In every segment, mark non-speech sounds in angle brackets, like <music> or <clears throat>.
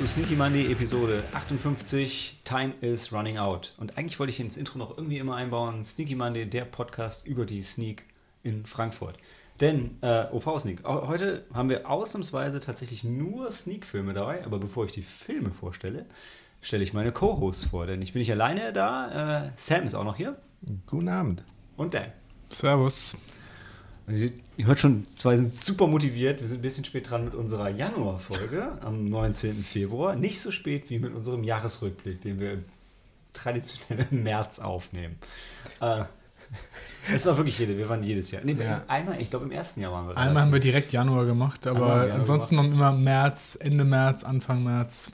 Zu Sneaky Monday Episode 58. Time is running out. Und eigentlich wollte ich ins Intro noch irgendwie immer einbauen: Sneaky Monday, der Podcast über die Sneak in Frankfurt. Denn, äh, OV Sneak, heute haben wir ausnahmsweise tatsächlich nur Sneak-Filme dabei. Aber bevor ich die Filme vorstelle, stelle ich meine Co-Hosts vor. Denn ich bin nicht alleine da. Äh, Sam ist auch noch hier. Guten Abend. Und Dan. Servus. Und ihr hört schon, zwei sind super motiviert. Wir sind ein bisschen spät dran mit unserer Januarfolge am 19. Februar. Nicht so spät wie mit unserem Jahresrückblick, den wir traditionell im <laughs> März aufnehmen. Äh, es war wirklich jede, wir waren jedes Jahr. Nee, Ja. einmal, ich glaube im ersten Jahr waren wir. Einmal haben wir direkt Januar gemacht, aber Januar ansonsten haben wir immer März, Ende März, Anfang März.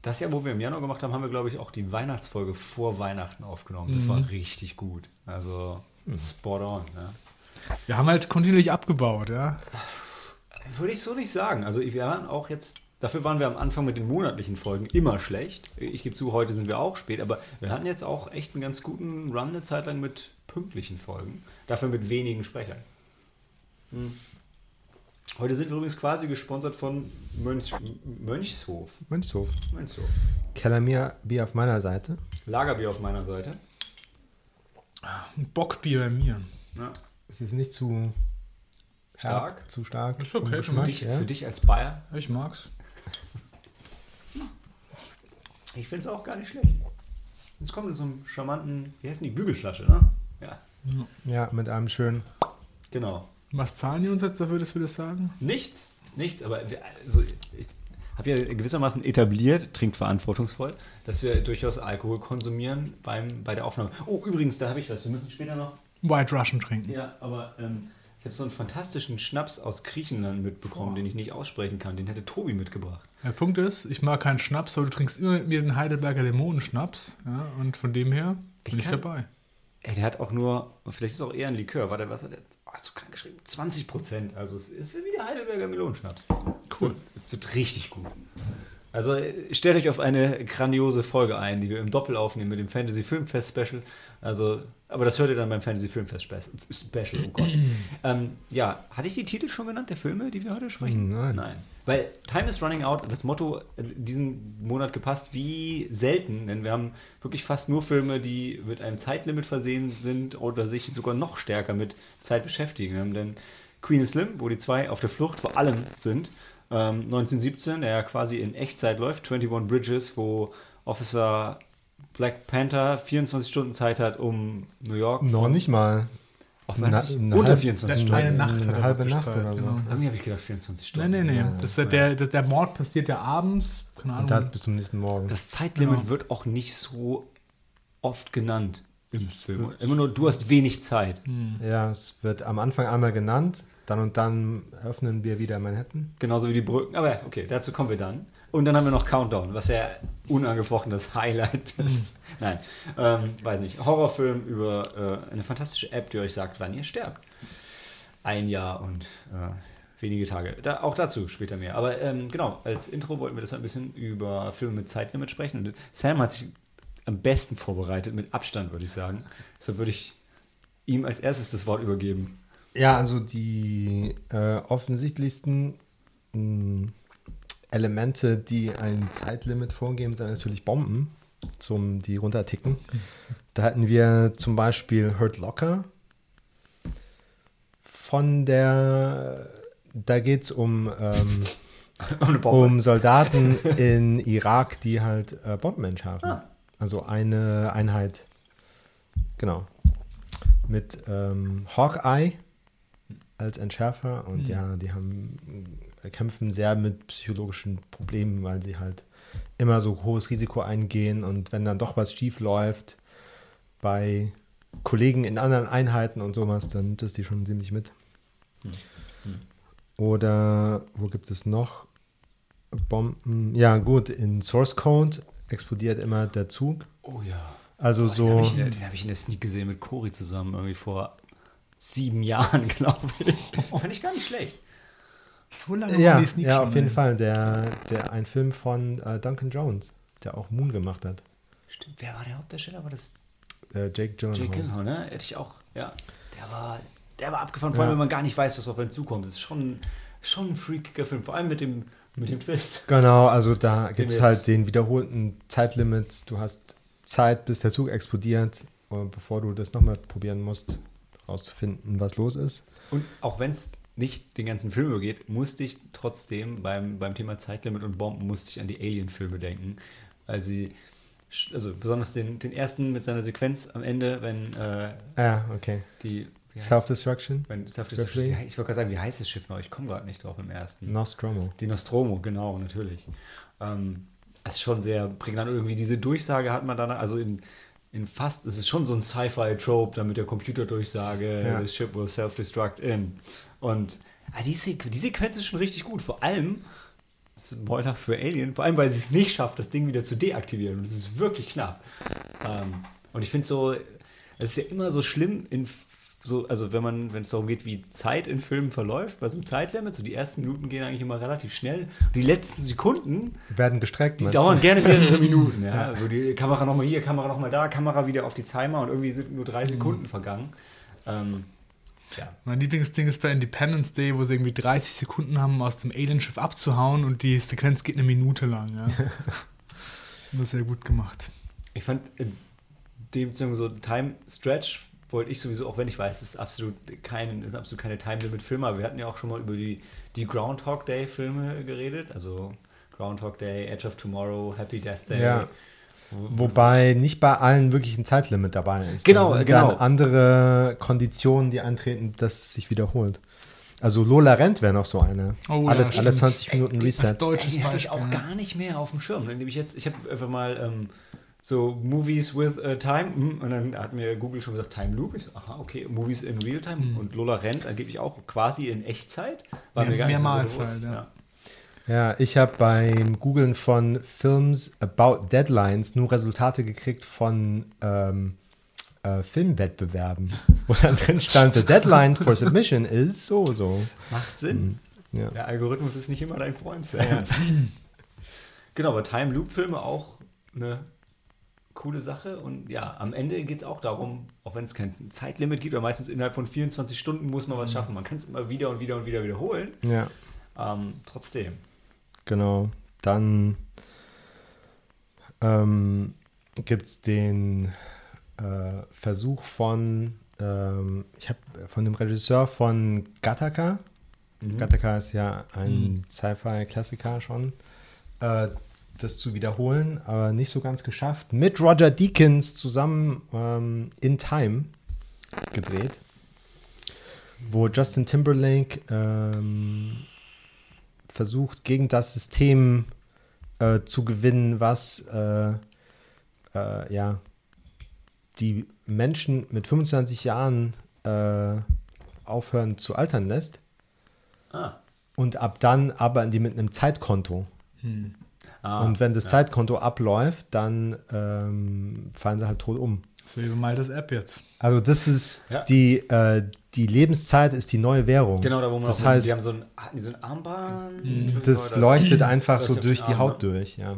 Das Jahr, wo wir im Januar gemacht haben, haben wir, glaube ich, auch die Weihnachtsfolge vor Weihnachten aufgenommen. Das Mhm. war richtig gut. Also spot on. Ja. Wir haben halt kontinuierlich abgebaut, ja. Würde ich so nicht sagen. Also wir waren auch jetzt, dafür waren wir am Anfang mit den monatlichen Folgen immer schlecht. Ich gebe zu, heute sind wir auch spät, aber wir hatten jetzt auch echt einen ganz guten Run eine Zeit lang mit pünktlichen Folgen. Dafür mit wenigen Sprechern. Hm. Heute sind wir übrigens quasi gesponsert von Mönch, Mönchshof. Mönchshof. Mönchshof. Kellermeer Bier auf meiner Seite. Lagerbier auf meiner Seite. Bockbier bei mir. Ja. Es ist nicht zu Stark? herb, zu stark. Ist okay für dich, ja. für dich als Bayer, Ich mag's. ich finde es auch gar nicht schlecht. Jetzt kommt in so einem charmanten, wie heißt denn die Bügelflasche, ne? Ja, Ja, mit einem schönen. genau. Was zahlen die uns jetzt dafür, dass wir das sagen? Nichts, nichts, aber wir, also ich habe ja gewissermaßen etabliert, trinkt verantwortungsvoll, dass wir durchaus Alkohol konsumieren beim, bei der Aufnahme. Oh, übrigens, da habe ich was. Wir müssen später noch. White Russian trinken. Ja, aber ähm, ich habe so einen fantastischen Schnaps aus Griechenland mitbekommen, den ich nicht aussprechen kann. Den hätte Tobi mitgebracht. Der Punkt ist, ich mag keinen Schnaps, aber du trinkst immer mit mir den Heidelberger Limonenschnaps. Ja, und von dem her bin Ich ich, kann- dabei. Ey, der hat auch nur, vielleicht ist es auch eher ein Likör. Warte, was hat der? Oh, so klein geschrieben. 20 Prozent. Also es ist wie der Heidelberger Melonenschnaps. Cool. Wird, wird richtig gut. Also stellt euch auf eine grandiose Folge ein, die wir im Doppel aufnehmen mit dem Fantasy Filmfest Special. Also, aber das hört ihr dann beim Fantasy Filmfest Spe- Special. Oh Gott. <clears throat> ähm, ja, hatte ich die Titel schon genannt, der Filme, die wir heute sprechen? Nein. Nein. Weil Time is Running Out, das Motto äh, diesen Monat gepasst wie selten, denn wir haben wirklich fast nur Filme, die mit einem Zeitlimit versehen sind oder sich sogar noch stärker mit Zeit beschäftigen. Wir haben denn Queen and Slim, wo die zwei auf der Flucht vor allem sind. Ähm, 1917, der ja quasi in Echtzeit läuft. 21 Bridges, wo Officer Black Panther 24 Stunden Zeit hat, um New York. Noch nicht mal. Auf Na- 20, eine unter halbe- 24 Das- eine Stunden. Nacht eine halbe Nacht Zeit, oder so. genau. Irgendwie habe ich gedacht 24 Stunden. Nein, nee, nee. Ja, der, das, der Mord passiert ja abends. Keine Ahnung. Und das bis zum nächsten Morgen. Das Zeitlimit Genau. wird auch nicht so oft genannt im Film. Immer nur, du hast wenig Zeit. ja, es wird am Anfang einmal genannt. Dann und dann öffnen wir wieder Manhattan. Genauso wie die Brücken. Aber okay, dazu kommen wir dann. Und dann haben wir noch Countdown, was ja unangefochten das <laughs> Highlight ist. Nein, ähm, weiß nicht. Horrorfilm über äh, eine fantastische App, die euch sagt, wann ihr sterbt. Ein Jahr und äh, wenige Tage. Da, auch dazu später mehr. Aber ähm, genau, als Intro wollten wir das ein bisschen über Filme mit Zeitlimit sprechen. Und Sam hat sich am besten vorbereitet, mit Abstand, würde ich sagen. Deshalb würde ich ihm als erstes das Wort übergeben. Ja, also die äh, offensichtlichsten mh, Elemente, die ein Zeitlimit vorgeben, sind natürlich Bomben, zum die runterticken. Da hatten wir zum Beispiel Hurt Locker. Von der, da geht es um, ähm, <laughs> um Soldaten in Irak, die halt äh, Bomben entschärfen. Ah. Also eine Einheit, genau, mit ähm, Hawkeye als Entschärfer und ja, die haben kämpfen sehr mit psychologischen Problemen, weil sie halt immer so hohes Risiko eingehen und wenn dann doch was schief läuft bei Kollegen in anderen Einheiten und sowas, dann nimmt es die schon ziemlich mit. Oder wo gibt es noch Bomben? Ja, gut, in Source Code explodiert immer der Zug. Oh ja. Also Den so. habe ich, in der- den hab ich in der Sneak gesehen mit Cory zusammen, irgendwie vor sieben Jahren, <laughs> glaube ich. Fand ich gar nicht schlecht. So lange Ja, die Sneak ja, schon, auf jeden ey. Fall. Der, der, ein Film von äh, Duncan Jones, der auch Moon gemacht hat. Stimmt, wer war der Hauptdarsteller? War das Äh, Jake Gyllenhaal. Jake Gyllenhaal, ne? Hätte ich auch, ja. Der war, der war abgefahren, vor allem, Ja. wenn man gar nicht weiß, was auf einen zukommt. Das ist schon schon ein freakiger Film, vor allem mit dem, mit dem Twist. Genau, also da gibt es halt den wiederholten Zeitlimit. Du hast Zeit, bis der Zug explodiert, und bevor du das nochmal probieren musst, rauszufinden, was los ist. Und auch wenn es nicht den ganzen Film übergeht, musste ich trotzdem beim, beim Thema Zeitlimit und Bomben musste ich an die Alien-Filme denken. Weil sie, also besonders den, den ersten mit seiner Sequenz am Ende, wenn äh, Ja, okay. die Self-Destruction? wenn Self Ripley? wie hei- ich wollte gerade sagen, wie heißt das Schiff noch? Ich komme gerade nicht drauf im ersten. Nostromo. Die Nostromo, genau, natürlich. Ähm, das ist schon sehr prägnant. Irgendwie diese Durchsage hat man dann, also in, in fast, es ist schon so ein Sci-Fi-Trope, da mit der Computerdurchsage, Ja. the ship will self-destruct in. Und ah, die, Sequ die Sequenz ist schon richtig gut. Vor allem, Spoiler für Alien, vor allem, weil sie es nicht schafft, das Ding wieder zu deaktivieren. Und es ist wirklich knapp. Ähm, und ich finde so, es ist ja immer so schlimm in so, also wenn man, wenn es darum geht, wie Zeit in Filmen verläuft, bei so einem Zeitlimit, so die ersten Minuten gehen eigentlich immer relativ schnell. Und die letzten Sekunden, Werden gestreckt, die meinst du? dauern gerne mehrere <laughs> Minuten. Ja? Wo die Kamera nochmal hier, Kamera nochmal da, Kamera wieder auf die Timer und irgendwie sind nur drei Sekunden vergangen. Ähm, ja. Mein Lieblingsding ist bei Independence Day, wo sie irgendwie 30 Sekunden haben, um aus dem Alienschiff abzuhauen und die Sequenz geht eine Minute lang. Ja. <laughs> Das ist sehr gut gemacht. Ich fand in dem Beziehung so Time Stretch wollte ich sowieso, auch wenn ich weiß, es ist absolut kein, ist absolut keine Time Limit Filme, aber wir hatten ja auch schon mal über die, die Groundhog Day Filme geredet, also Groundhog Day, Edge of Tomorrow, Happy Death Day. Ja. Wo- Wobei nicht bei allen wirklich ein Zeitlimit dabei ist. Genau, da sind genau. dann andere Konditionen, die eintreten, dass es sich wiederholt. Also Lola Rent wäre noch so eine. Oh, alle, ja, alle stimmt. 20 Minuten Das Reset. deutsches Ey, die hatte ich auch gar nicht mehr auf dem Schirm. Dann nehme ich jetzt, ich habe einfach mal ähm, so Movies with uh, Time hm, und dann hat mir Google schon gesagt Time Loop. Ich so, aha, okay, Movies in Real Time und Lola rennt angeblich auch quasi in Echtzeit. War Mehr- mir gar nicht mehr mehrmals so bewusst. halt, ja. Ja, ich habe beim Googlen von Films about Deadlines nur Resultate gekriegt von ähm, äh, Filmwettbewerben, <laughs> wo dann drin stand, the deadline for submission is so so. Macht Sinn. Ja. Der Algorithmus ist nicht immer dein Freund, Sam. genau, aber Time Loop Filme auch eine coole Sache und ja, am Ende geht es auch darum, auch wenn es kein Zeitlimit gibt, aber meistens innerhalb von 24 Stunden muss man was schaffen. Man kann es immer wieder und wieder und wieder wiederholen. Ja, Ähm, trotzdem. genau. Dann ähm, gibt es den äh, Versuch von, ähm, ich habe von dem Regisseur von Gattaca. Gattaca ist ja ein Sci-Fi-Klassiker schon. Äh, das zu wiederholen, aber nicht so ganz geschafft. Mit Roger Deakins zusammen ähm, in Time gedreht, wo Justin Timberlake ähm, versucht, gegen das System äh, zu gewinnen, was äh, äh, ja, die Menschen mit 25 Jahren äh, aufhören zu altern lässt Ah. und ab dann aber die mit einem Zeitkonto. Ah, und wenn das ja. Zeitkonto abläuft, dann ähm, fallen sie halt tot um. So wie Maltes App jetzt. Also das ist Ja. die, äh, die Lebenszeit ist die neue Währung. Genau, da wo man das auch, heißt, die haben so ein, so ein Armband. das leuchtet <laughs> einfach so durch die Arm, Haut durch, ja.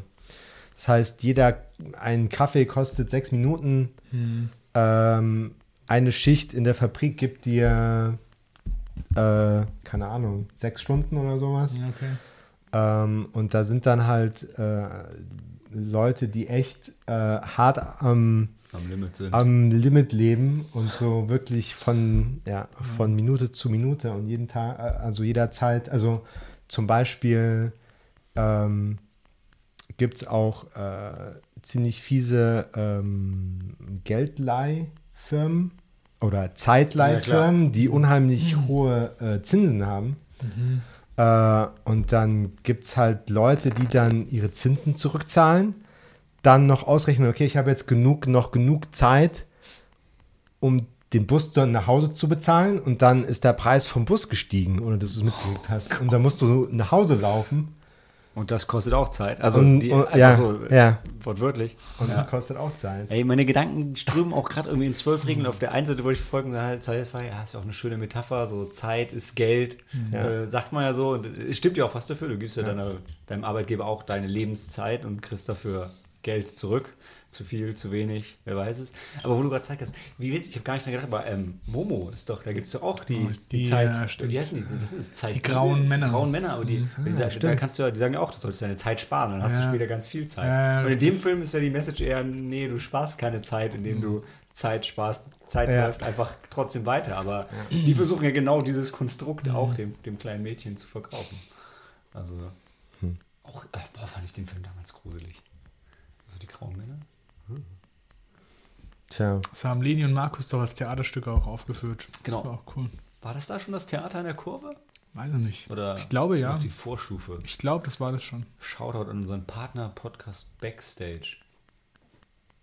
Das heißt, jeder, ein Kaffee kostet sechs Minuten. Ähm, eine Schicht in der Fabrik gibt dir, äh, keine Ahnung, sechs Stunden oder sowas. Okay. Ähm, und da sind dann halt äh, Leute, die echt äh, hart am, Am Limit sind. am Limit leben und so wirklich von, ja, von Minute zu Minute und jeden Tag, äh, also jederzeit, also zum Beispiel ähm, gibt es auch äh, ziemlich fiese ähm, Geldleihfirmen oder Zeitleihfirmen, die unheimlich hohe äh, Zinsen haben. Äh, und dann gibt es halt Leute, die dann ihre Zinsen zurückzahlen, dann noch ausrechnen, okay, ich habe jetzt genug, noch genug Zeit, um den Bus dann nach Hause zu bezahlen und dann ist der Preis vom Bus gestiegen, ohne dass du es mitgekriegt hast. Und dann musst du nach Hause laufen Und das kostet auch Zeit. Also, Und- die, und- einfach ja, so, ja. wortwörtlich. und ja. das kostet auch Zeit. Ey, meine Gedanken strömen auch gerade irgendwie in zwölf Regeln. Auf der einen Seite wollte ich folgen, halt Sci-Fi, ja, ist ja auch eine schöne Metapher, so Zeit ist Geld, Ja. äh, sagt man ja so. Und es stimmt ja auch was dafür. Du gibst ja, Ja. Deiner, deinem Arbeitgeber auch deine Lebenszeit und kriegst dafür Geld zurück. Zu viel, zu wenig, wer weiß es. Aber wo du gerade Zeit hast, wie witzig, ich habe gar nicht dran gedacht, aber ähm, Momo ist doch, da gibt es doch auch die, Oh, die, die, Zeit, ja, wie heißen die? Das ist Zeit Die grauen Männer. Grauen Männer, aber die, die sagen, da kannst du ja, die sagen ja auch, du solltest deine Zeit sparen, dann hast du Ja. später ganz viel Zeit. Ja, Und in dem Film ist ja die Message eher, nee, du sparst keine Zeit, indem du Zeit sparst. Zeit läuft einfach trotzdem weiter, aber die versuchen ja genau dieses Konstrukt Mhm. auch dem, dem kleinen Mädchen zu verkaufen. Also, Hm. auch, äh, boah, fand ich den Film damals gruselig. Also die grauen Männer. Tja, Das haben Leni und Markus doch als Theaterstücke auch aufgeführt. Genau. Das war auch cool. War das da schon das Theater in der Kurve? Weiß ich nicht. Oder ich glaube ja. die Vorstufe? Ich glaube, das war das schon. Shoutout an unseren Partner-Podcast Backstage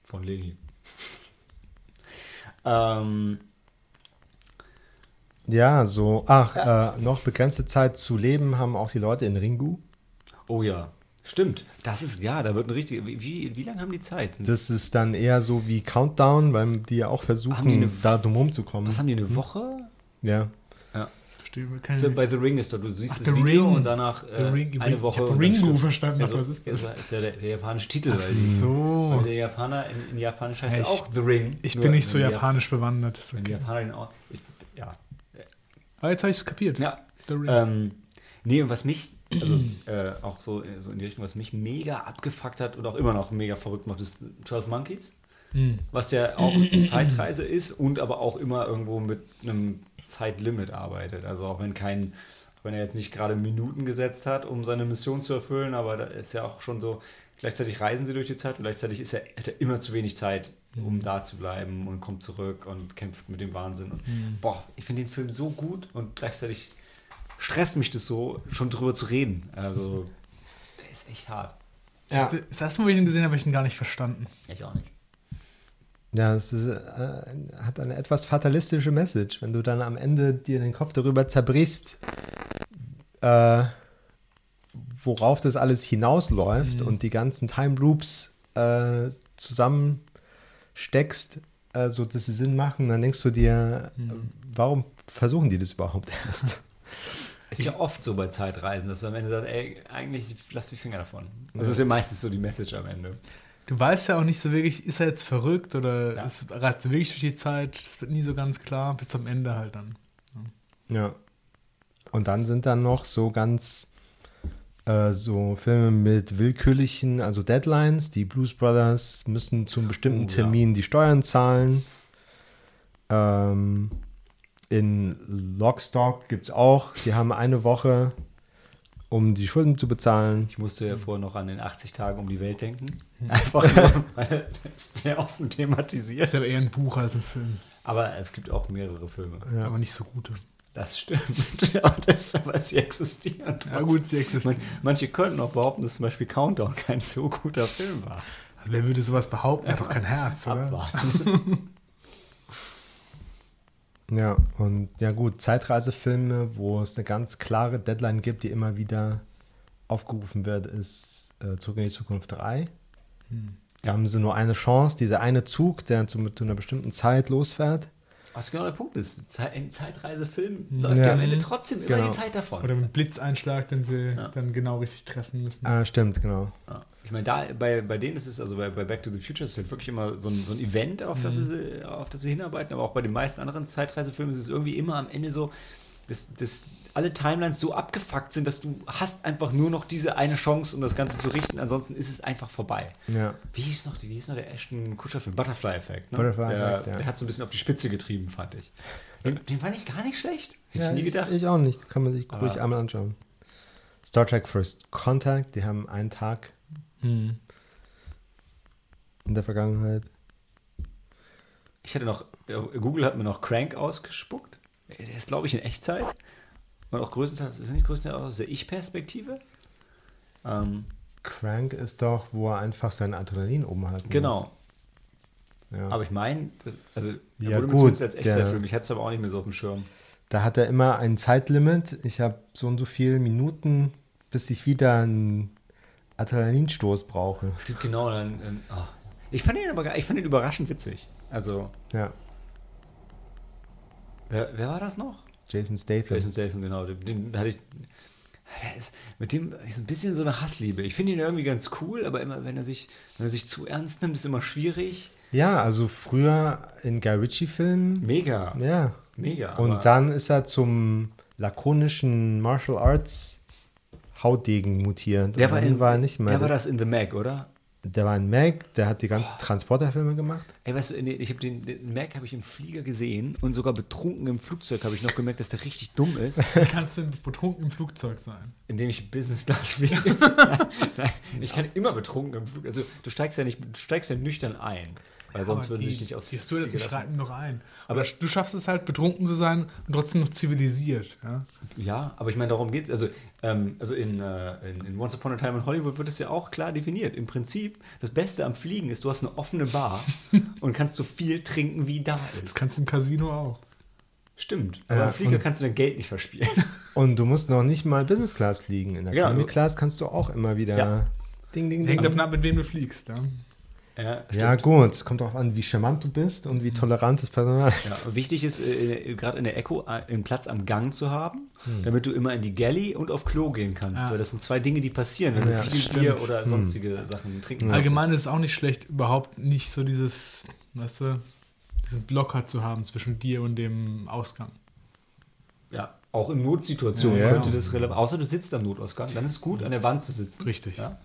von Leni. <laughs> ähm, ja, so, ach, Äh, noch begrenzte Zeit zu leben haben auch die Leute in Ringu. oh ja, stimmt. Das ist, ja, da wird ein richtig. Wie, wie, wie lange haben die Zeit? Das ist dann eher so wie Countdown, weil die ja auch versuchen, eine- da drum rumzukommen. was haben die, eine Woche? Ja. Ja. Verstehe keine Für, bei The Ring ist doch, du siehst Ach, das The Video Ring. und danach The äh, Ring- eine ich Woche. dann Ringu verstanden, Also, was ist das? Ist, ist ja der, der japanische Titel. Ach so. Weil der Japaner in, in Japanisch heißt Ja, er ich- auch The Ring. Ich bin nicht so japanisch bewandert. Das ist Jap- Wenn die okay. Japaner auch. Ich, ja. Aber jetzt habe ich es kapiert. Ja. The Ring. Ähm, nee, und was mich, also äh, auch so, so in die Richtung, was mich mega abgefuckt hat und auch immer noch mega verrückt macht, ist 12 Monkeys. Hm. Was ja auch eine <clears throat> Zeitreise ist und aber auch immer irgendwo mit einem Zeitlimit arbeitet. Also auch wenn kein, wenn er jetzt nicht gerade Minuten gesetzt hat, um seine Mission zu erfüllen, aber da ist ja auch schon so, gleichzeitig reisen sie durch die Zeit und gleichzeitig ist er, hat er immer zu wenig Zeit, um da zu bleiben und kommt zurück und kämpft mit dem Wahnsinn. Und boah, ich finde den Film so gut und gleichzeitig stresst mich das so, schon drüber zu reden. Also, der ist echt hart. Ich Ja. hatte, das erste Mal, wo ich ihn gesehen habe, habe ich ihn gar nicht verstanden. Ich auch nicht. Ja, es ist, äh, hat eine etwas fatalistische Message, wenn du dann am Ende dir den Kopf darüber zerbrichst, äh, worauf das alles hinausläuft und die ganzen Time Loops äh, zusammensteckst, äh, so dass sie Sinn machen, dann denkst du dir, äh, warum versuchen die das überhaupt erst? Ist ja oft so bei Zeitreisen, dass du am Ende sagst, ey, eigentlich lass die Finger davon. Das ist ja meistens so die Message am Ende. Du weißt ja auch nicht so wirklich, ist er jetzt verrückt oder Ja. ist, reist er wirklich durch die Zeit? Das wird nie so ganz klar, bis zum Ende halt dann. Ja. Und dann sind dann noch so ganz äh, so Filme mit willkürlichen, also Deadlines. Die Blues Brothers müssen zum bestimmten Oh, ja. Termin die Steuern zahlen. Ähm, in Lockstock gibt es auch, die haben eine Woche, um die Schulden zu bezahlen. Ich musste ja vorher noch an den 80 Tagen um die Welt denken. Einfach nur, <laughs> weil das sehr offen Das thematisiert. ist ja eher ein Buch als ein Film, Aber es gibt auch mehrere Filme. Ja. aber nicht so gute. Das stimmt. <laughs> Ja, das, aber sie existieren. Ja gut, sie existieren. Man, manche könnten auch behaupten, dass zum Beispiel Countdown kein so guter Film war. Also wer würde sowas behaupten? Er hat doch kein Herz, oder? Abwarten. <laughs> Ja, und ja gut, Zeitreisefilme, wo es eine ganz klare Deadline gibt, die immer wieder aufgerufen wird, ist äh, Zurück in die Zukunft 3. Da haben sie nur eine Chance, dieser eine Zug, der zu, zu einer bestimmten Zeit losfährt. Was genau der Punkt ist. Zeit, ein Zeitreisefilm Mhm. läuft Ja. ja am Ende trotzdem immer Genau. die Zeit davon. Oder mit einem Blitzeinschlag, den sie Ja. dann genau richtig treffen müssen. Ah, stimmt, genau. Ja. Ich meine, da bei, bei denen ist es, also bei, bei Back to the Future ist es halt wirklich immer so ein, so ein Event, auf das, sie, auf das sie hinarbeiten, aber auch bei den meisten anderen Zeitreisefilmen ist es irgendwie immer am Ende so, dass, dass alle Timelines so abgefuckt sind, dass du hast einfach nur noch diese eine Chance, um das Ganze zu richten, ansonsten ist es einfach vorbei. Ja. Wie hieß noch, wie hieß noch der Ashton Kutscher-Film? Butterfly-Effekt. Ne? Butterfly der, Effect, ja. der hat so ein bisschen auf die Spitze getrieben, fand ich. Den, den fand ich gar nicht schlecht. Hätte ja, ich nie ich, gedacht. ich auch nicht. Kann man sich Aber- ruhig einmal anschauen. Star Trek First Contact, die haben einen Tag Hm. in der Vergangenheit. Ich hatte noch, Google hat mir noch Crank ausgespuckt. Der ist, glaube ich, in Echtzeit. Und auch größtenteils, ist nicht größtenteils aus der Ich-Perspektive? Ähm, Crank ist doch, wo er einfach sein Adrenalin oben halten genau. muss. Ja. Aber ich meine, also, er Ja, wurde mir gut, zumindest als Echtzeitfilm. Ich hatte es aber auch nicht mehr so auf dem Schirm. Da hat er immer ein Zeitlimit. Ich habe so und so viele Minuten, bis ich wieder einen Adrenalinstoß brauche. Stimmt, genau. Dann, ah. Ich fand ihn aber ich fand ihn überraschend witzig. Also, Ja, wer, wer war das noch? Jason Statham. Jason Statham, genau. Den, hatte ich. Der ist mit dem ist ein bisschen so eine Hassliebe. Ich finde ihn irgendwie ganz cool, aber immer, wenn er sich, wenn er sich zu ernst nimmt, ist immer schwierig. Ja, also früher in Guy Ritchie-Filmen. Mega. Ja. Mega. Und dann ist er zum lakonischen Martial Arts Hautdegen mutiert. der Und war, in, war er nicht mehr. Der war das in The Mac, oder? Der war in Mac, der hat die ganzen Transporterfilme gemacht. Ey, weißt du, ich habe den, den Mac habe ich im Flieger gesehen und sogar betrunken im Flugzeug habe ich noch gemerkt, dass der richtig dumm ist, <laughs> Wie kannst du denn betrunken im Flugzeug sein? indem ich Business Class fliege. <laughs> Nein, ich kann immer betrunken im Flug. Also du steigst ja nicht, du steigst ja nüchtern ein, weil sonst Aber würden sie dich nicht aus Die Stewardess schreiten doch ein. Aber- Aber du schaffst es halt, betrunken zu sein und trotzdem noch zivilisiert. Ja? Ja, aber ich meine, darum geht es. Also, ähm, also in, äh, in, in Once Upon a Time in Hollywood wird es ja auch klar definiert. Im Prinzip, das Beste am Fliegen ist, du hast eine offene Bar <laughs> und kannst so viel trinken, wie da Das ist. kannst du im Casino auch. Stimmt. Aber Ja, im Flieger kannst du dein Geld nicht verspielen. <laughs> Und du musst noch nicht mal Business Class fliegen. In der Ja, Economy Class kannst du auch immer wieder Ja. Ding, ding, Hängt ding. davon ab, mit wem du fliegst. Ja? Ja, Ja, gut. Es kommt auch an, wie charmant du bist und wie tolerant das Personal ist. Ja, wichtig ist, äh, gerade in der Echo äh, einen Platz am Gang zu haben, Hm. damit du immer in die Galley und auf Klo gehen kannst. Ja. Weil das sind zwei Dinge, die passieren, wenn Ja, du viel. Bier oder Hm. sonstige Sachen trinken Allgemein möchtest. ist es auch nicht schlecht, überhaupt nicht so dieses, weißt du, diesen Blocker zu haben zwischen dir und dem Ausgang. Ja, auch in Notsituationen Ja. könnte das relevant. Außer du sitzt am Notausgang, dann ist es gut, an der Wand zu sitzen. Richtig. Ja?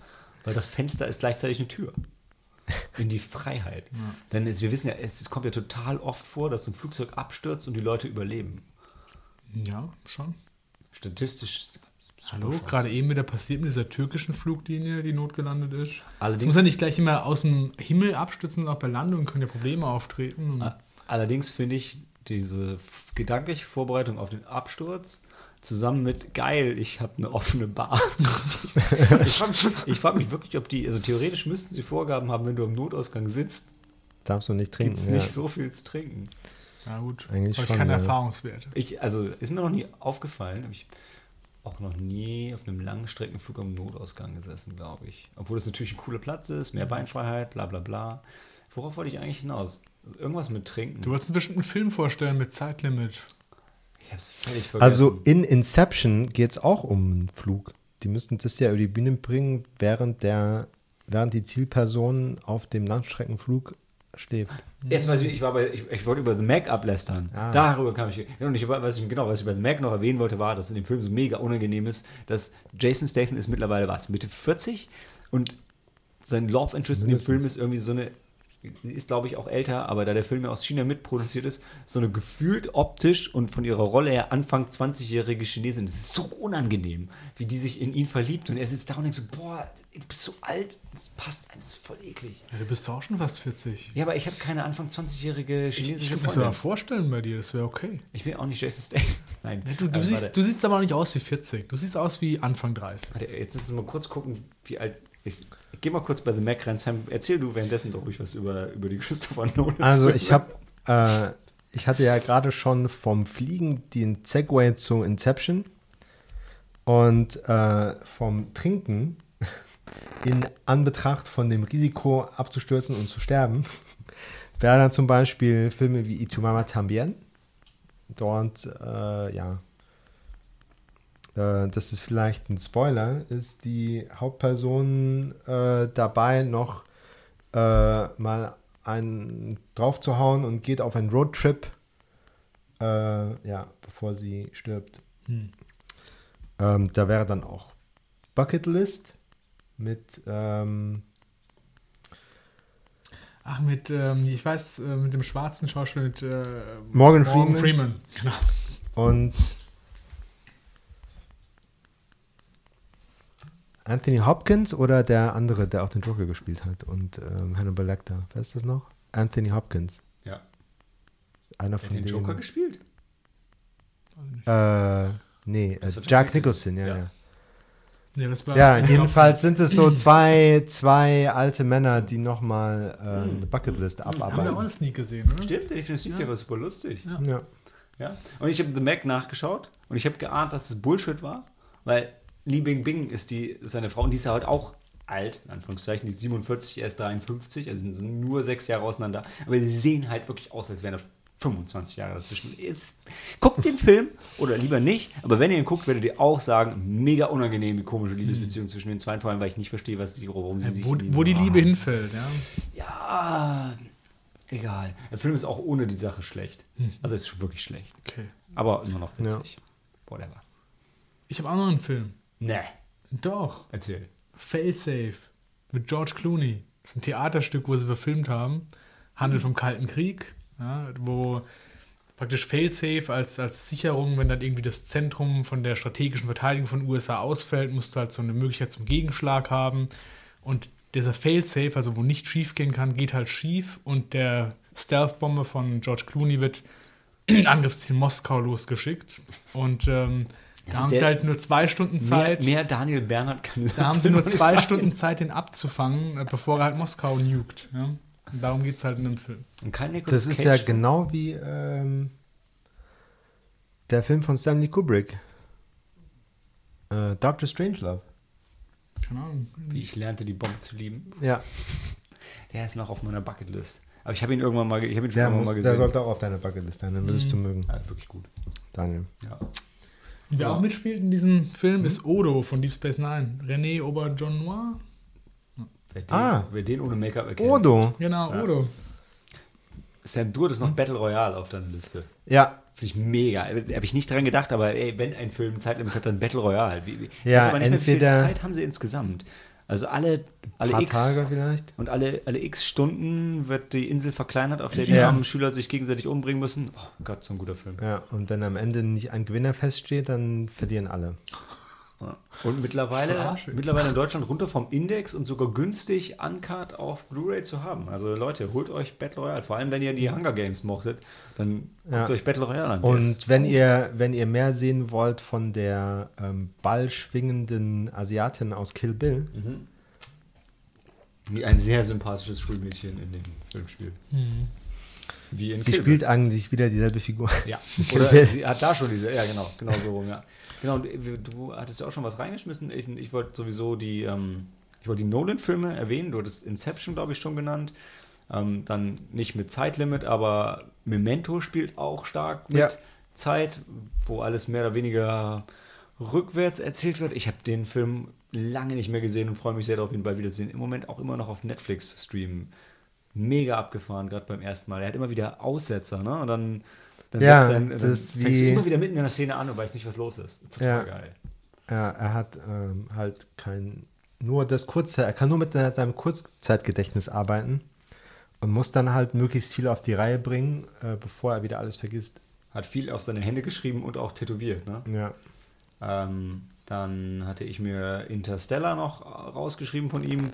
Weil das Fenster ist gleichzeitig eine Tür. <laughs> In die Freiheit. Denn es, wir wissen ja, es, es kommt ja total oft vor, dass ein Flugzeug abstürzt und die Leute überleben. Ja, schon. Statistisch. Hallo, gerade eben wieder passiert mit dieser türkischen Fluglinie, die notgelandet ist. Allerdings- Es muss ja nicht gleich immer aus dem Himmel abstürzen, auch bei Landungen können ja Probleme auftreten. Allerdings finde ich diese gedankliche Vorbereitung auf den Absturz zusammen mit geil, ich habe eine offene Bar. <laughs> ich frage mich, frag mich wirklich, ob die, also theoretisch müssten sie Vorgaben haben, wenn du am Notausgang sitzt, Darfst du nicht trinken. gibt es ja. nicht so viel zu trinken. ja gut, Eigentlich habe ich schon, keine ja. Erfahrungswerte. Ich, also ist mir noch nie aufgefallen, habe ich auch noch nie auf einem Langstreckenflug am Notausgang gesessen, glaube ich. Obwohl es natürlich ein cooler Platz ist, Mhm. mehr Beinfreiheit, bla bla bla. Worauf wollte ich eigentlich hinaus? Irgendwas mit Trinken. Du wolltest einen bestimmten Film vorstellen mit Zeitlimit. Ich habe es völlig vergessen. Also in Inception geht es auch um einen Flug. Die müssten das ja über die Bühne bringen, während der, während die Zielperson auf dem Langstreckenflug schläft. Jetzt weiß ich, ich war bei, ich, ich wollte über The Mac ablästern. Ah. Darüber kam ich. Und ich weiß ich genau, was ich bei The Mac noch erwähnen wollte, war, dass in dem Film so mega unangenehm ist, dass Jason Statham ist mittlerweile was, Mitte 40 und sein Love Interest in dem Mindestens. Film ist irgendwie so eine, ist glaube ich auch älter, aber da der Film ja aus China mitproduziert ist, so eine gefühlt optisch und von ihrer Rolle her Anfang 20-jährige Chinesin. Das ist so unangenehm, wie die sich in ihn verliebt und er sitzt da und denkt so, boah, du bist so alt, das passt, das ist voll eklig. Ja, du bist doch auch schon fast 40. Ja, aber ich habe keine Anfang 20-jährige Ich, chinesische ich mir das Freundin. aber vorstellen bei dir, das wäre okay. Ich bin auch nicht Jason Statham. <laughs> Nein. Du, du, Aber siehst, du siehst aber auch nicht aus wie 40. Du siehst aus wie Anfang 30. Warte, jetzt müssen wir mal kurz gucken, wie alt. Ich, ich gehe mal kurz bei The Mac rein. Sam, erzähl du währenddessen doch ruhig was über, über die <laughs> Christopher Nolan. Also ich habe, äh, ich hatte ja gerade schon vom Fliegen den Segway zu Inception und äh, vom Trinken in Anbetracht von dem Risiko abzustürzen und zu sterben, <laughs> wäre dann zum Beispiel Filme wie Itumama Tambien. Dort, äh, ja, äh, das ist vielleicht ein Spoiler, ist die Hauptperson äh, dabei noch äh, mal einen draufzuhauen und geht auf einen Roadtrip, äh, ja, bevor sie stirbt. Hm. Ähm, da wäre dann auch Bucket List mit ähm, Ach, mit, ähm, ich weiß, äh, mit dem schwarzen Schauspieler, mit äh, Morgan Freeman. Freeman. Genau. und Anthony Hopkins oder der andere, der auch den Joker gespielt hat und ähm, Hannibal Lecter. Wer ist das noch? Anthony Hopkins. Ja. Einer Hat von den denen. Joker gespielt? Äh, nee, äh, Das Jack Nicholson, ja, Ja. ja. Ja, das war Ja, jedenfalls sind es so zwei, zwei alte Männer, die nochmal äh, eine Bucketlist Haben wir auch abarbeiten. einen Sneak gesehen, oder? Stimmt, ich finde das Lied, der war super lustig. Ja. Ja. Ja. Und ich habe The Mac nachgeschaut und ich habe geahnt, dass es Bullshit war, weil Li Bingbing ist die ist seine Frau und die ist ja heute auch alt, in Anführungszeichen, die ist 47, er ist 53, also sind nur sechs Jahre auseinander. Aber sie sehen halt wirklich aus, als wären das 25 Jahre dazwischen. Ist, guckt den Film oder lieber nicht, aber wenn ihr ihn guckt, werdet ihr auch sagen, mega unangenehm, die komische Liebesbeziehung zwischen den zwei, vor allem, weil ich nicht verstehe, was sie, warum sie sich Wo, wo die. Liebe hinfällt, ja. Ja, egal. Der Film ist auch ohne die Sache schlecht. Also es ist wirklich schlecht. Okay. Aber immer noch witzig. Whatever. Ich habe auch noch einen Film. Nee. Doch. Erzähl. Failsafe mit George Clooney. Das ist ein Theaterstück, wo sie verfilmt haben. Handelt vom Kalten Krieg, ja, wo praktisch Failsafe als, als Sicherung, wenn dann irgendwie das Zentrum von der strategischen Verteidigung von USA ausfällt, musst du halt so eine Möglichkeit zum Gegenschlag haben. Und dieser Failsafe, also wo nicht schief gehen kann, geht halt schief und der Stealth-Bombe von George Clooney wird in Angriffsziel Moskau losgeschickt. Und ähm, da haben der- sie halt nur zwei Stunden Mehr, Zeit. mehr Daniel Bernhard kann Da haben sie <laughs> nur zwei sein. Stunden Zeit, den abzufangen, äh, bevor er halt Moskau nukt. Ja? Und darum geht es halt in dem Film. Und kein Nicolas Das ist Cage. ja genau wie ähm, der Film von Stanley Kubrick. Äh, Doctor Strangelove. Keine Ahnung. Wie ich lernte, die Bombe zu lieben. Ja, <laughs> Der ist noch auf meiner Bucketlist. Aber ich habe ihn irgendwann mal, ich habe ihn schon der, irgendwann muss, mal der gesehen. sollte auch auf deiner Bucketlist sein, dann würdest du mögen, ja, wirklich gut. Daniel. Ja. Wer Ja. auch mitspielt in diesem Film ist Odo von Deep Space Nine. René Auberjonois. Noir. Wer den, Ah. wer den ohne Make-up erkennt. Odo. Genau, Ja. Odo. Sam, du hattest noch Battle Royale auf deiner Liste. Ja, Finde ich mega. Habe ich nicht dran gedacht, aber ey, wenn ein Film Zeitlimit hat, dann Battle Royale. Wie, wie, Ja, weiß aber nicht mehr, wie viel entweder- Zeit haben sie insgesamt? Also alle, alle paar X Tage vielleicht. und alle, alle X Stunden wird die Insel verkleinert, auf der die Ja. armen Schüler sich gegenseitig umbringen müssen. Oh Gott, so ein guter Film. Ja, und wenn am Ende nicht ein Gewinner feststeht, dann verlieren alle. Ja. Und mittlerweile, mittlerweile in Deutschland runter vom Index und sogar günstig Uncut auf Blu-ray zu haben. Also Leute, holt euch Battle Royale. Vor allem, wenn ihr die Hunger Games mochtet, dann Ja. guckt euch Battle Royale an. Und wenn ihr, wenn ihr mehr sehen wollt von der ähm, ballschwingenden Asiatin aus Kill Bill, Die ein sehr sympathisches Schulmädchen in dem Film spielt. Wie in sie Kill spielt eigentlich wieder dieselbe Figur. <laughs> Bill. Ja. Oder sie hat da schon diese, ja genau, genau so rum, ja. Genau, und du hattest ja auch schon was reingeschmissen. Ich, ich wollte sowieso die, ähm, ich wollte die Nolan-Filme erwähnen. Du hattest Inception, glaube ich, schon genannt. Ähm, dann nicht mit Zeitlimit, aber Memento spielt auch stark mit Ja. Zeit, wo alles mehr oder weniger rückwärts erzählt wird. Ich habe den Film lange nicht mehr gesehen und freue mich sehr darauf, ihn bald wiederzusehen. Im Moment auch immer noch auf Netflix streamen. Mega abgefahren, gerade beim ersten Mal. Er hat immer wieder Aussetzer, ne? Und dann, dann, Ja, er- dann ist fängst du immer wieder mitten in der Szene an und weißt nicht, was los ist. Total Ja. geil. Ja, er hat ähm, halt kein, nur das Kurze, er kann nur mit seinem Kurzzeitgedächtnis arbeiten und muss dann halt möglichst viel auf die Reihe bringen, äh, bevor er wieder alles vergisst. Hat viel auf seine Hände geschrieben und auch tätowiert, ne? Ja. Ähm, dann hatte ich mir Interstellar noch rausgeschrieben von ihm.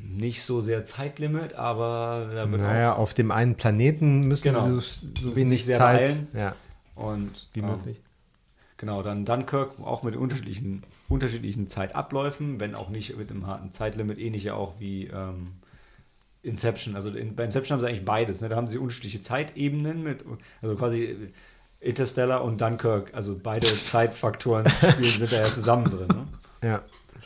Nicht so sehr Zeitlimit, aber da wird Naja, auf dem einen Planeten müssen Genau. sie so, so wenig sehr Zeit. beeilen. Ja, und wie ähm, möglich. Genau, dann Dunkirk auch mit unterschiedlichen, unterschiedlichen Zeitabläufen, wenn auch nicht mit einem harten Zeitlimit, ähnlich ja auch wie ähm, Inception. Also in, bei Inception haben sie eigentlich beides. Ne? Da haben sie unterschiedliche Zeitebenen mit, also quasi Interstellar und Dunkirk, also beide Zeitfaktoren <laughs> spielen, sind da ja zusammen drin. Ne? Ja,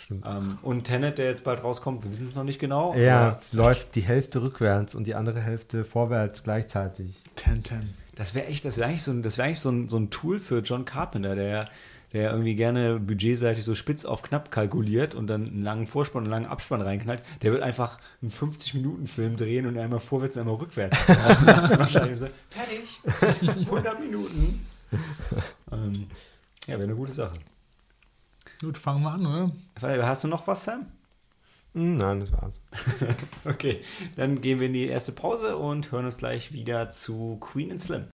stimmt. Ähm, und Tenet, der jetzt bald rauskommt, wir wissen es noch nicht genau. Ja, läuft die Hälfte rückwärts und die andere Hälfte vorwärts gleichzeitig. 10-10. Das wäre echt, das wäre eigentlich, so ein, das wär eigentlich so, ein, so ein Tool für John Carpenter, der, der irgendwie gerne budgetseitig so spitz auf knapp kalkuliert und dann einen langen Vorspann und einen langen Abspann reinknallt. Der wird einfach einen 50-Minuten-Film drehen und einmal vorwärts und einmal rückwärts. <laughs> wahrscheinlich so, fertig, 100 Minuten. <laughs> ähm, ja, wäre eine gute Sache. Gut, fangen wir an, oder? Hast du noch was, Sam? Hm, nein, das war's. <laughs> Okay, dann gehen wir in die erste Pause und hören uns gleich wieder zu Queen and Slim.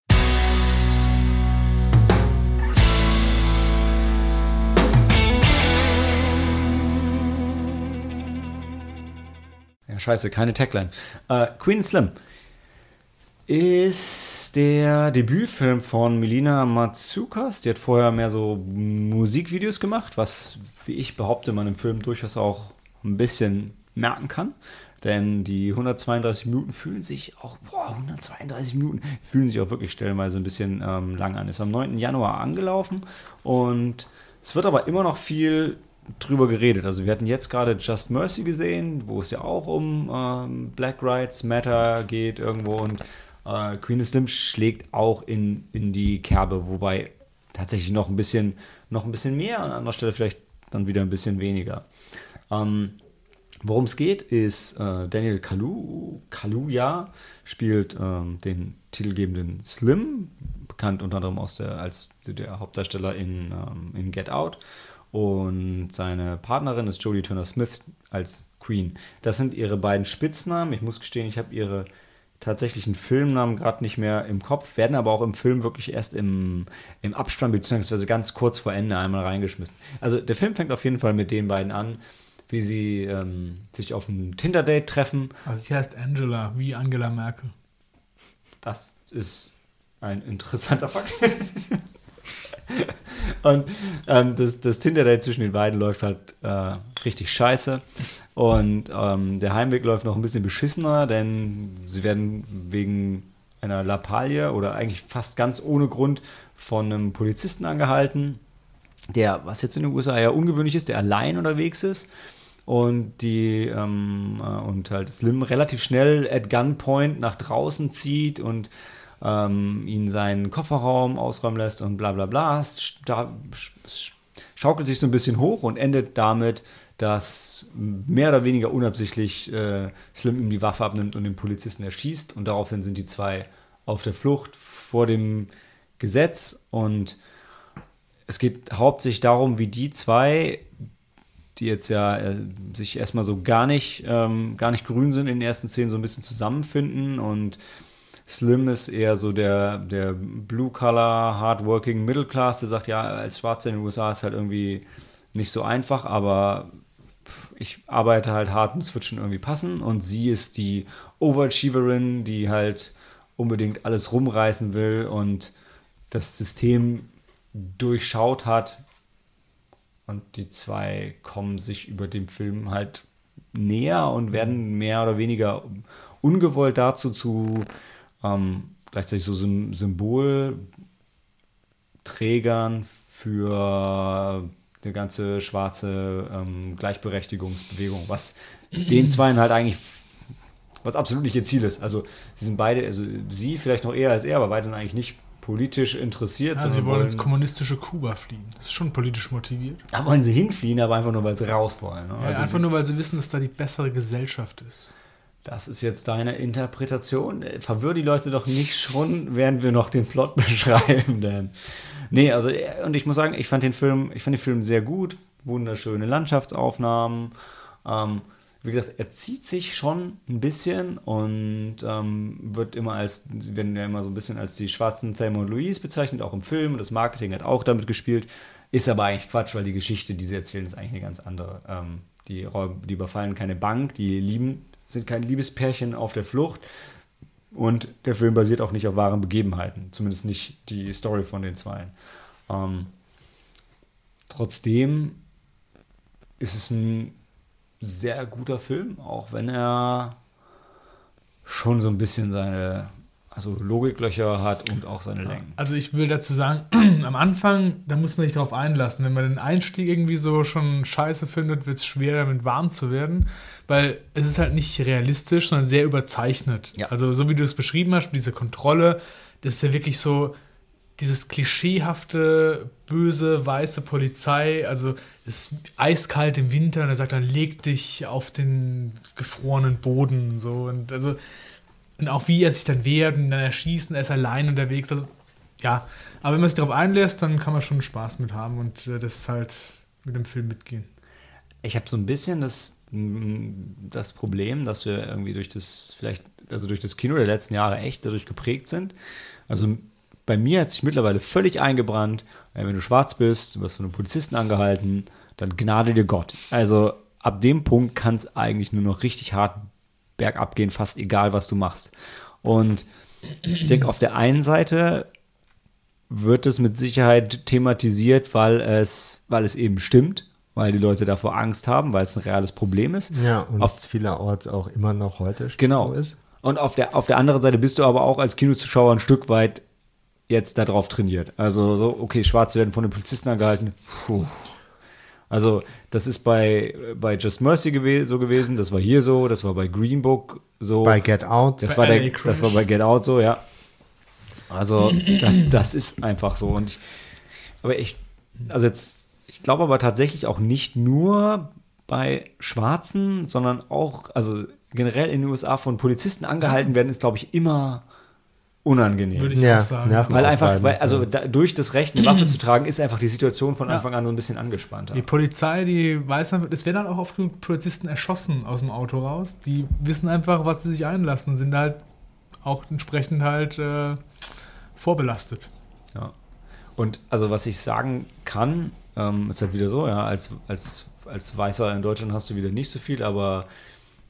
Ja, scheiße, keine Tagline. Äh, Queen and Slim ist der Debütfilm von Melina Matsukas. Die hat vorher mehr so Musikvideos gemacht, was, wie ich behaupte, man im Film durchaus auch ein bisschen merken kann. Denn die 132 Minuten fühlen sich auch, boah, 132 Minuten fühlen sich auch wirklich stellenweise ein bisschen ähm, lang an. Ist am 9. Januar angelaufen und es wird aber immer noch viel drüber geredet. Also wir hatten jetzt gerade Just Mercy gesehen, wo es ja auch um ähm, Black Rights Matter geht irgendwo und Äh, Queen of Slim schlägt auch in, in die Kerbe, wobei tatsächlich noch ein bisschen, noch ein bisschen mehr, an anderer Stelle vielleicht dann wieder ein bisschen weniger. Ähm, Worum es geht, ist äh, Daniel Kalu, Kaluuya spielt ähm, den titelgebenden Slim, bekannt unter anderem der, als der Hauptdarsteller in, ähm, in Get Out. Und seine Partnerin ist Jodie Turner Smith als Queen. Das sind ihre beiden Spitznamen. Ich muss gestehen, ich habe ihre tatsächlichen Filmnamen gerade nicht mehr im Kopf, werden aber auch im Film wirklich erst im, im Abspann beziehungsweise ganz kurz vor Ende einmal reingeschmissen. Also der Film fängt auf jeden Fall mit den beiden an wie sie ähm, sich auf ein Tinder-Date treffen. Also sie heißt Angela, wie Angela Merkel. Das ist ein interessanter Fakt. <laughs> <laughs> Und ähm, das, das Tinder-Date zwischen den beiden läuft halt äh, richtig scheiße. Und ähm, der Heimweg läuft noch ein bisschen beschissener, denn sie werden wegen einer Lappalie oder eigentlich fast ganz ohne Grund von einem Polizisten angehalten, der, was jetzt in den USA ja ungewöhnlich ist, der allein unterwegs ist und die ähm, äh, und halt Slim relativ schnell at Gunpoint nach draußen zieht und ähm, ihn seinen Kofferraum ausräumen lässt und bla bla bla. Da schaukelt sich so ein bisschen hoch und endet damit, dass mehr oder weniger unabsichtlich äh, Slim ihm die Waffe abnimmt und den Polizisten erschießt und daraufhin sind die zwei auf der Flucht vor dem Gesetz und es geht hauptsächlich darum, wie die zwei die jetzt ja äh, sich erstmal so gar nicht, ähm, gar nicht grün sind in den ersten Szenen, so ein bisschen zusammenfinden und Slim ist eher so der, der Blue-Color, Hardworking Middle Class, der sagt, ja, als Schwarzer in den USA ist halt irgendwie nicht so einfach, aber ich arbeite halt hart und es wird schon irgendwie passen. Und sie ist die Overachieverin, die halt unbedingt alles rumreißen will und das System durchschaut hat, und die zwei kommen sich über dem Film halt näher und werden mehr oder weniger ungewollt dazu zu ähm, gleichzeitig so Symbolträgern für eine ganze schwarze ähm, Gleichberechtigungsbewegung, was den Zweien halt eigentlich was absolut nicht ihr Ziel ist. Also sie sind beide, also sie vielleicht noch eher als er, aber beide sind eigentlich nicht politisch interessiert. Ja, sie wollen ins kommunistische Kuba fliehen. Das ist schon politisch motiviert. Da wollen sie hinfliehen, aber einfach nur, weil sie raus wollen. Ne? Ja, also einfach nur, weil sie wissen, dass da die bessere Gesellschaft ist. Das ist jetzt deine Interpretation. Verwirr die Leute doch nicht schon, während wir noch den Plot <laughs> beschreiben, denn. Nee, also, und ich muss sagen, ich fand den Film, ich fand den Film sehr gut. Wunderschöne Landschaftsaufnahmen. Ähm, wie gesagt, er zieht sich schon ein bisschen und ähm, wird immer als, werden ja immer so ein bisschen als die schwarzen Thelma und Louise bezeichnet, auch im Film. Das Marketing hat auch damit gespielt. Ist aber eigentlich Quatsch, weil die Geschichte, die sie erzählen, ist eigentlich eine ganz andere. Ähm, die, die überfallen keine Bank, die lieben, sind kein Liebespärchen auf der Flucht. Und der Film basiert auch nicht auf wahren Begebenheiten, zumindest nicht die Story von den Zweien. Ähm, trotzdem ist es ein sehr guter Film, auch wenn er schon so ein bisschen seine also Logiklöcher hat und auch seine Längen. Also ich will dazu sagen, <clears throat> am Anfang, da muss man sich darauf einlassen. Wenn man den Einstieg irgendwie so schon scheiße findet, wird es schwer, damit warm zu werden, weil es ist halt nicht realistisch, sondern sehr überzeichnet. Ja. Also so wie du es beschrieben hast, diese Kontrolle, das ist ja wirklich so, dieses klischeehafte, böse, weiße Polizei, also es ist eiskalt im Winter und er sagt dann, leg dich auf den gefrorenen Boden. So. Und also, und auch wie er sich dann wehrt und dann erschießt und er ist allein unterwegs. Also, ja, aber wenn man sich darauf einlässt, dann kann man schon Spaß mit haben und äh, das halt mit dem Film mitgehen. Ich habe so ein bisschen das, das Problem, dass wir irgendwie durch das, vielleicht, also durch das Kino der letzten Jahre echt dadurch geprägt sind. Also bei mir hat sich mittlerweile völlig eingebrannt, wenn du schwarz bist, du wirst von einem Polizisten angehalten, dann gnade dir Gott. Also ab dem Punkt kann es eigentlich nur noch richtig hart bergab gehen, fast egal, was du machst. Und ich denke, auf der einen Seite wird es mit Sicherheit thematisiert, weil es, weil es eben stimmt, weil die Leute davor Angst haben, weil es ein reales Problem ist. Ja, und auf, vielerorts auch immer noch heute genau. ist. Und auf der, auf der anderen Seite bist du aber auch als Kinozuschauer ein Stück weit jetzt darauf trainiert. Also so, okay, Schwarze werden von den Polizisten angehalten. Puh. Also, das ist bei, bei Just Mercy gew so gewesen, das war hier so, das war bei Green Book so. Bei Get Out. Das Bei war, der, das war bei Get Out so, ja. Also, das, das ist einfach so. Und ich, aber ich, also jetzt, ich glaube aber tatsächlich auch nicht nur bei Schwarzen, sondern auch, also generell in den USA von Polizisten angehalten werden, ist, glaube ich, immer unangenehm. Würde ich Ja, auch sagen. nerven. weil einfach, weil, also da, durch das Recht, eine Waffe zu tragen, ist einfach die Situation von Ja. Anfang an so ein bisschen angespannter. Die Polizei, die weiß dann, es werden dann auch oft genug Polizisten erschossen aus dem Auto raus. Die wissen einfach, was sie sich einlassen und sind halt auch entsprechend halt äh, vorbelastet. Ja. Und also was ich sagen kann, ähm, ist halt wieder so, ja, als, als, als Weißer in Deutschland hast du wieder nicht so viel, aber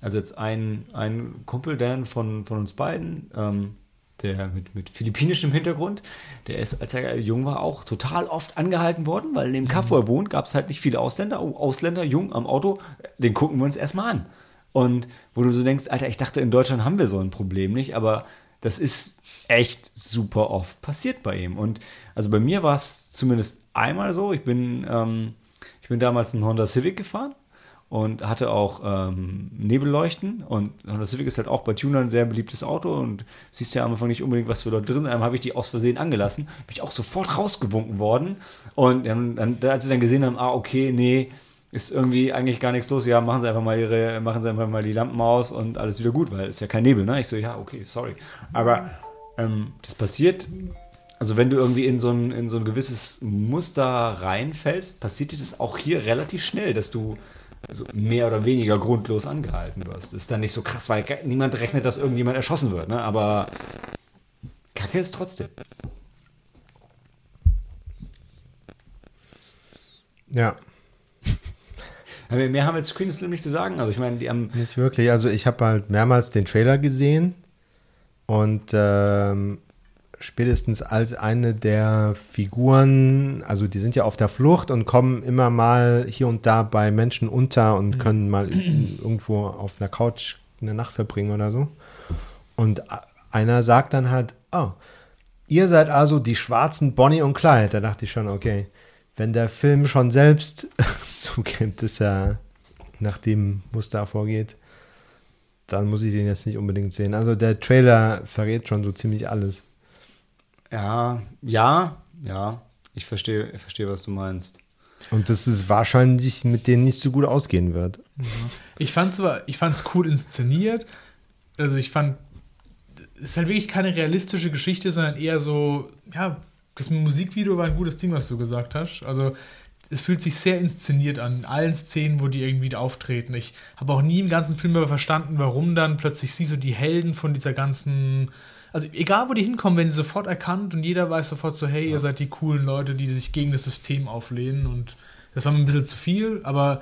also jetzt ein, ein Kumpel, Dan von, von uns beiden, ähm, der mit, mit philippinischem Hintergrund, der ist, als er jung war, auch total oft angehalten worden, weil in dem Kaff, wo er wohnt, gab es halt nicht viele Ausländer. Oh, Ausländer, jung am Auto, den gucken wir uns erstmal an. Und wo du so denkst, Alter, ich dachte, in Deutschland haben wir so ein Problem nicht, aber das ist echt super oft passiert bei ihm. Und also bei mir war es zumindest einmal so. Ich bin, ähm, ich bin damals einen Honda Civic gefahren und hatte auch ähm, Nebelleuchten. Und Honda Civic ist halt auch bei Tunern ein sehr beliebtes Auto und siehst ja am Anfang nicht unbedingt, was für Leute drin sind. Habe ich die aus Versehen angelassen, bin ich auch sofort rausgewunken worden. Und dann, dann, als sie dann gesehen haben, ah, okay, nee, ist irgendwie eigentlich gar nichts los. Ja, machen Sie einfach mal ihre, machen Sie einfach mal die Lampen aus und alles wieder gut, weil es ist ja kein Nebel, ne? Ich so, ja, okay, sorry. Aber ähm, das passiert, also wenn du irgendwie in so ein, in so ein gewisses Muster reinfällst, passiert dir das auch hier relativ schnell, dass du also mehr oder weniger grundlos angehalten wirst. Das ist dann nicht so krass, weil niemand rechnet, dass irgendjemand erschossen wird, ne? Aber Kacke ist trotzdem. Ja, Mehr haben wir zu Queen Slim nicht zu sagen. Also ich meine, die haben nicht wirklich. Also ich habe halt mehrmals den Trailer gesehen und ähm, spätestens als eine der Figuren, also die sind ja auf der Flucht und kommen immer mal hier und da bei Menschen unter und können mal irgendwo auf einer Couch eine Nacht verbringen oder so. Und einer sagt dann halt, oh, ihr seid also die schwarzen Bonnie und Clyde. Da dachte ich schon, okay, wenn der Film schon selbst <laughs> zugibt, dass er nach dem Muster vorgeht, dann muss ich den jetzt nicht unbedingt sehen. Also der Trailer verrät schon so ziemlich alles. Ja, ja, ja. Ich verstehe, ich verstehe, was du meinst. Und dass es wahrscheinlich mit denen nicht so gut ausgehen wird. Ich fand es ich fand's cool inszeniert. Also ich fand, es ist halt wirklich keine realistische Geschichte, sondern eher so, ja, das Musikvideo war ein gutes Ding, was du gesagt hast. Also es fühlt sich sehr inszeniert an, in allen Szenen, wo die irgendwie auftreten. Ich habe auch nie im ganzen Film aber verstanden, warum dann plötzlich sie so die Helden von dieser ganzen, also egal wo die hinkommen, werden sie sofort erkannt und jeder weiß sofort so, hey, ihr seid die coolen Leute, die sich gegen das System auflehnen und das war mir ein bisschen zu viel, aber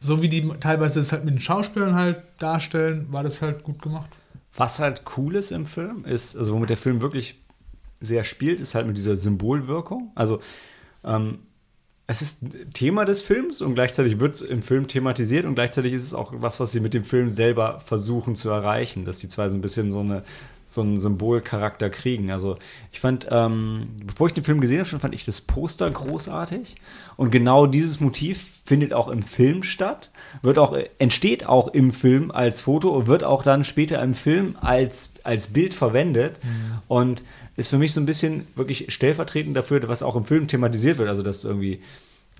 so wie die teilweise das halt mit den Schauspielern halt darstellen, war das halt gut gemacht. Was halt cool ist im Film, ist, also womit der Film wirklich sehr spielt, ist halt mit dieser Symbolwirkung. Also ähm, es ist Thema des Films und gleichzeitig wird es im Film thematisiert und gleichzeitig ist es auch was, was sie mit dem Film selber versuchen zu erreichen, dass die zwei so ein bisschen so eine so einen Symbolcharakter kriegen. Also ich fand, ähm, bevor ich den Film gesehen habe, schon fand ich das Poster großartig. Und genau dieses Motiv findet auch im Film statt, wird auch, entsteht auch im Film als Foto und wird auch dann später im Film als, als Bild verwendet. Und ist für mich so ein bisschen wirklich stellvertretend dafür, was auch im Film thematisiert wird. Also dass irgendwie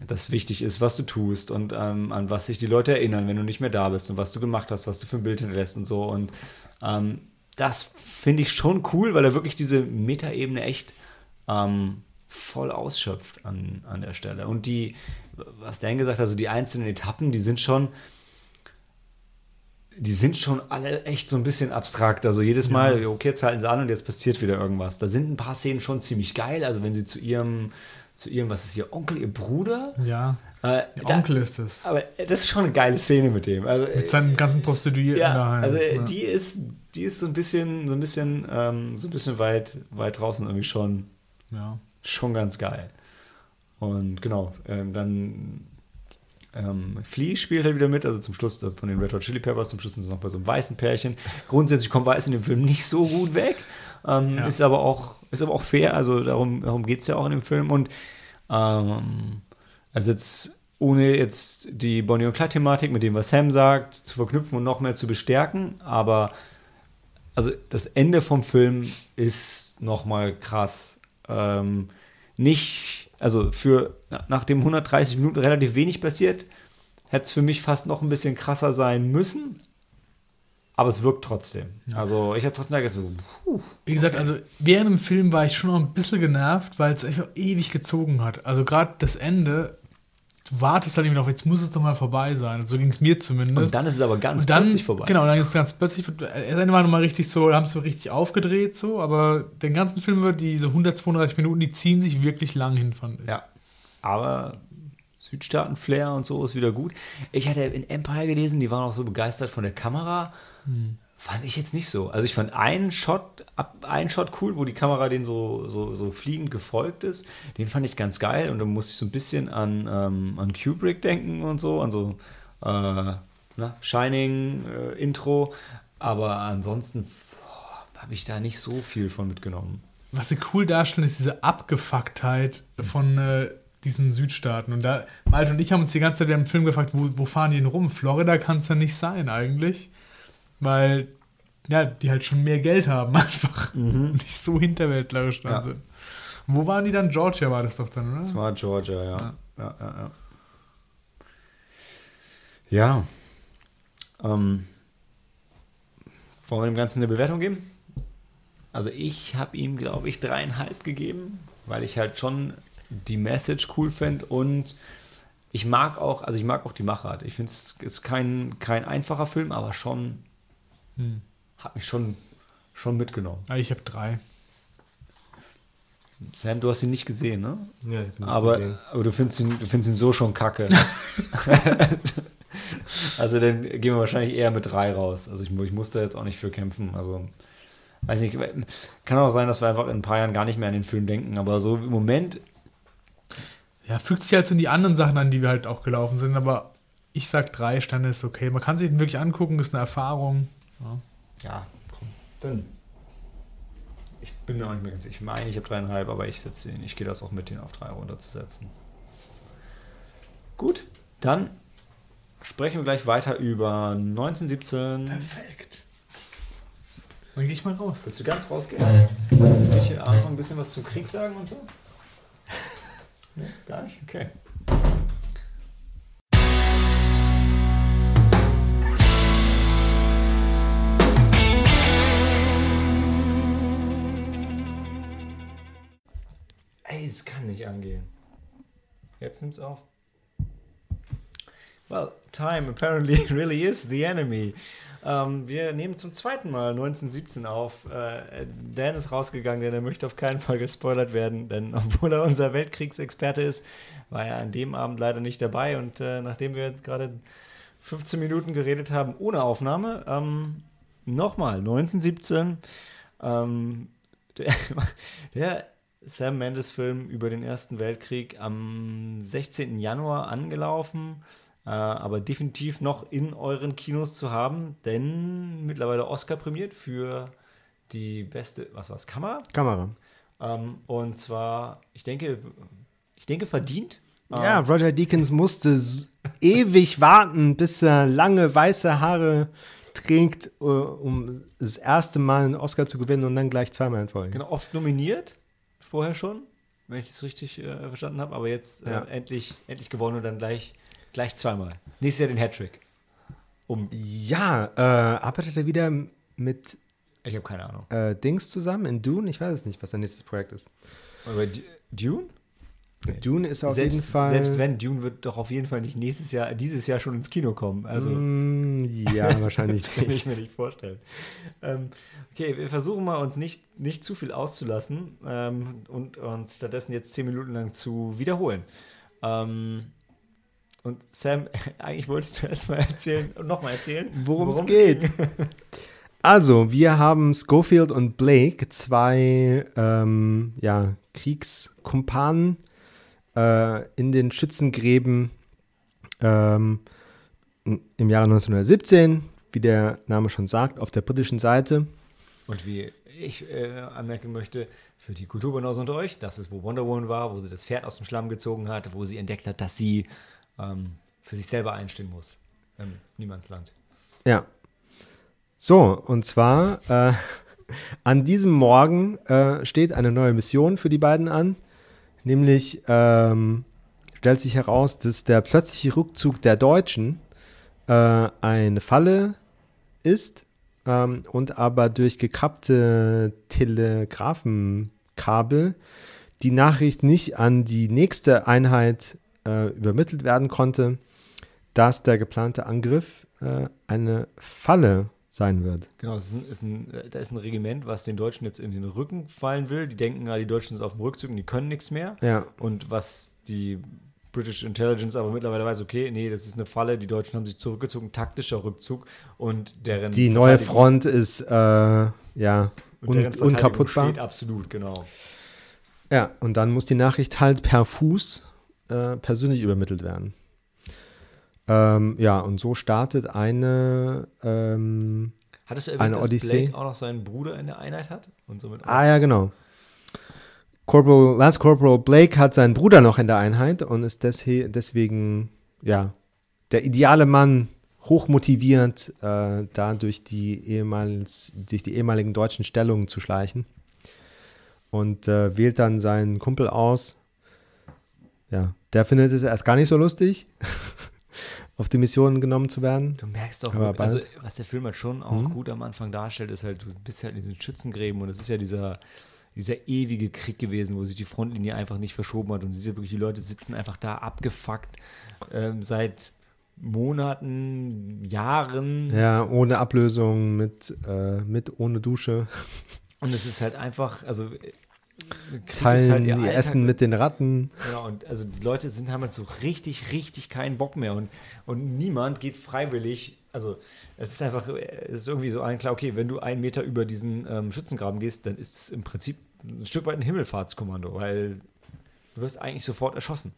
das wichtig ist, was du tust und ähm, an was sich die Leute erinnern, wenn du nicht mehr da bist und was du gemacht hast, was du für ein Bild hinterlässt und so. Und ähm, das finde ich schon cool, weil er wirklich diese Metaebene echt ähm, voll ausschöpft an, an der Stelle. Und die, was Dan gesagt hat, also die einzelnen Etappen, die sind schon, die sind schon alle echt so ein bisschen abstrakt. Also jedes Mal, okay, jetzt halten sie an und jetzt passiert wieder irgendwas. Da sind ein paar Szenen schon ziemlich geil. Also wenn sie zu ihrem, zu ihrem, was ist ihr Onkel, ihr Bruder? Ja. Äh, Der da- Onkel ist es. aber das ist schon eine geile Szene mit dem. Also, Mit seinen ganzen Prostituierten ja, daheim. also äh, ja. die ist, die ist so ein bisschen, so ein bisschen, ähm, so ein bisschen weit, weit draußen irgendwie schon, ja. schon ganz geil. Und genau, ähm, dann ähm, Flea spielt halt wieder mit, also zum Schluss von den Red Hot Chili Peppers, zum Schluss sind sie noch bei so einem weißen Pärchen. Grundsätzlich kommt Weiß in dem Film nicht so gut weg, ähm, Ja. ist, aber auch, ist aber auch fair, also darum, darum geht es ja auch in dem Film. Und ähm, also jetzt ohne jetzt die Bonnie und Clyde-Thematik mit dem, was Sam sagt, zu verknüpfen und noch mehr zu bestärken. Aber also das Ende vom Film ist nochmal krass. Ähm, nicht, also für nach dem 130 Minuten relativ wenig passiert, hätte es für mich fast noch ein bisschen krasser sein müssen. Aber es wirkt trotzdem. Also ich habe trotzdem gedacht, so, puh, Wie gesagt, also während dem Film war ich schon noch ein bisschen genervt, weil es einfach ewig gezogen hat. Also gerade das Ende, du wartest halt irgendwie noch, jetzt muss es doch mal vorbei sein. So ging es mir zumindest. Und dann ist es aber ganz dann, plötzlich vorbei. Genau, dann ist es ganz plötzlich, das Ende war nochmal richtig so, haben sie richtig aufgedreht so, aber den ganzen Film, über diese 132 Minuten, die ziehen sich wirklich lang hin, fand ich. Ja. Aber Südstaaten-Flair und so ist wieder gut. Ich hatte in Empire gelesen, die waren auch so begeistert von der Kamera. Fand ich jetzt nicht so. Also ich fand einen Shot, einen Shot cool, wo die Kamera den so, so, so fliegend gefolgt ist. Den fand ich ganz geil und dann musste ich so ein bisschen an, ähm, an Kubrick denken und so, an so äh, na, Shining-Intro. Aber ansonsten habe ich da nicht so viel von mitgenommen. Was sie cool darstellen, ist diese Abgefucktheit von äh, diesen Südstaaten. Und da, Malte und ich haben uns die ganze Zeit im Film gefragt, wo, wo fahren die denn rum? Florida kann es ja nicht sein eigentlich. Weil, ja, die halt schon mehr Geld haben <laughs> einfach. Und nicht so hinterwäldlerisch dann Ja. sind. Wo waren die dann? Georgia war das doch dann, oder? Das war Georgia, ja. Ja, ja, ja. ja. Ähm, wollen wir dem Ganzen eine Bewertung geben? Also ich habe ihm, glaube ich, dreieinhalb gegeben, weil ich halt schon die Message cool finde und ich mag auch, also ich mag auch die Machart. Ich finde es ist kein, kein einfacher Film, aber schon Hm. hat mich schon, schon mitgenommen. Ah, ich habe drei. Sam, du hast ihn nicht gesehen, ne? Ja, ich nicht Aber, gesehen. aber du, findest ihn, du findest ihn so schon kacke. <laughs> <laughs> also dann gehen wir wahrscheinlich eher mit drei raus. Also ich, ich muss da jetzt auch nicht für kämpfen. Also weiß nicht, kann auch sein, dass wir einfach in ein paar Jahren gar nicht mehr an den Film denken. Aber so im Moment, Ja, fügt sich halt so in die anderen Sachen an, die wir halt auch gelaufen sind, aber ich sag drei Sterne ist okay. Man kann sich den wirklich angucken, ist eine Erfahrung. Ja. ja, komm, dann. Ich bin mir auch nicht mehr ganz sicher. Ich meine, ich habe dreieinhalb, aber ich setze ihn, ich gehe das auch mit, den auf drei runterzusetzen. Gut, dann sprechen wir gleich weiter über 1917. Perfekt. Dann gehe ich mal raus. Willst du ganz rausgehen? Soll ich hier einfach ein bisschen was zum Krieg sagen und so? <laughs> Nee, gar nicht? Okay. Ey, das kann nicht angehen. Jetzt nimmt's auf. Well, time apparently <laughs> really is the enemy. Ähm, wir nehmen zum zweiten Mal 1917 auf. Äh, Dan ist rausgegangen, denn er möchte auf keinen Fall gespoilert werden, denn obwohl er unser Weltkriegsexperte ist, war er an dem Abend leider nicht dabei. Und äh, nachdem wir gerade 15 Minuten geredet haben ohne Aufnahme, ähm, nochmal 1917. Ähm, <laughs> der, der Sam Mendes-Film über den Ersten Weltkrieg am 16. Januar angelaufen, äh, aber definitiv noch in euren Kinos zu haben, denn mittlerweile Oscar prämiert für die beste, was war's, Kamera? Kamera. Ähm, und zwar, ich denke, ich denke verdient. Ja, Ähm, Roger Deakins musste ewig warten, bis er lange weiße Haare trägt, äh, um das erste Mal einen Oscar zu gewinnen und dann gleich zweimal in Folge. genau, oft nominiert, vorher schon, wenn ich das richtig äh, verstanden habe, aber jetzt äh, Ja. endlich, endlich gewonnen und dann gleich, gleich zweimal. Nächstes Jahr den Hattrick. Um, Ja, äh, arbeitet er wieder mit ich habe keine Ahnung. äh, Dings zusammen in Dune? Ich weiß es nicht, was sein nächstes Projekt ist. Aber D- Dune? Nee. Dune ist auf selbst, jeden Fall. selbst wenn, Dune wird doch auf jeden Fall nicht nächstes Jahr, dieses Jahr schon ins Kino kommen. Also, Mm, ja, <laughs> wahrscheinlich das kann ich mir nicht vorstellen. Ähm, okay, wir versuchen mal, uns nicht, nicht zu viel auszulassen ähm, und uns stattdessen jetzt zehn Minuten lang zu wiederholen. Ähm, und Sam, <laughs> eigentlich wolltest du erstmal erzählen und nochmal erzählen, Worum es geht. ging. <laughs> Also, wir haben Schofield und Blake, zwei ähm, ja, Kriegskumpanen äh, in den Schützengräben ähm, im Jahre 1917, wie der Name schon sagt, auf der britischen Seite. Und wie ich äh, anmerken möchte, für die Kulturbanause unter euch, das ist, wo Wonder Woman war, wo sie das Pferd aus dem Schlamm gezogen hat, wo sie entdeckt hat, dass sie ähm, für sich selber einstehen muss. Im Niemandsland. Ja. So, und zwar äh, <laughs> an diesem Morgen äh, steht eine neue Mission für die beiden an. Nämlich ähm, stellt sich heraus, dass der plötzliche Rückzug der Deutschen äh, eine Falle ist ähm, und aber durch gekappte Telegrafenkabel die Nachricht nicht an die nächste Einheit äh, übermittelt werden konnte, dass der geplante Angriff äh, eine Falle sein wird. Genau, ist ein, ist ein, da ist ein Regiment, was den Deutschen jetzt in den Rücken fallen will. Die denken, ja, die Deutschen sind auf dem Rückzug und die können nichts mehr. Ja. Und was die British Intelligence aber mittlerweile weiß, okay, nee, das ist eine Falle, die Deutschen haben sich zurückgezogen, taktischer Rückzug und deren Die neue Front ist äh, ja un unkaputtbar. steht absolut, genau. Ja, und dann muss die Nachricht halt per Fuß äh, persönlich übermittelt werden. Ähm, ja, und so startet eine. Ähm, Hattest du Eine erwähnt, dass Odyssee. Blake auch noch seinen Bruder in der Einheit hat? Und somit ah, ja, genau. Corporal, Lance Corporal Blake hat seinen Bruder noch in der Einheit und ist deshe deswegen, ja, der ideale Mann, hochmotiviert, äh, da durch die, ehemals, durch die ehemaligen deutschen Stellungen zu schleichen. Und äh, wählt dann seinen Kumpel aus. Ja, der findet es erst gar nicht so lustig, <laughs> auf die Mission genommen zu werden. Du merkst doch, also was der Film halt schon auch gut am Anfang darstellt, ist halt, du bist halt in diesen Schützengräben und es ist ja dieser, dieser ewige Krieg gewesen, wo sich die Frontlinie einfach nicht verschoben hat und diese wirklich, die Leute sitzen einfach da abgefuckt ähm, seit Monaten, Jahren Ja, ohne Ablösung, mit, äh, mit ohne Dusche. und es ist halt einfach, also Teilen halt ihr. Essen mit den Ratten. Genau, und also die Leute sind, haben halt so richtig, richtig keinen Bock mehr und, und niemand geht freiwillig, also es ist einfach, es ist irgendwie so allen klar, okay, wenn du einen Meter über diesen ähm, Schützengraben gehst, dann ist es im Prinzip ein Stück weit ein Himmelfahrtskommando, weil du wirst eigentlich sofort erschossen.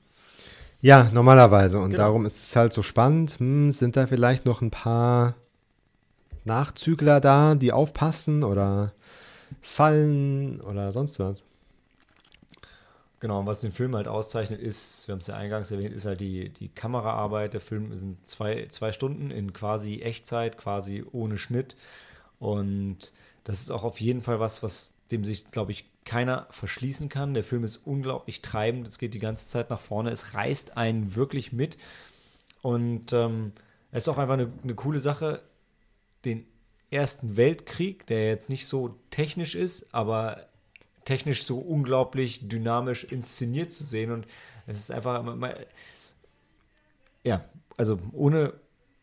Ja, normalerweise. Und Genau. darum ist es halt so spannend. Hm, sind da vielleicht noch ein paar Nachzügler da, die aufpassen oder fallen oder sonst was? Genau, und was den Film halt auszeichnet, ist, wir haben es ja eingangs erwähnt, ist halt die, die Kameraarbeit. Der Film sind zwei, zwei Stunden in quasi Echtzeit, quasi ohne Schnitt. Und das ist auch auf jeden Fall was, was dem sich, glaube ich, keiner verschließen kann. Der Film ist unglaublich treibend, es geht die ganze Zeit nach vorne, es reißt einen wirklich mit. Und ähm, es ist auch einfach eine, eine coole Sache, den Ersten Weltkrieg, der jetzt nicht so technisch ist, aber technisch so unglaublich dynamisch inszeniert zu sehen. Und es ist einfach, ja, also ohne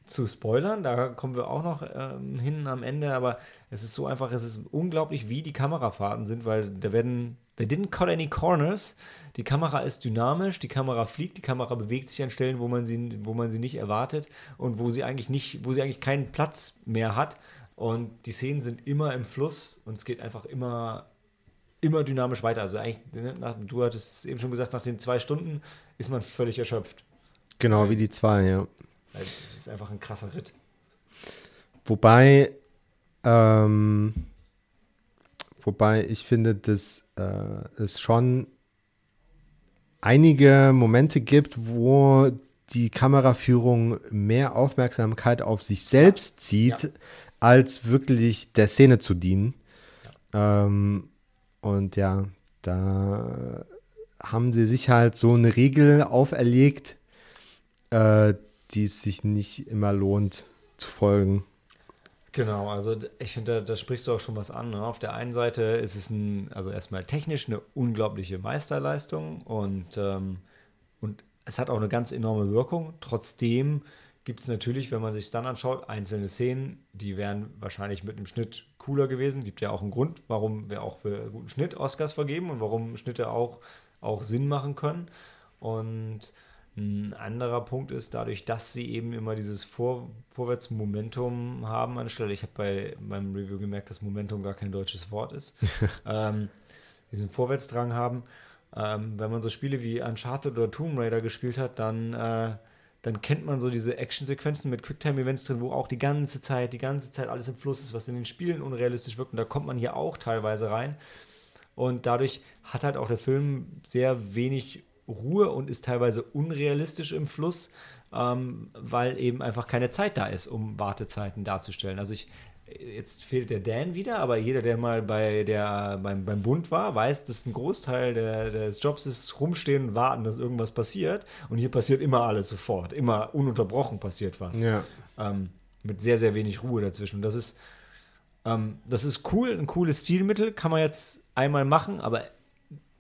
zu spoilern, da kommen wir auch noch ähm, hin am Ende, aber es ist so einfach, es ist unglaublich, wie die Kamerafahrten sind, weil da werden, they didn't cut any corners. Die Kamera ist dynamisch, die Kamera fliegt, die Kamera bewegt sich an Stellen, wo man sie, wo man sie nicht erwartet und wo sie eigentlich nicht, wo sie eigentlich keinen Platz mehr hat. Und die Szenen sind immer im Fluss und es geht einfach immer, immer dynamisch weiter. Also eigentlich, ne, nach, du hattest eben schon gesagt, nach den zwei Stunden ist man völlig erschöpft. Genau wie die zwei, ja. Weil Es ist einfach ein krasser Ritt. Wobei, ähm, wobei ich finde, dass äh, es schon einige Momente gibt, wo die Kameraführung mehr Aufmerksamkeit auf sich selbst zieht, Ja. als wirklich der Szene zu dienen. Ähm, und ja, da haben sie sich halt so eine Regel auferlegt, äh, die es sich nicht immer lohnt zu folgen. Genau, also ich finde, da, da sprichst du auch schon was an. Ne? Auf der einen Seite ist es ein, also erstmal technisch eine unglaubliche Meisterleistung und, ähm, und es hat auch eine ganz enorme Wirkung. Trotzdem gibt es natürlich, wenn man sich dann anschaut, einzelne Szenen, die wären wahrscheinlich mit einem Schnitt cooler gewesen. Gibt ja auch einen Grund, warum wir auch für guten Schnitt Oscars vergeben und warum Schnitte auch, auch Sinn machen können. Und ein anderer Punkt ist, dadurch, dass sie eben immer dieses Vor Vorwärtsmomentum haben anstelle, ich habe bei meinem Review gemerkt, dass Momentum gar kein deutsches Wort ist, <laughs> ähm, diesen Vorwärtsdrang haben. Ähm, wenn man so Spiele wie Uncharted oder Tomb Raider gespielt hat, dann, äh, dann kennt man so diese Actionsequenzen mit Quicktime-Events drin, wo auch die ganze Zeit, die ganze Zeit alles im Fluss ist, was in den Spielen unrealistisch wirkt. Und da kommt man hier auch teilweise rein. Und dadurch hat halt auch der Film sehr wenig Ruhe und ist teilweise unrealistisch im Fluss, ähm, weil eben einfach keine Zeit da ist, um Wartezeiten darzustellen. Also ich, jetzt fehlt der Dan wieder, aber jeder, der mal bei der, beim, beim Bund war, weiß, dass ein Großteil der, des Jobs ist rumstehen und warten, dass irgendwas passiert. Und hier passiert immer alles sofort. Immer ununterbrochen passiert was. Ja. Ähm, mit sehr, sehr wenig Ruhe dazwischen. Und das ist, ähm, das ist cool, ein cooles Stilmittel, kann man jetzt einmal machen, aber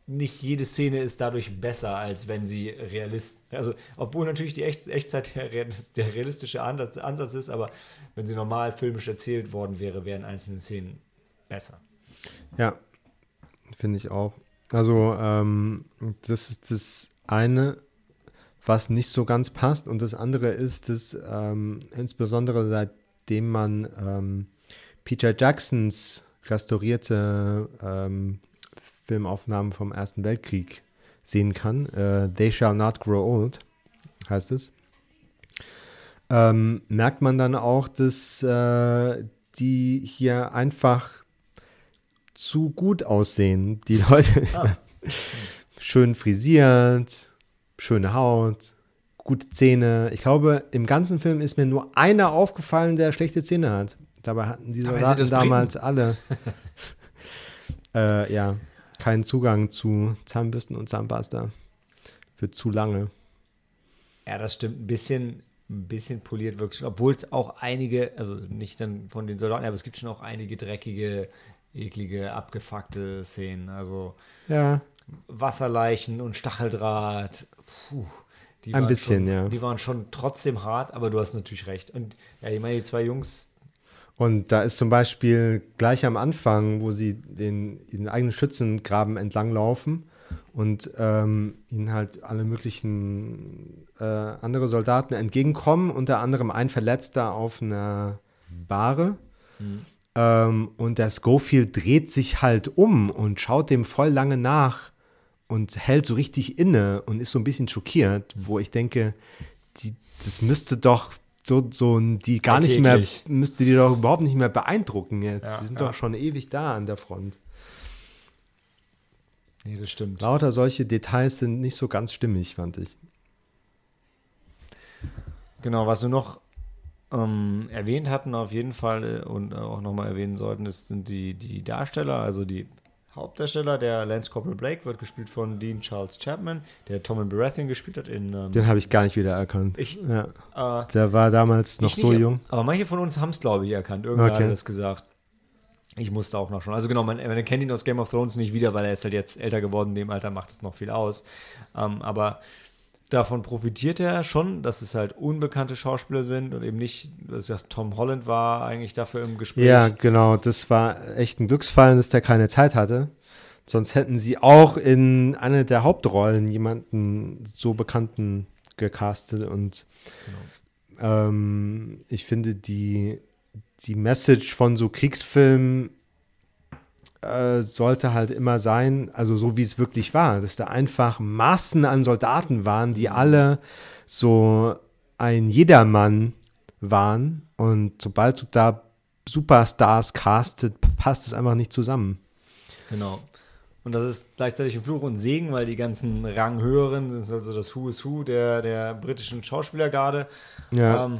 nicht jede Szene ist dadurch besser, als wenn sie realist, also obwohl natürlich die Echt Echtzeit der, realistische Ansatz, Ansatz ist, aber wenn sie normal filmisch erzählt worden wäre, wären einzelne Szenen besser. Ja, finde ich auch. Also ähm, das ist das eine, was nicht so ganz passt und das andere ist, dass ähm, insbesondere seitdem man ähm, Peter Jacksons restaurierte ähm, Filmaufnahmen vom Ersten Weltkrieg sehen kann. Äh, They Shall Not Grow Old heißt es. Ähm, merkt man dann auch, dass äh, die hier einfach zu gut aussehen. Die Leute ah. <laughs> schön frisiert, schöne Haut, gute Zähne. Ich glaube, im ganzen Film ist mir nur einer aufgefallen, der schlechte Zähne hat. Dabei hatten die Soldaten damals alle. <laughs> äh, ja keinen Zugang zu Zahnbürsten und Zahnpasta für zu lange. Ja, das stimmt. Ein bisschen, ein bisschen poliert wirklich schon, obwohl es auch einige, also nicht dann von den Soldaten, aber es gibt schon auch einige dreckige, eklige, abgefuckte Szenen. Also ja. Wasserleichen und Stacheldraht. Puh, Ein bisschen, schon, ja. Die waren schon trotzdem hart, aber du hast natürlich recht. Und ja, ich meine, die zwei Jungs, und da ist zum Beispiel gleich am Anfang, wo sie den, den eigenen Schützengraben entlanglaufen und ähm, ihnen halt alle möglichen äh, andere Soldaten entgegenkommen, unter anderem ein Verletzter auf einer Bahre. Mhm. Ähm, und der Schofield dreht sich halt um und schaut dem voll lange nach und hält so richtig inne und ist so ein bisschen schockiert, wo ich denke, die, das müsste doch so, so die gar nicht mehr, müsste die doch überhaupt nicht mehr beeindrucken jetzt. Ja, die sind ja. doch schon ewig da an der Front. Nee, das stimmt. Lauter solche Details sind nicht so ganz stimmig, fand ich. Genau, was wir noch ähm, erwähnt hatten, auf jeden Fall äh, und auch nochmal erwähnen sollten, ist, sind die, die Darsteller, also die Hauptdarsteller, der Lance Corporal Blake, wird gespielt von Dean Charles Chapman, der Tom Baratheon gespielt hat in. Ähm, Den habe ich gar nicht wieder erkannt. Ich, ja. äh, der war damals noch so nicht, jung. Aber manche von uns haben es, glaube ich, erkannt. Irgendwer okay. hat das gesagt. Ich musste auch noch schon. Also genau, man, man kennt ihn aus Game of Thrones nicht wieder, weil er ist halt jetzt älter geworden. In dem Alter macht es noch viel aus. Ähm, aber davon profitiert er schon, dass es halt unbekannte Schauspieler sind und eben nicht, dass ja Tom Holland war eigentlich dafür im Gespräch. Ja, genau, das war echt ein Glücksfall, dass der keine Zeit hatte. Sonst hätten sie auch in eine der Hauptrollen jemanden so bekannten gecastet und genau. ähm, ich finde die, die Message von so Kriegsfilmen äh, sollte halt immer sein, also so wie es wirklich war, dass da einfach Massen an Soldaten waren, die alle so ein Jedermann waren. Und sobald du da Superstars castet, passt es einfach nicht zusammen. Genau. Und das ist gleichzeitig ein Fluch und Segen, weil die ganzen Ranghöheren, das ist also das Who is Who der, der britischen Schauspielergarde. Ja. Ähm,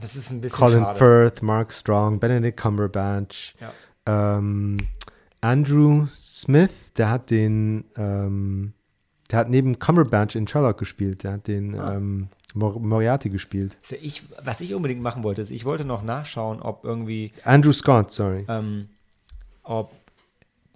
das ist ein bisschen Colin schade. Firth, Mark Strong, Benedict Cumberbatch. Ja. Ähm, Andrew Smith, der hat den, ähm, der hat neben Cumberbatch in Sherlock gespielt. Der hat den ah. ähm, Mor Moriarty gespielt. Ich, was ich unbedingt machen wollte, ist, ich wollte noch nachschauen, ob irgendwie. Andrew Scott, sorry. Ähm, ob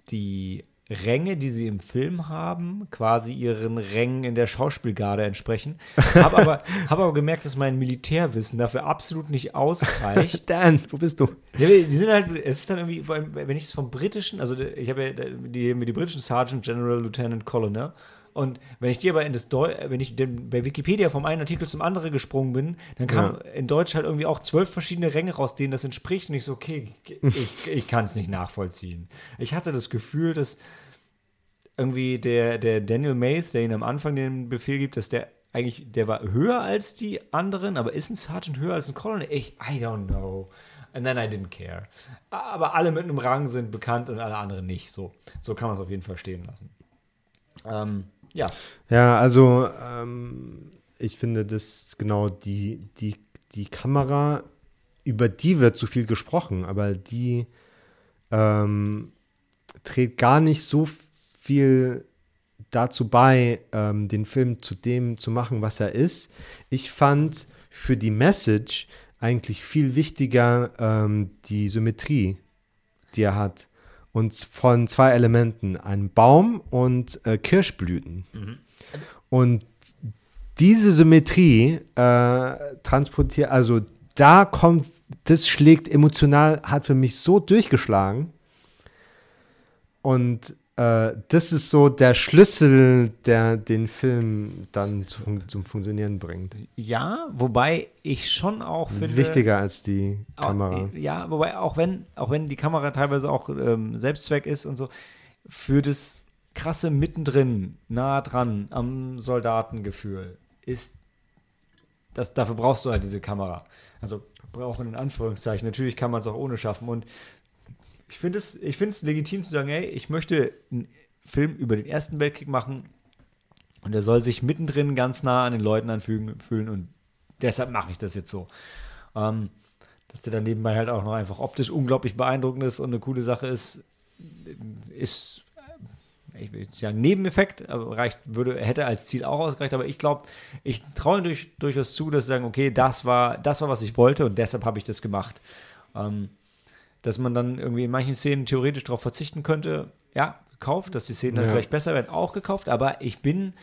die Ränge, die sie im Film haben, quasi ihren Rängen in der Schauspielgarde entsprechen. <laughs> Habe aber, hab aber gemerkt, dass mein Militärwissen dafür absolut nicht ausreicht. <laughs> Dan, wo bist du? Ja, die sind halt, es ist dann irgendwie, wenn ich es vom britischen, also ich habe ja die, die britischen Sergeant General Lieutenant Colonel und wenn ich dir aber in das Deu wenn ich bei Wikipedia vom einen Artikel zum anderen gesprungen bin, dann kam ja. in Deutsch halt irgendwie auch zwölf verschiedene Ränge raus, denen das entspricht. Und ich so, okay, ich, ich kann es nicht nachvollziehen. Ich hatte das Gefühl, dass irgendwie der, der Daniel Mays, der ihn am Anfang den Befehl gibt, dass der eigentlich, der war höher als die anderen, aber ist ein Sergeant höher als ein Colonel? Ich, I don't know. And then I didn't care. Aber alle mit einem Rang sind bekannt und alle anderen nicht. So, so kann man es auf jeden Fall stehen lassen. Ähm, Ja. Ja, also ähm, ich finde, dass genau die, die, die Kamera, über die wird so viel gesprochen, aber die ähm, trägt gar nicht so viel dazu bei, ähm, den Film zu dem zu machen, was er ist. Ich fand für die Message eigentlich viel wichtiger ähm, die Symmetrie, die er hat. Und von zwei Elementen, einem Baum und äh, Kirschblüten. Und diese Symmetrie äh, transportiert, also da kommt, das schlägt emotional, hat für mich so durchgeschlagen. Und äh, das ist so der Schlüssel, der den Film dann zum, zum Funktionieren bringt. Ja, wobei ich schon auch finde. Wichtiger als die Kamera. Auch, ja, wobei auch wenn, auch wenn die Kamera teilweise auch ähm, Selbstzweck ist und so, für das krasse mittendrin, nah dran am Soldatengefühl ist das, dafür brauchst du halt diese Kamera. Also brauchen in Anführungszeichen. Natürlich kann man es auch ohne schaffen. Und ich finde es, ich finde es legitim zu sagen, ey, ich möchte einen Film über den Ersten Weltkrieg machen und der soll sich mittendrin ganz nah an den Leuten anfügen fühlen und deshalb mache ich das jetzt so. Ähm, dass der dann nebenbei halt auch noch einfach optisch unglaublich beeindruckend ist und eine coole Sache ist, ist ich will nicht sagen Nebeneffekt, aber reicht, würde, hätte als Ziel auch ausgereicht, aber ich glaube, ich traue durch, durchaus zu, dass sie sagen, okay, das war, das war, was ich wollte und deshalb habe ich das gemacht. Ähm, dass man dann irgendwie in manchen Szenen theoretisch darauf verzichten könnte, ja, gekauft, dass die Szenen dann Ja. vielleicht besser werden, auch gekauft, aber ich bin,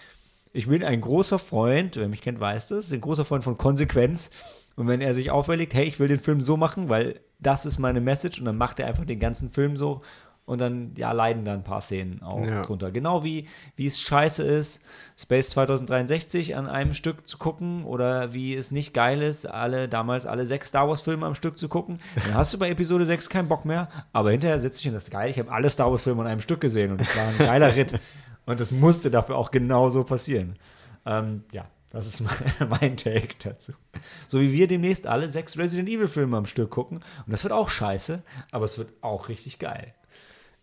ich bin ein großer Freund, wer mich kennt, weiß das, ein großer Freund von Konsequenz. Und wenn er sich auferlegt, hey, ich will den Film so machen, weil das ist meine Message, und dann macht er einfach den ganzen Film so und dann, ja, leiden da ein paar Szenen auch Ja. drunter. Genau wie, wie es scheiße ist, Space 2063 an einem Stück zu gucken oder wie es nicht geil ist, alle damals alle sechs Star Wars-Filme am Stück zu gucken. Dann hast du bei Episode 6 keinen Bock mehr, aber hinterher sitze ich und das geil, ich habe alle Star Wars-Filme an einem Stück gesehen und es war ein geiler Ritt. <laughs> Und das musste dafür auch genauso passieren. Ähm, ja, das ist <laughs> mein Take dazu. So wie wir demnächst alle sechs Resident Evil-Filme am Stück gucken. Und das wird auch scheiße, aber es wird auch richtig geil.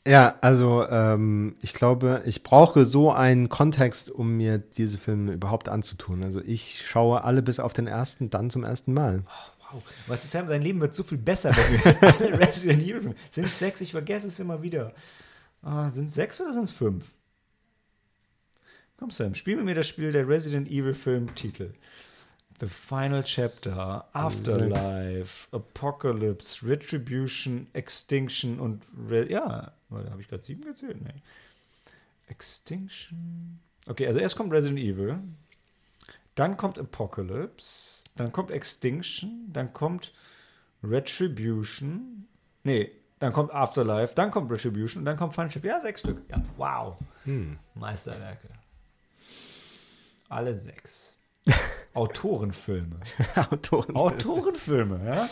Ja, also ähm, ich glaube, ich brauche so einen Kontext, um mir diese Filme überhaupt anzutun. Also ich schaue alle bis auf den ersten, dann zum ersten Mal. Wow. Weißt du, Sam, dein Leben wird so viel besser, wenn du jetzt <laughs> alle Resident Evil. Sind es sechs? Ich vergesse es immer wieder. Ah, sind es sechs oder sind es fünf? Komm, Sam, spiel mit mir das Spiel der Resident Evil Filmtitel. The Final Chapter, Afterlife, Apocalypse, Retribution, Extinction und Re ja, warte, habe ich gerade sieben gezählt? Nee. Extinction. Okay, also erst kommt Resident Evil, dann kommt Apocalypse, dann kommt Extinction, dann kommt Retribution. Nee, dann kommt Afterlife, dann kommt Retribution und dann kommt Final Chapter. Ja, sechs Stück. Ja, wow. Meisterwerke. Alle sechs. <laughs> Autorenfilme. <laughs> Autoren. Autorenfilme, ja.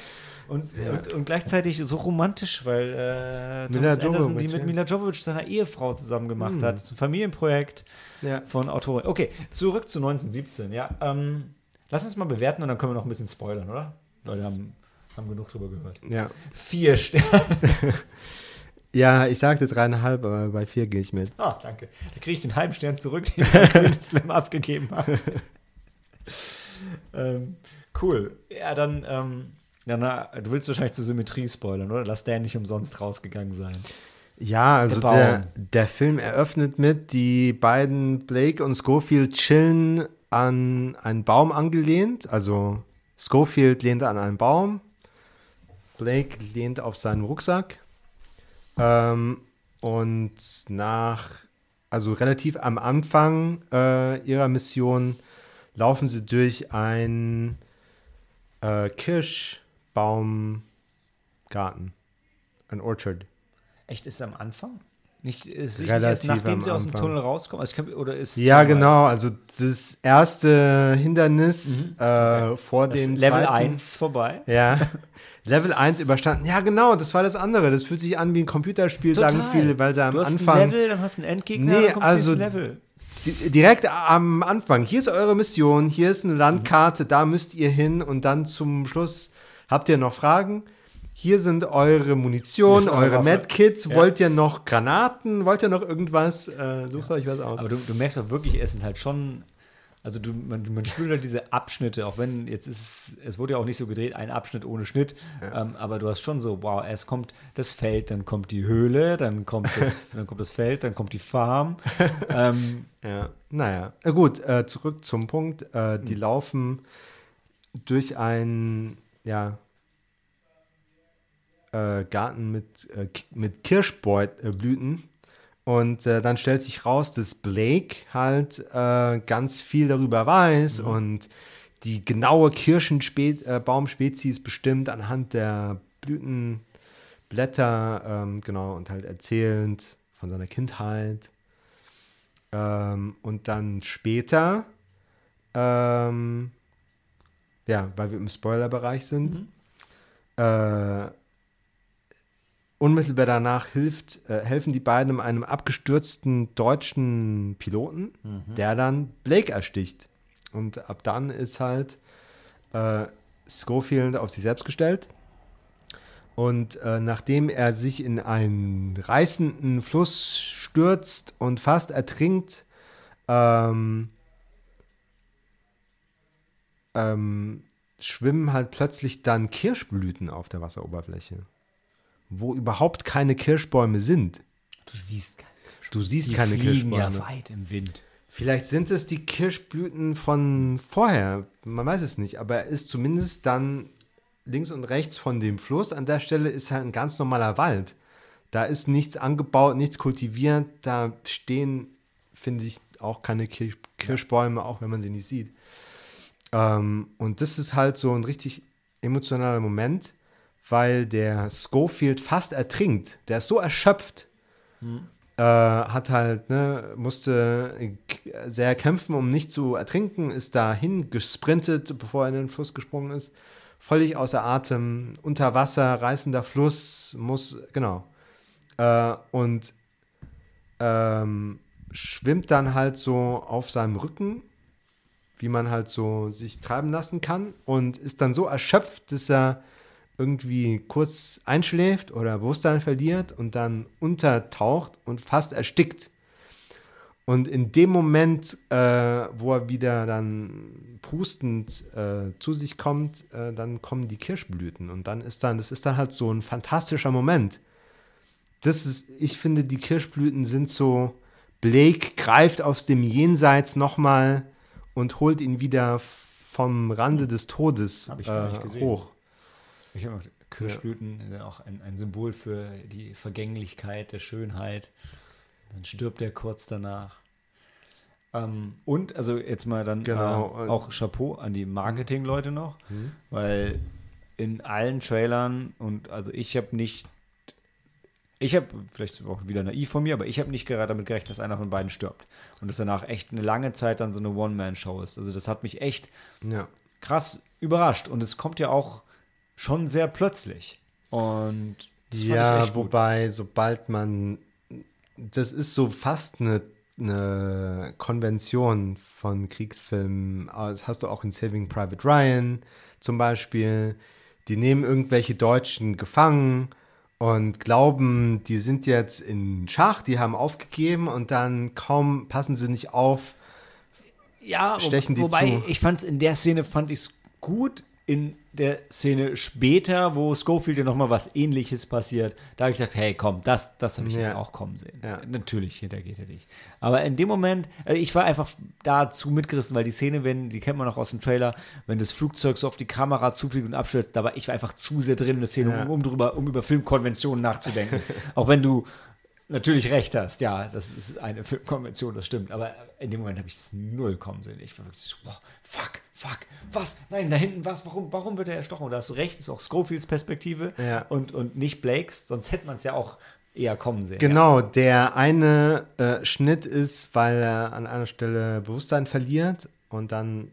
Und, und, und gleichzeitig so romantisch, weil äh, Mila Thomas Anderson die mit ja. Mila Jovovich, seiner Ehefrau, zusammen gemacht hat. Das ist ein Familienprojekt Ja. von Autoren. Okay, zurück zu 1917, ja. Ähm, lass uns mal bewerten und dann können wir noch ein bisschen spoilern, oder? Leute haben, haben genug drüber gehört. Ja. Vier Sterne. <laughs> ja, ich sagte dreieinhalb, aber bei vier gehe ich mit. Ah, danke. Da kriege ich den halben Stern zurück, den ich <laughs> beim Slam abgegeben habe. Ähm, cool. Ja, dann, ähm, ja, na, du willst wahrscheinlich zur Symmetrie spoilern, oder? Lass der nicht umsonst rausgegangen sein. Ja, also Der der, Film eröffnet mit, die beiden Blake und Schofield chillen an einen Baum angelehnt. Also Schofield lehnt an einen Baum, Blake lehnt auf seinen Rucksack. Ähm, und nach, also relativ am Anfang äh, ihrer Mission laufen sie durch ein äh, Kirschbaumgarten, ein Orchard. Echt, ist es am Anfang? Nicht, ist nicht erst Relativ nachdem sie aus dem Anfang. Tunnel rauskommen? Also kann, oder ist Ja, genau. Also das erste Hindernis äh, vor Mhm. Das dem Level zweiten, 1 vorbei. Ja. <laughs> Level 1 überstanden. Ja, genau, das war das andere. Das fühlt sich an wie ein Computerspiel, sagen viele, weil sie am du hast Anfang. ein Level, dann hast du einen Endgegner, Nee, dann kommst also- Level. Di- Direkt am Anfang. Hier ist eure Mission, hier ist eine. Landkarte, da müsst ihr hin und dann zum Schluss habt ihr noch Fragen. hier sind eure Munition, eure. Medkits, Ja. wollt ihr noch Granaten, wollt ihr noch irgendwas? Äh, sucht euch was aus. Aber du, du merkst auch wirklich, es sind halt schon, also du, man, man spürt halt diese Abschnitte, auch wenn jetzt ist es, es wurde ja auch nicht so gedreht, ein Abschnitt ohne Schnitt, ähm, aber du hast schon so, wow, erst kommt das Feld, dann kommt die Höhle, dann kommt das, <laughs> dann kommt das Feld, dann kommt die Farm. <laughs> ähm, Ja, naja. Gut, äh, zurück zum Punkt. Äh, die Hm. laufen durch einen, ja, äh, Garten mit, äh, mit Kirschblüten. Und äh, dann stellt sich raus, dass Blake halt äh, ganz viel darüber weiß und die genaue Kirschenbaumspezies bestimmt anhand der Blütenblätter, ähm, genau, und halt erzählend von seiner Kindheit. Ähm, und dann später, ähm, ja, weil wir im Spoilerbereich sind, äh, unmittelbar danach hilft, äh, helfen die beiden einem abgestürzten deutschen Piloten, der dann Blake ersticht. Und ab dann ist halt äh, Schofield auf sich selbst gestellt. Und äh, nachdem er sich in einen reißenden Fluss stürzt und fast ertrinkt, ähm, ähm, schwimmen halt plötzlich dann Kirschblüten auf der Wasseroberfläche, wo überhaupt keine Kirschbäume sind. du siehst keine Du siehst die keine fliegen Kirschbäume. ja weit im Wind. Vielleicht sind es die Kirschblüten von vorher, man weiß es nicht, aber er ist zumindest dann links und rechts von dem Fluss. An der Stelle ist halt ein ganz normaler Wald. Da ist nichts angebaut, nichts kultiviert, da stehen, finde ich, auch keine Kirsch Kirschbäume, auch wenn man sie nicht sieht. Ähm, und das ist halt so ein richtig emotionaler Moment, weil der Schofield fast ertrinkt. Der ist so erschöpft, äh, hat halt, ne, musste sehr kämpfen, um nicht zu ertrinken, ist dahin gesprintet, bevor er in den Fluss gesprungen ist. Völlig außer Atem, unter Wasser, reißender Fluss, muss, genau. Äh, und ähm, schwimmt dann halt so auf seinem Rücken, wie man halt so sich treiben lassen kann und ist dann so erschöpft, dass er irgendwie kurz einschläft oder Bewusstsein verliert und dann untertaucht und fast erstickt. Und in dem Moment, äh, wo er wieder dann pustend äh, zu sich kommt, äh, dann kommen die Kirschblüten und dann ist dann, das ist dann halt so ein fantastischer Moment. Das ist, ich finde, die Kirschblüten sind so, Blake greift aus dem Jenseits nochmal und holt ihn wieder vom Rande des Todes äh, hoch. Ich habe Kirschblüten ja auch ein, ein Symbol für die Vergänglichkeit der Schönheit. Dann stirbt er kurz danach. Ähm, und, also jetzt mal dann Genau. äh, auch Chapeau an die Marketing-Leute noch, weil in allen Trailern und also ich habe nicht, ich habe, vielleicht auch wieder naiv von mir, aber ich habe nicht gerade damit gerechnet, dass einer von beiden stirbt. Und dass danach echt eine lange Zeit dann so eine One-Man-Show ist. Also das hat mich echt Ja. krass überrascht. Und es kommt ja auch schon sehr plötzlich. Und Ja, wobei, sobald man, das ist so fast eine, eine Konvention von Kriegsfilmen. Ah, Das hast du auch in Saving Private Ryan zum Beispiel. Die nehmen irgendwelche Deutschen gefangen und glauben, die sind jetzt in Schach, die haben aufgegeben und dann kaum passen sie nicht auf. ja, wo- stechen die wobei zu. ich fand es in der Szene fand ich es gut. In der Szene später, wo Schofield ja nochmal was ähnliches passiert, da habe ich gedacht, hey, komm, das, das habe ich jetzt Ja. auch kommen sehen. Ja. Natürlich, hintergeht er dich. Aber in dem Moment, also ich war einfach dazu mitgerissen, weil die Szene, wenn, die kennt man noch aus dem Trailer, wenn das Flugzeug so auf die Kamera zufliegt und abstürzt, da war ich war einfach zu sehr drin in der Szene, Ja. um, um, drüber, um über Filmkonventionen nachzudenken. <laughs> auch wenn du natürlich recht hast, ja, das ist eine Filmkonvention, das stimmt. Aber in dem Moment habe ich es null kommen sehen. Ich war wirklich so, boah, fuck, fuck, was? Nein, da hinten was? Warum, warum wird er erstochen? Und da hast du recht, ist auch Schofields Perspektive Ja. und, und nicht Blakes, sonst hätte man es ja auch eher kommen sehen. Genau, der eine äh, Schnitt ist, weil er an einer Stelle Bewusstsein verliert und dann,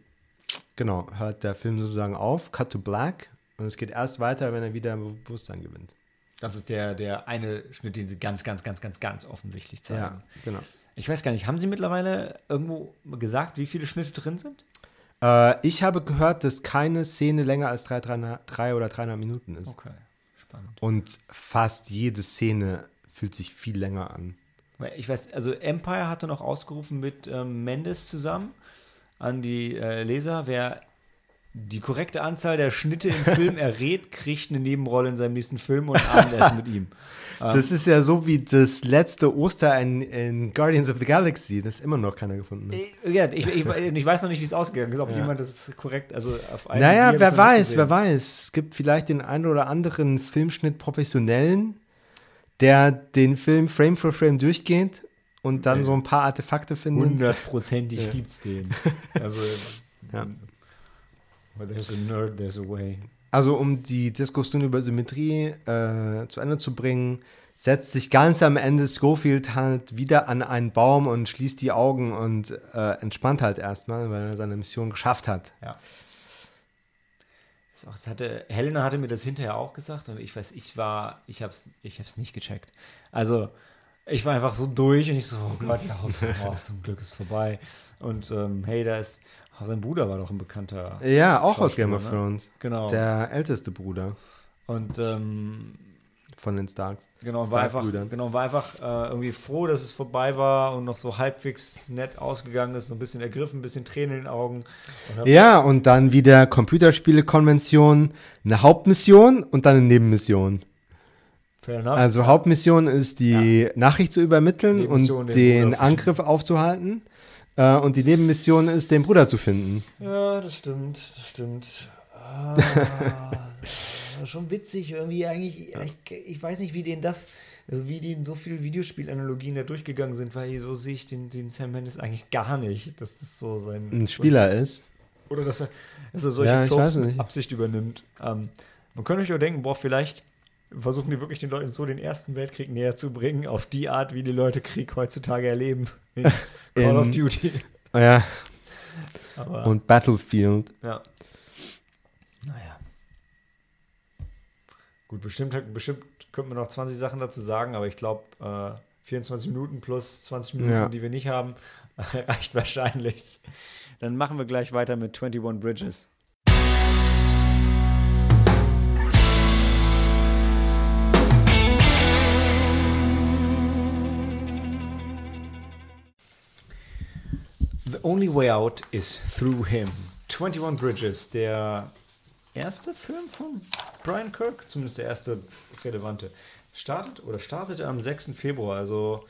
genau, hört der Film sozusagen auf, Cut to Black und es geht erst weiter, wenn er wieder Bewusstsein gewinnt. Das ist der, der eine Schnitt, den sie ganz, ganz, ganz, ganz, ganz offensichtlich zeigen. Ja, genau. Ich weiß gar nicht, haben sie mittlerweile irgendwo gesagt, wie viele Schnitte drin sind? Äh, ich habe gehört, dass keine Szene länger als drei, drei, drei oder dreieinhalb Minuten ist. Okay. Spannend. Und fast jede Szene fühlt sich viel länger an. Ich weiß, also Empire hatte noch ausgerufen mit ähm, Mendes zusammen an die äh, Leser, wer die korrekte Anzahl der Schnitte im Film <laughs> errät, kriegt eine Nebenrolle in seinem nächsten Film und Abendessen mit ihm. <laughs> Das ist ja so wie das letzte Oster in, in Guardians of the Galaxy, das immer noch keiner gefunden hat. Äh, Ja, ich, ich, ich weiß noch nicht, wie es ausgegangen ist, ob Ja. jemand das korrekt, also auf einen Naja, wer weiß, wer weiß. Es gibt vielleicht den einen oder anderen Filmschnitt-Professionellen, der den Film Frame for Frame durchgeht und dann so ein paar Artefakte findet. Hundertprozentig Ja. gibt's den. <laughs> Also, Ja. Well, there's a nerd, there's a way. Also um die Diskussion über Symmetrie äh, zu Ende zu bringen, setzt sich ganz am Ende Schofield halt wieder an einen Baum und schließt die Augen und äh, entspannt halt erstmal, weil er seine Mission geschafft hat. Ja. Auch- Das hatte, Helena hatte mir das hinterher auch gesagt und ich weiß, ich war, ich hab's, ich hab's nicht gecheckt. Also, ich war einfach so durch und ich so, oh Gott, ja, oh, zum Glück ist vorbei. Und ähm, hey, da ist, sein Bruder war doch ein bekannter. Ja, auch aus Game of ne? Thrones. Genau. Der älteste Bruder und ähm, von den Starks. Genau, war einfach, genau, war einfach äh, irgendwie froh, dass es vorbei war und noch so halbwegs nett ausgegangen ist, so ein bisschen ergriffen, ein bisschen Tränen in den Augen. Und Ja, und dann wieder Computerspiele-Konvention, eine Hauptmission und dann eine Nebenmission. fair enough. Also Hauptmission ist die Nachricht zu übermitteln und den den Angriff aufzuhalten. Äh, und die Nebenmission ist, den Bruder zu finden. Ja, das stimmt, das stimmt. Ah, <laughs> schon witzig irgendwie eigentlich. Ich, ich weiß nicht, wie denen das, also wie in so viele Videospielanalogien da durchgegangen sind, weil so sehe ich den, den Sam Mendes eigentlich gar nicht, dass das so sein Ein Spieler ist. Oder dass er, dass er solche Ja, Tropes mit. Absicht übernimmt. Ähm, man könnte euch auch denken, boah, vielleicht versuchen die wirklich den Leuten so den Ersten Weltkrieg näher zu bringen, auf die Art, wie die Leute Krieg heutzutage erleben. In Call of In- Duty. Ja, Aber, und Battlefield. ja. Naja. Gut, bestimmt, bestimmt könnten wir noch 20 Sachen dazu sagen, aber ich glaube, äh, 24 Minuten plus 20 Minuten, Ja. die wir nicht haben, <laughs> reicht wahrscheinlich. Dann machen wir gleich weiter mit 21 Bridges. The Only Way Out is Through Him. 21 Bridges, der erste Film von Brian Kirk, zumindest der erste relevante. Startet oder startete am 6. Februar, also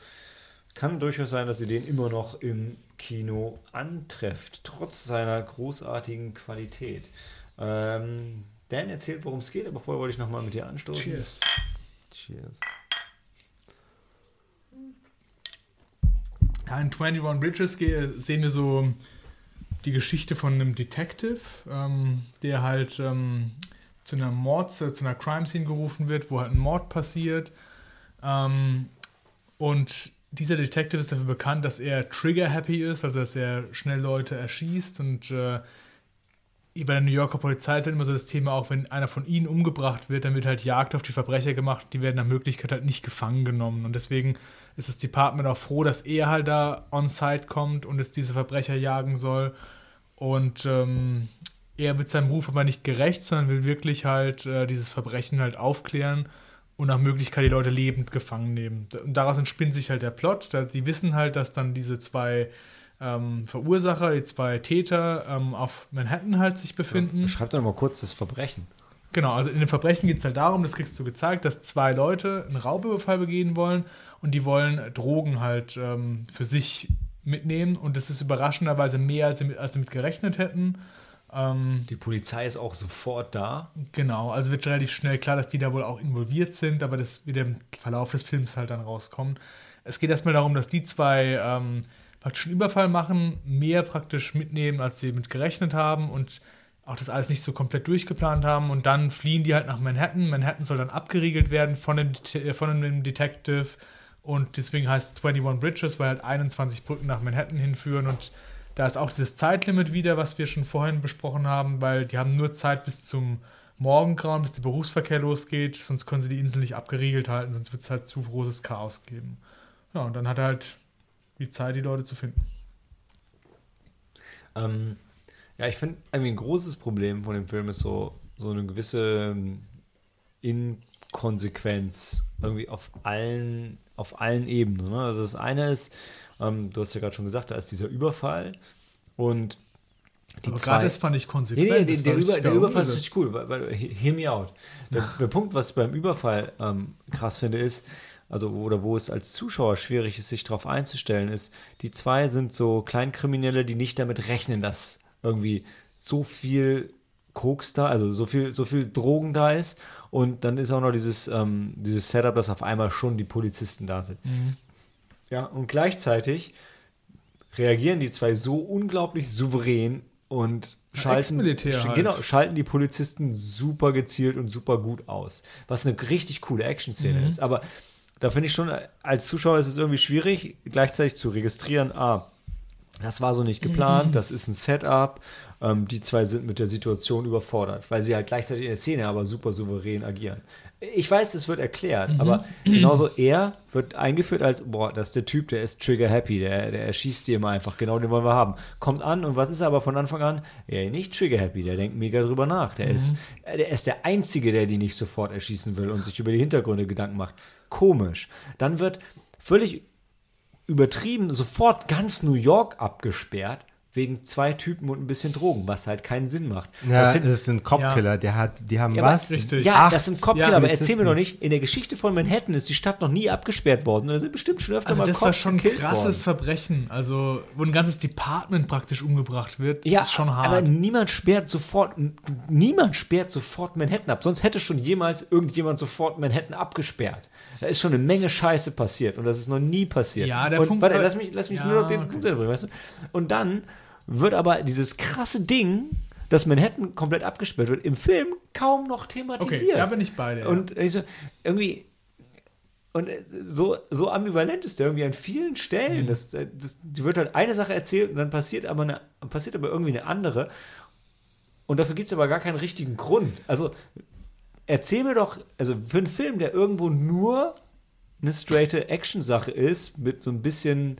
kann durchaus sein, dass ihr den immer noch im Kino antrefft, trotz seiner großartigen Qualität. Ähm, Dan erzählt, worum es geht, aber vorher wollte ich nochmal mit dir anstoßen. Cheers. Cheers. Ja, in 21 Bridges ge- sehen wir so die Geschichte von einem Detective, ähm, der halt ähm, zu einer Mord, zu einer Crime Scene gerufen wird, wo halt ein Mord passiert. Ähm, und dieser Detective ist dafür bekannt, dass er trigger-happy ist, also dass er schnell Leute erschießt und äh, bei der New Yorker Polizei ist halt immer so das Thema, auch wenn einer von ihnen umgebracht wird, dann wird halt Jagd auf die Verbrecher gemacht, die werden nach Möglichkeit halt nicht gefangen genommen. Und deswegen ist das Department auch froh, dass er halt da on-site kommt und es diese Verbrecher jagen soll. Und ähm, er wird seinem Ruf aber nicht gerecht, sondern will wirklich halt äh, dieses Verbrechen halt aufklären und nach Möglichkeit die Leute lebend gefangen nehmen. Und daraus entspinnt sich halt der Plot. Die wissen halt, dass dann diese zwei ähm, Verursacher, die zwei Täter ähm, auf Manhattan halt sich befinden. Beschreibt doch mal kurz das Verbrechen. Genau, also in dem Verbrechen geht es halt darum, das kriegst du gezeigt, dass zwei Leute einen Raubüberfall begehen wollen und die wollen Drogen halt ähm, für sich mitnehmen und das ist überraschenderweise mehr, als sie mit, als sie mit gerechnet hätten. Ähm, Die Polizei ist auch sofort da. genau, also wird relativ schnell klar, dass die da wohl auch involviert sind, aber das wird im Verlauf des Films halt dann rauskommen. Es geht erstmal darum, dass die zwei ähm, praktisch Überfall machen, mehr praktisch mitnehmen, als sie mit gerechnet haben und auch das alles nicht so komplett durchgeplant haben und dann fliehen die halt nach Manhattan. Manhattan soll dann abgeriegelt werden von dem, Det- äh, von dem Detective und deswegen heißt es 21 Bridges, weil halt 21 Brücken nach Manhattan hinführen und da ist auch dieses Zeitlimit wieder, was wir schon vorhin besprochen haben, weil die haben nur Zeit bis zum Morgengrauen, bis der Berufsverkehr losgeht, sonst können sie die Insel nicht abgeriegelt halten, sonst wird es halt zu großes Chaos geben. Ja, und dann hat er halt die Zeit, die Leute zu finden. Ähm, ja, ich finde, ein großes Problem von dem Film ist so, so eine gewisse ähm, Inkonsequenz irgendwie auf allen, auf allen Ebenen. Ne? Also das eine ist, ähm, du hast ja gerade schon gesagt, da ist dieser Überfall und die Aber zwei. gerade das fand ich Nee, konsequent. nee, der, war der, Über, der Überfall ist richtig cool. Weil, weil, hear me out. Der, der Punkt, was ich beim Überfall ähm, krass finde, ist, also oder wo es als Zuschauer schwierig ist, sich darauf einzustellen, ist, die zwei sind so Kleinkriminelle, die nicht damit rechnen, dass irgendwie so viel Koks da, also so viel, so viel Drogen da ist. Und dann ist auch noch dieses, ähm, dieses Setup, dass auf einmal schon die Polizisten da sind. Ja, und gleichzeitig reagieren die zwei so unglaublich souverän und schalten, halt. genau, schalten die Polizisten super gezielt und super gut aus. Was eine richtig coole Action-Szene Mhm. ist. Aber da finde ich schon, als Zuschauer ist es irgendwie schwierig, gleichzeitig zu registrieren, ah, das war so nicht Mhm. geplant, das ist ein Setup. Ähm, die zwei sind mit der Situation überfordert, weil sie halt gleichzeitig in der Szene aber super souverän agieren. Ich weiß, das wird erklärt, Mhm. aber genauso er wird eingeführt als, boah, das ist der Typ, der ist trigger happy, der, der erschießt die immer einfach, genau den wollen wir haben. Kommt an und was ist er aber von Anfang an? Ja, nicht trigger happy, der denkt mega drüber nach. Der, ist, Mhm. der ist der Einzige, der die nicht sofort erschießen will und sich über die Hintergründe Gedanken macht. Komisch. Dann wird völlig übertrieben sofort ganz New York abgesperrt wegen zwei Typen und ein bisschen Drogen, was halt keinen Sinn macht. Ja, das sind, das ist ein Cop-Killer, der hat, die haben Ja, aber- was? Richtig. ja, das sind Copkiller, ja, aber erzähl mir doch nicht, in der Geschichte von Manhattan ist die Stadt noch nie abgesperrt worden. Da sind bestimmt schon öfter Also mal das war Cops schon ein krasses worden. Verbrechen. Also, wo ein ganzes Department praktisch umgebracht wird, Ja, ist schon hart. aber niemand sperrt sofort, niemand sperrt sofort Manhattan ab. Sonst hätte schon jemals irgendjemand sofort Manhattan abgesperrt. Da ist schon eine Menge Scheiße passiert und das ist noch nie passiert. Ja, der und, Punkt- Warte, lass mich, lass mich Ja, nur noch den okay. Punkt Ende bringen, weißt du? Und dann wird aber dieses krasse Ding, dass Manhattan komplett abgesperrt wird, im Film kaum noch thematisiert. Okay, da bin ich bei dir, ja. Und ich so, irgendwie. Und äh, so, so ambivalent ist der irgendwie an vielen Stellen. Mhm. Das, äh, das, die wird halt eine Sache erzählt und dann passiert aber, eine, passiert aber irgendwie eine andere. Und dafür gibt es aber gar keinen richtigen Grund. Also erzähl mir doch, also für einen Film, der irgendwo nur eine straighte Action-Sache ist, mit so ein bisschen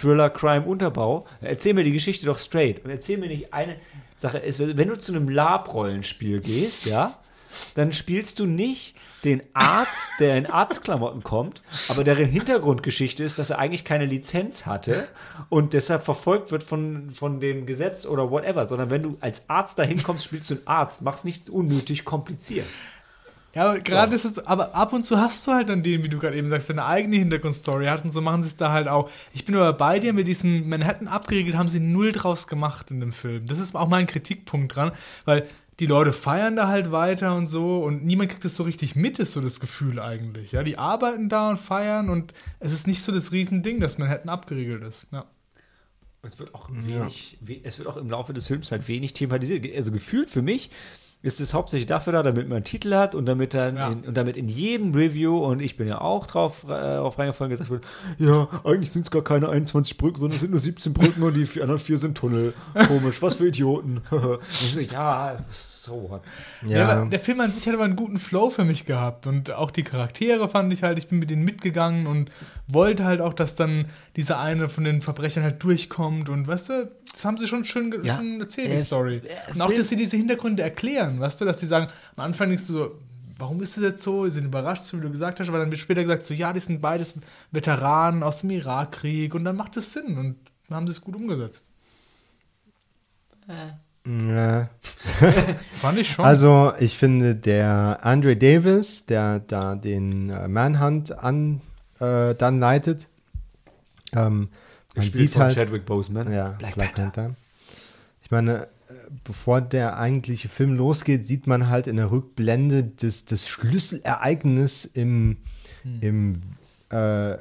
Thriller-Crime-Unterbau, erzähl mir die Geschichte doch straight. Und erzähl mir nicht eine Sache. Wenn du zu einem Lab-Rollenspiel gehst, ja, dann spielst du nicht den Arzt, der in Arztklamotten kommt, aber deren Hintergrundgeschichte ist, dass er eigentlich keine Lizenz hatte und deshalb verfolgt wird von, von dem Gesetz oder whatever, sondern wenn du als Arzt dahin kommst, spielst du einen Arzt, mach's nicht unnötig kompliziert. Ja, aber gerade ist es, aber ab und zu hast du halt dann den, wie du gerade eben sagst, deine eigene Hintergrundstory hat und so machen sie es da halt auch. Ich bin aber bei dir, mit diesem Manhattan abgeriegelt haben sie null draus gemacht in dem Film. Das ist auch mein Kritikpunkt dran, weil die Leute feiern da halt weiter und so und niemand kriegt das so richtig mit, ist so das Gefühl eigentlich. Ja, die arbeiten da und feiern und es ist nicht so das Riesending, dass Manhattan abgeriegelt ist. Ja. Es wird auch wenig, we es wird auch im Laufe des Films halt wenig thematisiert. Also gefühlt für mich ist es hauptsächlich dafür da, damit man einen Titel hat und damit dann Ja. in, und damit in jedem Review und ich bin ja auch drauf, äh, drauf reingefallen gesagt wird, ja, eigentlich sind es gar keine 21 Brücken, sondern es sind nur 17 Brücken und die anderen vier sind Tunnel. Komisch, was für Idioten. <laughs> und ich so, ja, so what. Ja. Ja, aber der Film an sich hat aber einen guten Flow für mich gehabt und auch die Charaktere fand ich halt, ich bin mit denen mitgegangen und wollte halt auch, dass dann dieser eine von den Verbrechern halt durchkommt und weißt du, das haben sie schon schön, Ja. schön erzählt, die Äh, Story. äh, Und auch, dass sie diese Hintergründe erklären, weißt du, dass sie sagen, am Anfang denkst du so, warum ist das jetzt so? Sie sind überrascht, so wie du gesagt hast, aber dann wird später gesagt, so ja, die sind beides Veteranen aus dem Irakkrieg und dann macht es Sinn und dann haben sie es gut umgesetzt. ja. <laughs> Fand ich schon. Also, ich finde, der Andre Davis, der da den äh, Manhunt an, äh, dann leitet, ähm, man sieht von halt, Chadwick Boseman. ja, Black, Black, Panther. Panther. Ich meine, äh, bevor der eigentliche Film losgeht, sieht man halt in der Rückblende das, das Schlüsselereignis im, im, äh,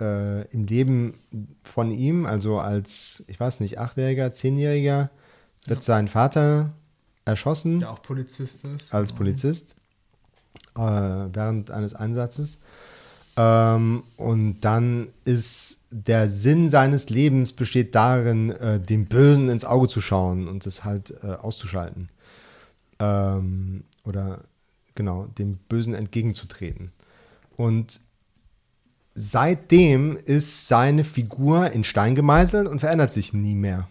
äh, im Leben von ihm, also als, ich weiß nicht, Achtjähriger, Zehnjähriger, wird sein Vater erschossen der auch Polizist ist. als Polizist äh, während eines Einsatzes. Ähm, und dann ist der Sinn seines Lebens besteht darin, äh, dem Bösen ins Auge zu schauen und es halt äh, auszuschalten. Ähm, oder genau, dem Bösen entgegenzutreten. Und seitdem ist seine Figur in Stein gemeißelt und verändert sich nie mehr.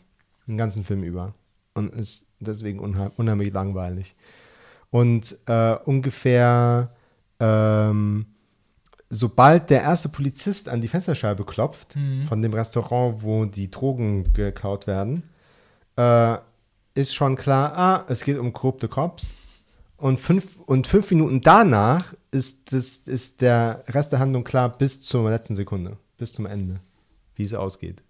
Den ganzen Film über. Und ist deswegen unheim unheimlich langweilig. Und äh, ungefähr ähm, sobald der erste Polizist an die Fensterscheibe klopft, von dem Restaurant, wo die Drogen geklaut werden, äh, ist schon klar, ah, es geht um korrupte Cops. Und fünf, und fünf Minuten danach ist, das, ist der Rest der Handlung klar bis zur letzten Sekunde, bis zum Ende, wie es ausgeht.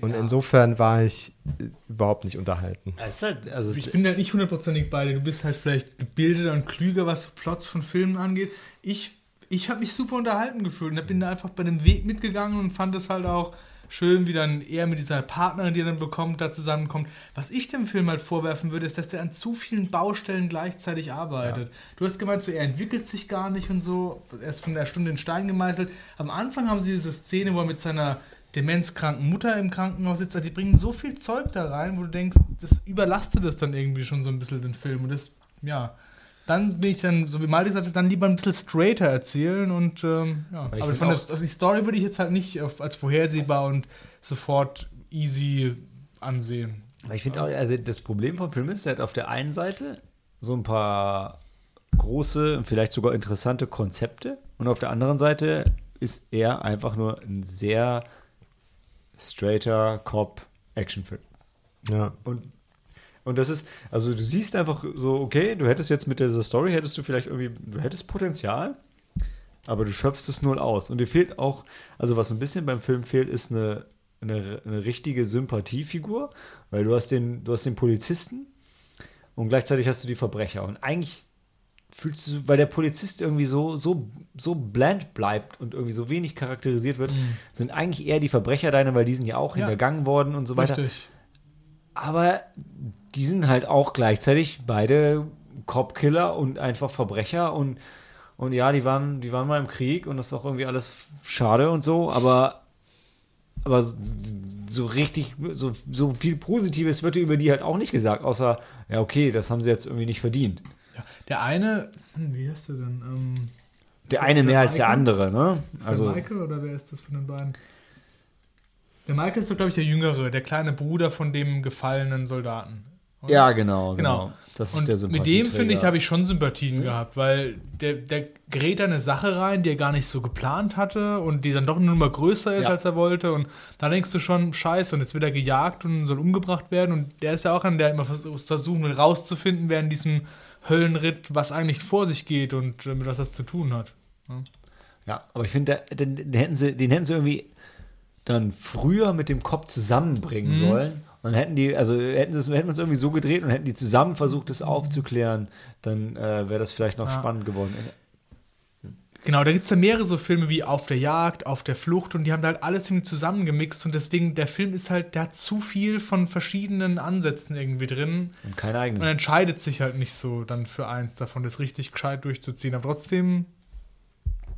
Und Ja. insofern war ich äh, überhaupt nicht unterhalten. Halt, also Ich bin da nicht hundertprozentig bei dir. Du bist halt vielleicht gebildeter und klüger, was Plots von Filmen angeht. Ich, ich habe mich super unterhalten gefühlt und bin da einfach bei dem Weg mitgegangen und fand es halt auch schön, wie dann er mit dieser Partnerin, die er dann bekommt, da zusammenkommt. Was ich dem Film halt vorwerfen würde, ist, dass der an zu vielen Baustellen gleichzeitig arbeitet. Du hast gemeint, so er entwickelt sich gar nicht und so. Er ist von der Stunde in Stein gemeißelt. Am Anfang haben sie diese Szene, wo er mit seiner demenzkranken Mutter im Krankenhaus sitzt. Also die bringen so viel Zeug da rein, wo du denkst, das überlastet das dann irgendwie schon so ein bisschen den Film. Und das, ja, dann bin ich dann, so wie Malte gesagt hat, dann lieber ein bisschen straighter erzählen und ähm, ja. Weil ich Aber von der also die Story würde ich jetzt halt nicht auf, als vorhersehbar und sofort easy ansehen. Aber ich finde auch, also das Problem vom Film ist, er hat auf der einen Seite so ein paar große und vielleicht sogar interessante Konzepte und auf der anderen Seite ist er einfach nur ein sehr straighter Cop-Actionfilm. Ja. Und, und das ist, also du siehst einfach so, okay, du hättest jetzt mit dieser Story, hättest du vielleicht irgendwie, du hättest Potenzial, aber du schöpfst es null aus. Und dir fehlt auch, also was ein bisschen beim Film fehlt, ist eine, eine, eine richtige Sympathiefigur, weil du hast den, du hast den Polizisten und gleichzeitig hast du die Verbrecher. Und eigentlich fühlst du, weil der Polizist irgendwie so, so, so bland bleibt und irgendwie so wenig charakterisiert wird, sind eigentlich eher die Verbrecher deine, weil die sind ja auch Ja. hintergangen worden und so weiter. Richtig. Aber die sind halt auch gleichzeitig beide Cop-Killer und einfach Verbrecher und, und ja, die waren, die waren mal im Krieg und das ist auch irgendwie alles schade und so, aber, aber so- richtig, so, so viel Positives wird über die halt auch nicht gesagt, außer, ja, okay, das haben sie jetzt irgendwie nicht verdient. Ja, der eine, hm, wie heißt der denn? Ähm, Der eine der mehr als der Michael? andere, ne? ist Also, der Michael oder wer ist das von den beiden? Der Michael ist doch, glaube ich, der Jüngere, der kleine Bruder von dem gefallenen Soldaten. Oder? ja, genau, Genau. genau. Das ist Und der mit dem, finde ich, da habe ich schon Sympathien gehabt, weil der, der gerät da eine Sache rein, die er gar nicht so geplant hatte und die dann doch nur mal größer ist, Ja. als er wollte. Und da denkst du schon, scheiße, und jetzt wird er gejagt und soll umgebracht werden. Und der ist ja auch einer, der immer vers- versuchen rauszufinden, während diesem Höllenritt, was eigentlich vor sich geht und äh, mit was das zu tun hat. Ja, aber ich finde, da- den, den, hätten sie, den hätten sie irgendwie dann früher mit dem Kopf zusammenbringen Mhm. sollen. Und hätten die, also hätten sie es hätten wir es irgendwie so gedreht und hätten die zusammen versucht, das aufzuklären, dann äh, wäre das vielleicht noch Ja. spannend geworden. Genau, da gibt es ja mehrere so Filme wie Auf der Jagd, Auf der Flucht und die haben da halt alles irgendwie zusammengemixt und deswegen, der Film ist halt, der hat zu viel von verschiedenen Ansätzen irgendwie drin Und keine und eigenen. entscheidet sich halt nicht so dann für eins davon, das richtig gescheit durchzuziehen. Aber trotzdem,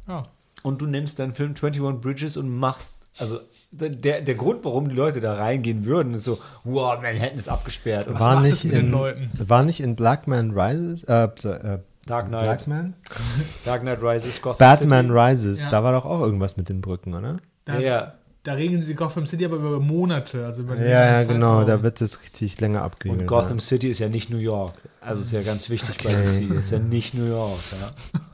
ja. Und du nimmst deinen Film 21 Bridges und machst, also der, der Grund, warum die Leute da reingehen würden, ist so, wow, Manhattan ist abgesperrt. Und Was war macht nicht es mit den in, Leuten? War nicht in Black Man Rises, äh, äh, Dark Knight, Black Man? <laughs> Dark Knight Rises, Gotham Batman City. Rises, Ja. da war doch auch irgendwas mit den Brücken, oder? Da, Ja, ja. da regeln sie Gotham City aber über Monate. Also über Ja, ja, genau, da wird es richtig länger abgeregelt. Und Gotham City ist ja nicht New York. Also ist ja ganz wichtig bei Okay. DC. Ist ja nicht New York. Ja. <laughs>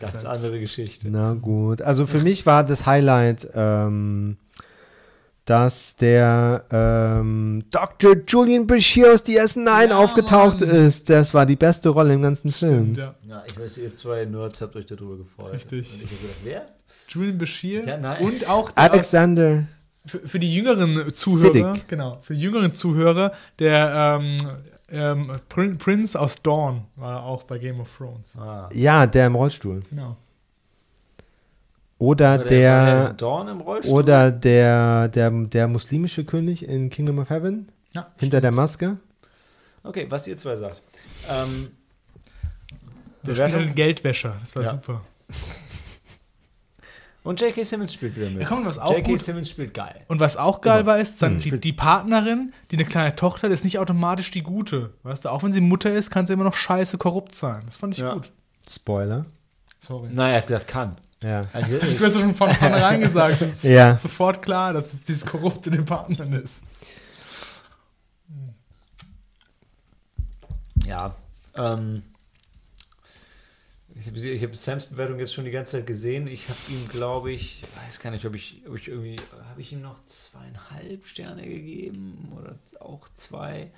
Ganz andere Geschichte. Na gut, also für mich war das Highlight, ähm, dass der ähm, Dr. Julian Bashir aus DS9 Ja, aufgetaucht Mann. ist. Das war die beste Rolle im ganzen Film. Stimmt, ja. Ja, ich weiß, ihr zwei Nerds habt euch darüber gefreut. Richtig. Und ich hab gedacht, wer? Julian Bashir Ja, nein. und auch aus- Alexander. für, für die jüngeren Zuhörer, Siddig. genau, für die jüngeren Zuhörer, der ähm, ähm, Prin- Prince aus Dawn war auch bei Game of Thrones. Ah. Ja, der im Rollstuhl. Genau. Oder war der, Dorn im Rollstuhl? oder der, der, der muslimische König in Kingdom of Heaven. Ja, Hinter der Maske. Okay, was ihr zwei sagt. Ähm, der spielt halt Bewertung? Geldwäscher. Das war Ja. super. <laughs> Und J.K. Simmons spielt wieder mit. Ja, komm, was auch J.K. gut- Simmons spielt geil. Und was auch geil Immer. war, ist, dann Hm. die, die Partnerin, die eine kleine Tochter hat, ist nicht automatisch die gute. Weißt du, auch wenn sie Mutter ist, kann sie immer noch scheiße korrupt sein. Das fand ich Ja. gut. Spoiler. Sorry. Naja, er hat gesagt, kann. Ja. Also, Ich habe schon von vornherein gesagt, das ist <laughs> Ja. sofort klar, dass es dieses korrupte der Partnerin ist. ja. Ähm, Ich habe Sams Bewertung jetzt schon die ganze Zeit gesehen. Ich habe ihm, glaube ich, weiß gar nicht, ob ich, ob ich irgendwie, habe ich ihm noch zweieinhalb Sterne gegeben oder auch zwei.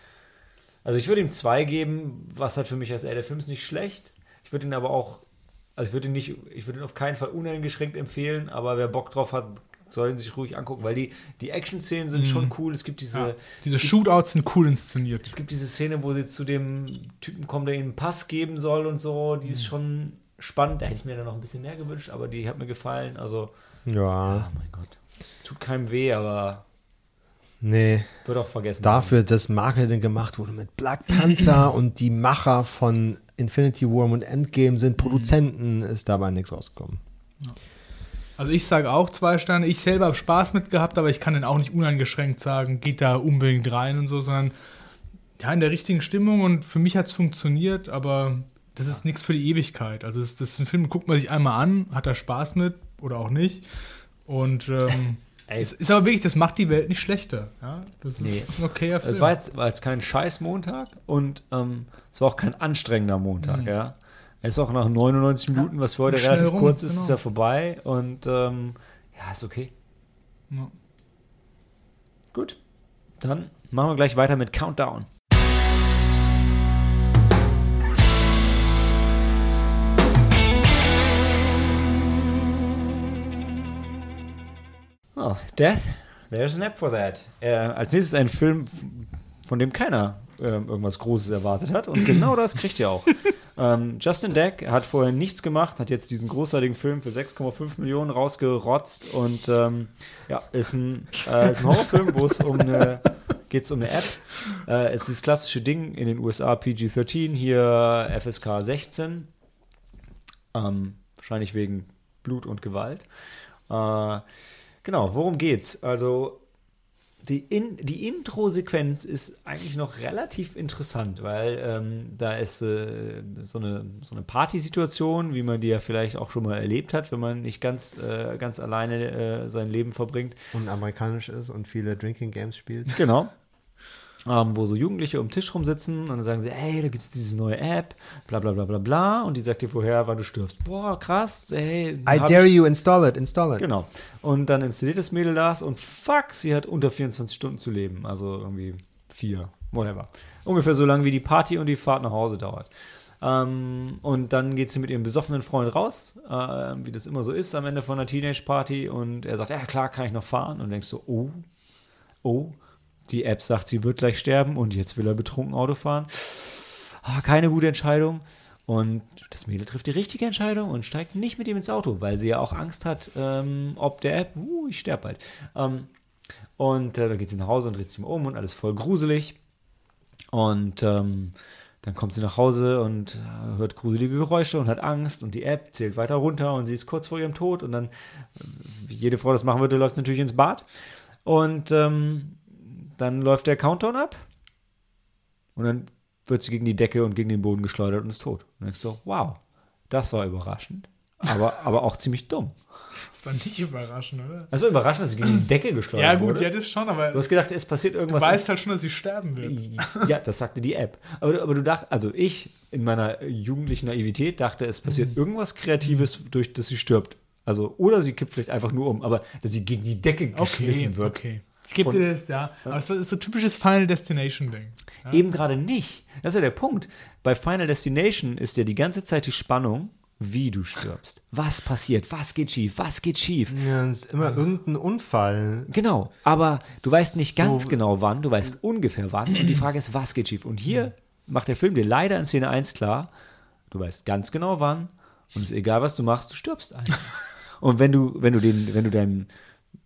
Also ich würde ihm zwei geben, was halt für mich als Film ist nicht schlecht. Ich würde ihn aber auch, also ich würde ihn nicht, ich würde ihn auf keinen Fall uneingeschränkt empfehlen, aber wer Bock drauf hat, soll ihn sich ruhig angucken, weil die, die Action-Szenen sind schon cool. Es gibt diese, Ja. Diese es gibt, Shootouts sind cool inszeniert. es gibt diese Szene, wo sie zu dem Typen kommen, der ihnen einen Pass geben soll und so. Die ist schon spannend. Da hätte ich mir dann noch ein bisschen mehr gewünscht, aber die hat mir gefallen. Also, Ja, ah, mein Gott. Tut keinem weh, aber nee. wird auch vergessen. Dafür, dass Marketing gemacht wurde mit Black Panther <clears throat> und die Macher von Infinity War und Endgame sind Produzenten, ist dabei nichts rausgekommen. Also ich sage auch zwei Sterne. Ich selber habe Spaß mit gehabt, aber ich kann den auch nicht uneingeschränkt sagen, geht da unbedingt rein und so, sondern ja, in der richtigen Stimmung und für mich hat es funktioniert, aber das ist nichts für die Ewigkeit. Also es, das ist ein Film, guckt man sich einmal an, hat da Spaß mit oder auch nicht. Und ähm, <laughs> es ist aber wirklich, das macht die Welt nicht schlechter. Ja? Das ist Nee. ein okayer Film. Es war jetzt, war jetzt kein scheiß Montag und ähm, es war auch kein anstrengender Montag, ja. Er ist auch nach 99 Minuten, was für heute relativ rum, kurz ist, genau. ist er vorbei und ähm, ja, ist okay. Ja. Gut, dann machen wir gleich weiter mit Countdown. Oh, Death, there's an app for that. Äh, als nächstes ein Film, von dem keiner ähm, irgendwas Großes erwartet hat. Und genau das kriegt ihr auch. <laughs> ähm, Justin Deck hat vorher nichts gemacht, hat jetzt diesen großartigen Film für 6,5 Millionen rausgerotzt und ähm, ja, ist ein, äh, ist ein Horrorfilm, wo es um eine geht es um eine App. Äh, es ist das klassische Ding in den USA PG-13, hier FSK 16. Ähm, wahrscheinlich wegen Blut und Gewalt. Äh, genau, worum geht's? Also die, in, die Intro-Sequenz ist eigentlich noch relativ interessant, weil ähm, da ist äh, so eine, so eine Partysituation, wie man die ja vielleicht auch schon mal erlebt hat, wenn man nicht ganz, äh, ganz alleine äh, sein Leben verbringt. Und amerikanisch ist und viele Drinking Games spielt. Genau. Ähm, wo so Jugendliche um den Tisch rumsitzen und dann sagen sie, hey, da gibt es diese neue App, bla bla bla bla bla. Und die sagt dir vorher, wann du stirbst. Boah, krass, hey. I dare ich- you, install it, install it. Genau. Und dann installiert das Mädel das und fuck, sie hat unter 24 Stunden zu leben. Also irgendwie vier, whatever. Ungefähr so lange wie die Party und die Fahrt nach Hause dauert. Ähm, und dann geht sie mit ihrem besoffenen Freund raus, äh, wie das immer so ist am Ende von einer Teenage-Party. Und er sagt, ja klar, kann ich noch fahren. Und denkst so, oh, oh, die App sagt, sie wird gleich sterben und jetzt will er betrunken Auto fahren. Ah, keine gute Entscheidung. Und das Mädel trifft die richtige Entscheidung und steigt nicht mit ihm ins Auto, weil sie ja auch Angst hat, ähm, ob der App, uh, ich sterbe bald. Ähm, und äh, dann geht sie nach Hause und dreht sich um und alles voll gruselig. Und ähm, dann kommt sie nach Hause und äh, hört gruselige Geräusche und hat Angst und die App zählt weiter runter und sie ist kurz vor ihrem Tod und dann, äh, wie jede Frau das machen würde, läuft sie natürlich ins Bad. Und ähm, dann läuft der Countdown ab und dann wird sie gegen die Decke und gegen den Boden geschleudert und ist tot. Und dann denkst du, wow, das war überraschend, aber, <laughs> aber auch ziemlich dumm. Das war nicht überraschend, oder? Es war überraschend, dass sie gegen die Decke <clears throat> geschleudert Ja, gut, wurde. ja, das schon, aber Du hast gedacht, es passiert du irgendwas. weißt halt schon, dass sie sterben wird. <laughs> Ja, das sagte die App. Aber, aber du dachtest, also ich in meiner jugendlichen Naivität dachte, es passiert irgendwas Kreatives, durch das sie stirbt. Also, oder sie kippt vielleicht einfach nur um, aber dass sie gegen die Decke geschmissen wird. okay. Ich gebe dir das, ja. Aber es ist so ein typisches Final Destination-Ding. Ja? Eben gerade nicht. Das ist ja der Punkt. Bei Final Destination ist ja die ganze Zeit die Spannung, wie du stirbst. Was passiert? Was geht schief? Was geht schief? Ja, es ist immer irgendein Unfall. Genau, aber du weißt nicht ganz So- genau wann, du weißt ungefähr wann und die Frage ist, was geht schief? Und hier macht der Film dir leider in Szene 1 klar, du weißt ganz genau wann und es ist egal, was du machst, du stirbst einfach. <laughs> und wenn du, wenn du den, wenn du deinem,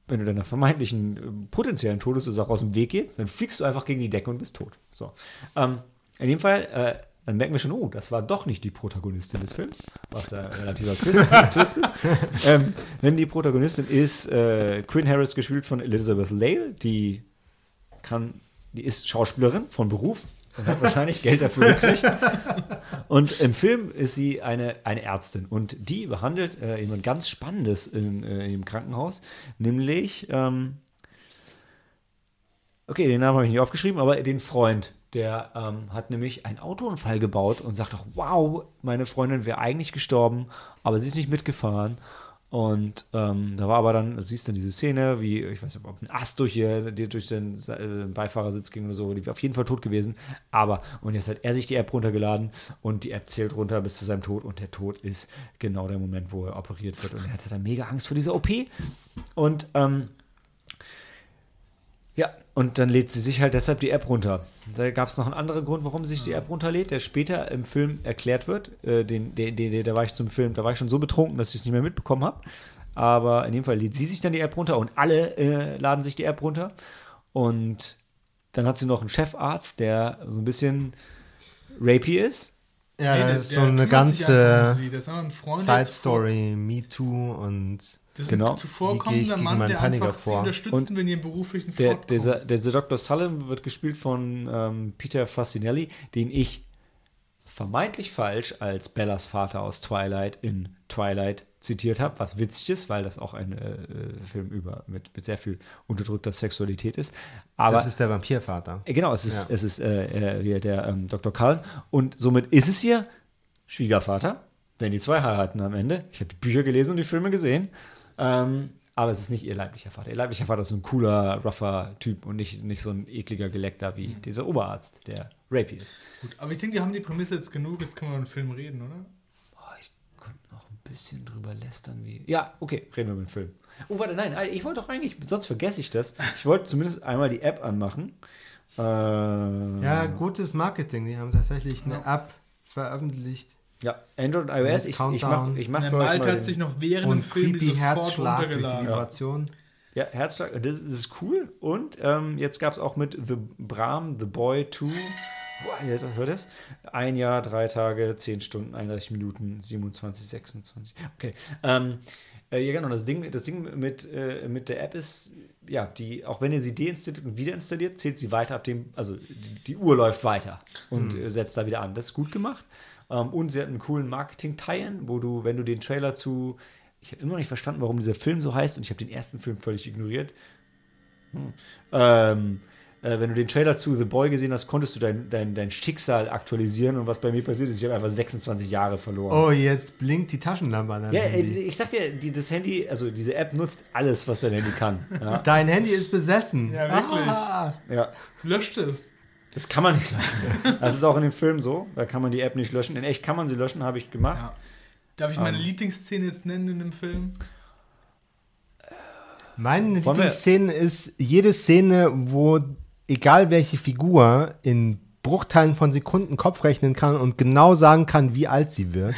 wenn du deiner vermeintlichen äh, potenziellen Todesursache aus dem Weg gehst, dann fliegst du einfach gegen die Decke und bist tot. So. Ähm, in dem Fall, äh, dann merken wir schon, oh, das war doch nicht die Protagonistin des Films, was ja ein relativer <laughs> Twist ist. Ähm, denn die Protagonistin ist äh, Quinn Harris, gespielt von Elizabeth Lale, die kann, die ist Schauspielerin von Beruf und hat wahrscheinlich Geld dafür gekriegt. Und im Film ist sie eine, eine Ärztin und die behandelt äh, jemand ganz Spannendes in, äh, im Krankenhaus, nämlich, ähm, okay, den Namen habe ich nicht aufgeschrieben, aber den Freund Der ähm, hat nämlich einen Autounfall gebaut und sagt auch, wow, meine Freundin wäre eigentlich gestorben, aber sie ist nicht mitgefahren. Und ähm, da war aber dann, du siehst dann diese Szene, wie, ich weiß nicht, ob ein Ast durch, die durch den äh, Beifahrersitz ging oder so, die wäre auf jeden Fall tot gewesen. Aber, und jetzt hat er sich die App runtergeladen und die App zählt runter bis zu seinem Tod und der Tod ist genau der Moment, wo er operiert wird. Und er hat dann mega Angst vor dieser OP. Und ähm, ja, und dann lädt sie sich halt deshalb die App runter. Da gab es noch einen anderen Grund, warum sie sich die App runterlädt, der später im Film erklärt wird. Äh, den, den, den, da war ich zum Film, da war ich schon so betrunken, dass ich es nicht mehr mitbekommen habe. Aber in dem Fall lädt sie sich dann die App runter und alle äh, laden sich die App runter. Und dann hat sie noch einen Chefarzt, der so ein bisschen rapey ist. Ja, das der- ist so eine ganze sie. Das ist einfach ein Freund, der Side ist Story, Me Too und Das ist Genau. ein zuvorkommender Mann, der Paniker einfach sie vor? unterstützt, Und wenn ihr beruflichen Der, dieser, dieser Dr. Sullivan wird gespielt von ähm, Peter Fasinelli, den ich vermeintlich falsch als Bellas Vater aus Twilight in Twilight zitiert habe, was witzig ist, weil das auch ein äh, äh, Film über mit, mit sehr viel unterdrückter Sexualität ist. Aber das ist der Vampirvater. äh, genau, es ist, Ja. es ist äh, äh, hier der ähm, Dr. Cullen und somit ist es hier Schwiegervater, denn die zwei heiraten am Ende. Ich habe die Bücher gelesen und die Filme gesehen. Ähm, aber es ist nicht ihr leiblicher Vater. Ihr leiblicher Vater ist so ein cooler, rougher Typ und nicht, nicht so ein ekliger Geleckter wie dieser Oberarzt, der rapey ist. Gut, aber ich denke, wir haben die Prämisse jetzt genug, jetzt können wir über den Film reden, oder? Oh, ich könnte noch ein bisschen drüber lästern, wie. Ja, okay, reden wir über den Film. Oh, warte, nein, ich wollte doch eigentlich, sonst vergesse ich das. Ich wollte zumindest einmal die App anmachen. Äh, Ja, gutes Marketing. Die haben tatsächlich eine App veröffentlicht. Ja, Android und iOS. Mit Ich, ich mache ich mach für euch Malte mal hat sich noch während dem Und Film sofort Herzschlag durch die runtergeladen. Vibration. Ja, Herzschlag, das, das ist cool. Und ähm, jetzt gab es auch mit The Bram, The Boy 2. Boah, ihr hört das? Ein Jahr, drei Tage, zehn Stunden, 31 Minuten, 27, 26. Okay. Ähm, äh, ja, genau. Das Ding, das Ding mit, äh, mit der App ist, ja, die, auch wenn ihr sie deinstalliert und wieder installiert, zählt sie weiter ab dem, also die, die Uhr läuft weiter und äh, setzt da wieder an. Das ist gut gemacht. Ähm, und sie hat einen coolen Marketing-Tie-In, wo du, wenn du den Trailer zu ich habe immer noch nicht verstanden, warum dieser Film so heißt und ich habe den ersten Film völlig ignoriert. Hm. Ähm, äh, wenn du den Trailer zu The Boy gesehen hast, konntest du dein, dein, dein Schicksal aktualisieren und was bei mir passiert ist, ich habe einfach 26 Jahre verloren. Oh, jetzt blinkt die Taschenlampe an deinem Ja, äh, Handy. ich sag dir, die, das Handy, also diese App nutzt alles, was dein Handy kann. Ja, <laughs> Dein Handy ist besessen. Ja, wirklich. Ah. ja. Löscht es. Das kann man nicht löschen. <laughs> Das ist auch in dem Film so. Da kann man die App nicht löschen. In echt kann man sie löschen, habe ich gemacht. Ja. Darf ich Ähm. meine Lieblingsszene jetzt nennen in dem Film? Meine Wollen wir- Lieblingsszene ist jede Szene, wo egal welche Figur in Bruchteilen von Sekunden Kopf rechnen kann und genau sagen kann, wie alt sie wird.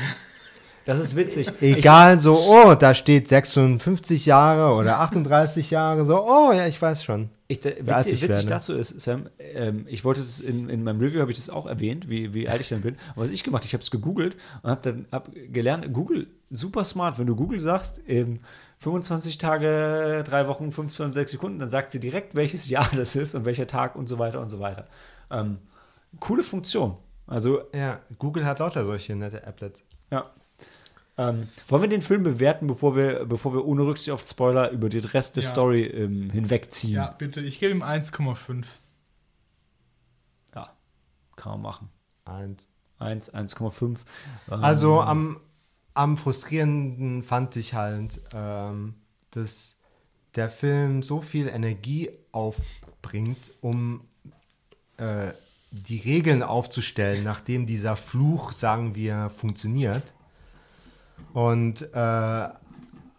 Das ist witzig. Egal, so, oh, da steht 56 Jahre oder 38 Jahre, so, oh, ja, ich weiß schon. Ich, da, alt witzig ich witzig werde. dazu ist, Sam, ähm, ich wollte es in, in meinem Review habe ich das auch erwähnt, wie, wie alt ich dann bin. Und was ich gemacht, ich habe es gegoogelt und habe dann hab gelernt, Google super smart, wenn du Google sagst, ähm, 25 Tage, 3 Wochen, 15, 6 Sekunden, dann sagt sie direkt, welches Jahr das ist und welcher Tag und so weiter und so weiter. Ähm, coole Funktion. Also, Ja, Google hat lauter solche nette Applets. ja. Ähm, wollen wir den Film bewerten, bevor wir, bevor wir ohne Rücksicht auf Spoiler über den Rest der Ja. Story ähm, hinwegziehen? Ja, bitte. Ich gebe ihm 1,5. ja, kann man machen. Eins. 1, 1,5. Ähm, Also am, am frustrierenden fand ich halt, ähm, dass der Film so viel Energie aufbringt, um äh, die Regeln aufzustellen, nachdem dieser Fluch, sagen wir, funktioniert. Und äh,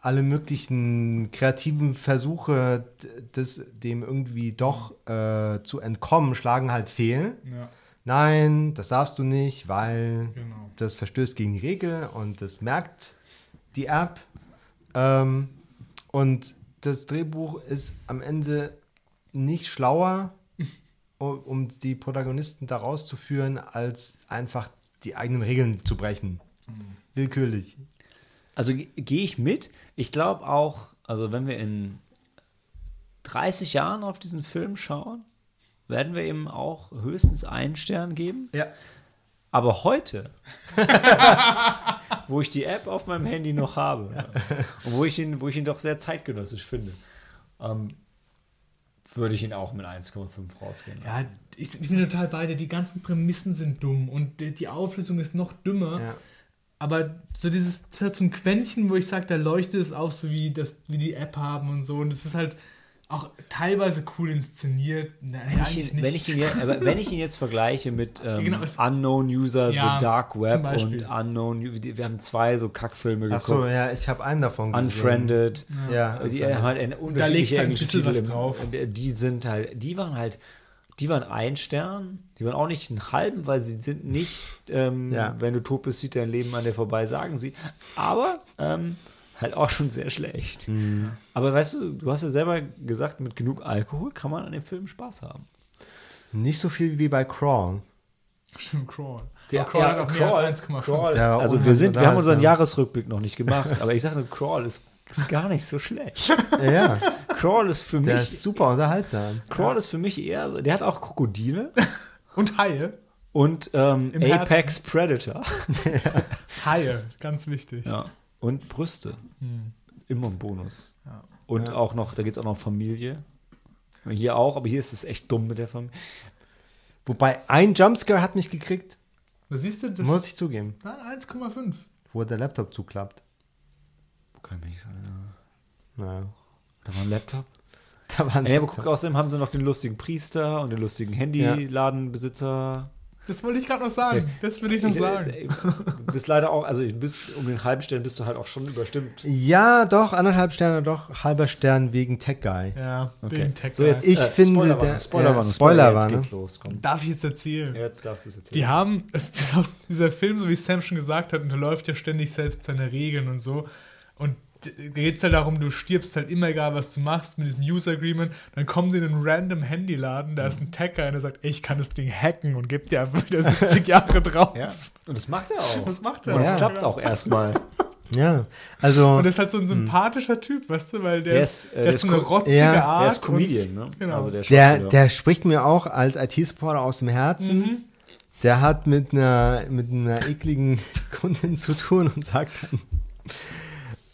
alle möglichen kreativen Versuche, das, dem irgendwie doch äh, zu entkommen, schlagen halt fehl Ja, nein, das darfst du nicht, weil genau. das verstößt gegen die Regel und das merkt die App. Ähm, und das Drehbuch ist am Ende nicht schlauer, <laughs> um, um die Protagonisten da rauszuführen, als einfach die eigenen Regeln zu brechen. Willkürlich. Also ge- gehe ich mit. Ich glaube auch, also wenn wir in 30 Jahren auf diesen Film schauen, werden wir ihm auch höchstens einen Stern geben. Ja. Aber heute, wo ich die App auf meinem Handy noch habe und wo ich ihn, wo ich ihn doch sehr zeitgenössisch finde, ähm, würde ich ihn auch mit 1,5 rausgehen Ja, lassen. ich, ich bin total beide. Die ganzen Prämissen sind dumm und die, die Auflösung ist noch dümmer. Ja. Aber so dieses, das hat so ein Quäntchen, wo ich sage, da leuchtet es auf, so wie, das, wie die App haben und so. Und das ist halt auch teilweise cool inszeniert. Nein, Wenn ich, eigentlich ihn, nicht. wenn, ich ihn, jetzt- wenn ich ihn jetzt vergleiche mit <laughs> ähm, Genau, es- Unknown User, Ja, The Dark Web und. Unknown, wir haben zwei so Kackfilme Ach so, geguckt. ja, ich habe einen davon gesehen. Unfriended. Ja, Die Unfriended. haben halt eine legt's unterschiedliche halt ein bisschen Titel. was im- drauf. Die sind halt, die waren halt, die waren ein Stern, die waren auch nicht einen halben, weil sie sind nicht, ähm, Ja. wenn du tot bist, zieht dein Leben an dir vorbei, sagen sie. Aber ähm, halt auch schon sehr schlecht. Mhm. Aber weißt du, du hast ja selber gesagt, mit genug Alkohol kann man an dem Film Spaß haben. Nicht so viel wie bei Crawl. Stimmt, Crawl. Ja, Aber Crawl ja, hat auch Crawl, mehr als 1,5. Crawl. Der war Also wir unheimlich sind, wir haben unseren unterhaltsam. Jahresrückblick noch nicht gemacht, aber ich sage nur, Crawl ist, ist gar nicht so schlecht. Ja, <laughs> ja. Crawl ist für der mich, ist super unterhaltsam. Crawl ist für mich eher, so- der hat auch Krokodile <laughs> Und Haie. und ähm, Apex Predator. <laughs> Haie, ganz wichtig. Ja. Und Brüste. Immer ein Bonus. Ja. Und Ja. auch noch, da geht es auch noch Familie. Hier auch, aber hier ist es echt dumm mit der Familie. Wobei ein Jumpscare hat mich gekriegt, Da siehst du, das muss ich zugeben, Nein, 1,5. wo der Laptop zuklappt. Kann ich mich nicht dran Naja. Da war ein Laptop. <laughs> Da war ein Ja, aber guck, außerdem haben sie noch den lustigen Priester und den lustigen Handyladenbesitzer. Das wollte ich gerade noch sagen. Das will ich noch sagen. äh, Du bist leider auch, also bist um den halben Stern bist du halt auch schon überstimmt. Ja, doch, anderthalb Sterne, doch, halber Stern wegen Tech Guy. Ja, Okay. wegen Tech So, jetzt, Ich finde, Spoilerwarnung, der- Spoilerwarnung, ja, Spoiler, Spoiler jetzt war, ne? geht's los. Komm. Darf ich jetzt erzählen? Jetzt darfst du es erzählen. Die haben, es dieser Film, so wie Sam schon gesagt hat, unterläuft ja ständig selbst seine Regeln und so. Da geht es halt darum, du stirbst halt immer egal, was du machst mit diesem User Agreement. Dann kommen sie in einen random Handyladen, da ist ein Tacker und der sagt, ey, ich kann das Ding hacken und gibt dir einfach wieder 70 <laughs> Jahre drauf. Ja, und das macht er auch. Das macht er. Und es Ja. klappt auch erstmal. <laughs> Ja, also, Und das ist halt so ein sympathischer Typ, weißt du, weil der, Der ist, ist, äh, der der hat so ist eine rotzige Ja, Art. Er ist Comedian, ne? Genau. Also der, der, der spricht mir auch als IT-Supporter aus dem Herzen. Mhm. Der hat mit einer, mit einer ekligen <laughs> Kundin zu tun und sagt dann,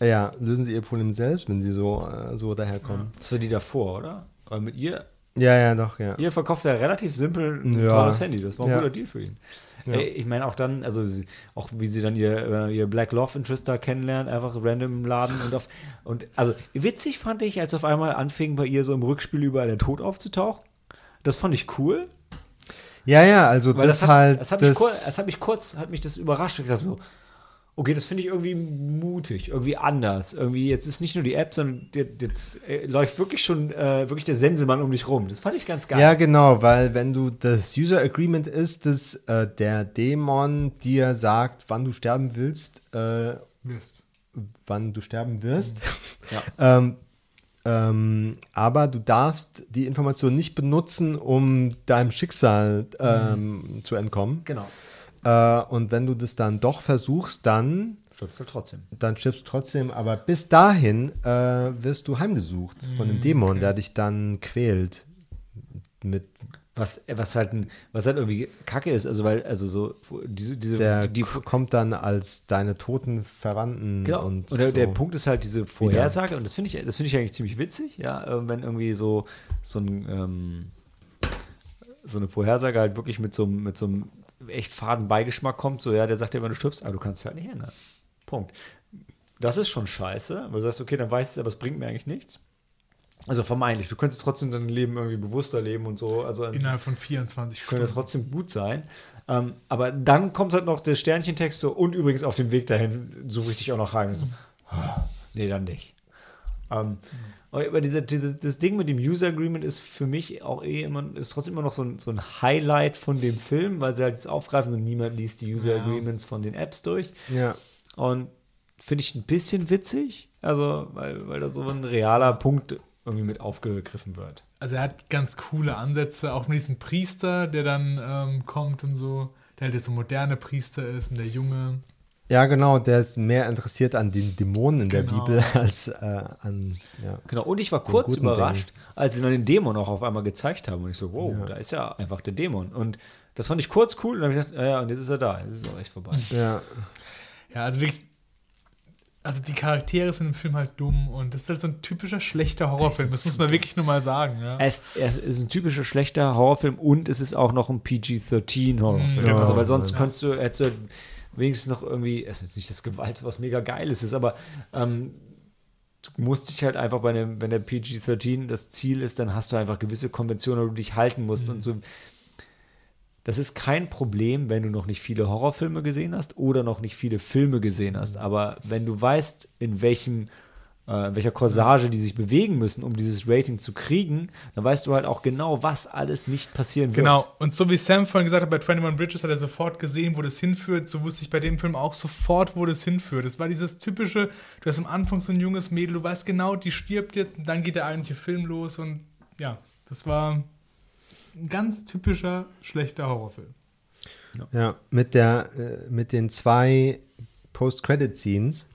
ja, lösen Sie Ihr Problem selbst, wenn Sie so, äh, so daherkommen. Das war die davor, oder? Aber mit ihr, Ja, ja, doch, ja. ihr verkauft ja relativ simpel ein Ja. teures Handy. Das war ein Ja. guter Deal für ihn. Ja. Ich meine auch dann, also sie, auch wie sie dann ihr, äh, ihr Black Love Interest da kennenlernen, einfach random im Laden und auf und also witzig fand ich, als auf einmal anfing bei ihr so im Rückspiel überall der Tod aufzutauchen. Das fand ich cool. Ja, ja, also Weil das, das, hat, halt. das, hat mich kurz, das hat mich kurz, hat mich das überrascht. Ich dachte so, okay, das finde ich irgendwie mutig, irgendwie anders. Irgendwie, jetzt ist nicht nur die App, sondern jetzt äh, läuft wirklich schon äh, wirklich der Sensemann um dich rum. Das fand ich ganz geil. Ja, genau, weil wenn du das User Agreement ist, dass äh, der Dämon dir sagt, wann du sterben willst, äh, wann du sterben wirst. Ja. <laughs> ähm, ähm, aber du darfst die Information nicht benutzen, um deinem Schicksal ähm, zu entkommen. Genau. Äh, und wenn du das dann doch versuchst, dann, Stirbst halt trotzdem. dann stirbst du trotzdem. Aber bis dahin äh, wirst du heimgesucht von dem Dämon, der dich dann quält. Mit Was, was halt was halt irgendwie Kacke ist, also weil, also so, diese, diese, der die, kommt dann als deine toten Verwandten Genau. und, Und, der, der so. Punkt ist halt diese Vorhersage, und das finde ich, das finde ich eigentlich ziemlich witzig, ja, äh, wenn irgendwie so, so ein, ähm, so eine Vorhersage halt wirklich mit so, einem- mit so einem echt faden Beigeschmack kommt, so, ja, der sagt dir, wenn du stirbst, aber du kannst es halt nicht ändern. Punkt. Das ist schon scheiße, weil du sagst, okay, dann weiß ich es, aber es bringt mir eigentlich nichts. Also vermeintlich, du könntest trotzdem dein Leben irgendwie bewusster leben und so, also Innerhalb von 24 könnte Stunden. trotzdem gut sein. Ähm, aber dann kommt halt noch der Sternchentext so, und übrigens auf dem Weg dahin suche ich dich auch noch rein. So, oh, nee, dann nicht. Ähm, und aber diese, diese, das Ding mit dem User Agreement ist für mich auch eh immer, ist trotzdem immer noch so ein, so ein Highlight von dem Film, weil sie halt das aufgreifen und niemand liest die User Ja. Agreements von den Apps durch. Ja. Und finde ich ein bisschen witzig, also weil, weil da so ein realer Punkt irgendwie mit aufgegriffen wird. Also er hat ganz coole Ansätze, auch mit diesem Priester, der dann ähm, kommt und so, der halt jetzt so moderne Priester ist und der Junge. Ja, genau, der ist mehr interessiert an den Dämonen in der Genau. Bibel <laughs> als äh, an. Ja. Genau, und ich war kurz überrascht, als sie dann den Dämon auch auf einmal gezeigt haben. Und ich so, wow, Ja. da ist ja einfach der Dämon. Und das fand ich kurz cool. Und dann habe ich gedacht, ja, und jetzt ist er da. Jetzt ist es auch echt vorbei. ja. Ja, also wirklich, also die Charaktere sind im Film halt dumm und das ist halt so ein typischer schlechter Horrorfilm. Das muss man wirklich nur mal sagen. Ja. Es, es ist ein typischer schlechter Horrorfilm und es ist auch noch ein PG-13 Horrorfilm. Ja, also, weil sonst ja. könntest du, hättest du wenigstens noch irgendwie, es ist nicht das Gewalt, was mega Geiles ist, aber ähm, du musst dich halt einfach bei einem, wenn der PG-13 das Ziel ist, dann hast du einfach gewisse Konventionen, wo du dich halten musst und so. Das ist kein Problem, wenn du noch nicht viele Horrorfilme gesehen hast oder noch nicht viele Filme gesehen hast. Aber wenn du weißt, in welchem äh, in welcher Corsage die sich bewegen müssen, um dieses Rating zu kriegen, dann weißt du halt auch genau, was alles nicht passieren wird. Genau, und so wie Sam vorhin gesagt hat, bei 21 Bridges hat er sofort gesehen, wo das hinführt. So wusste ich bei dem Film auch sofort, wo das hinführt. Es war dieses typische, du hast am Anfang so ein junges Mädel, du weißt genau, die stirbt jetzt und dann geht der eigentliche Film los und ja, das war ein ganz typischer schlechter Horrorfilm. Ja, mit, der, äh, mit den zwei Post-Credit-Scenes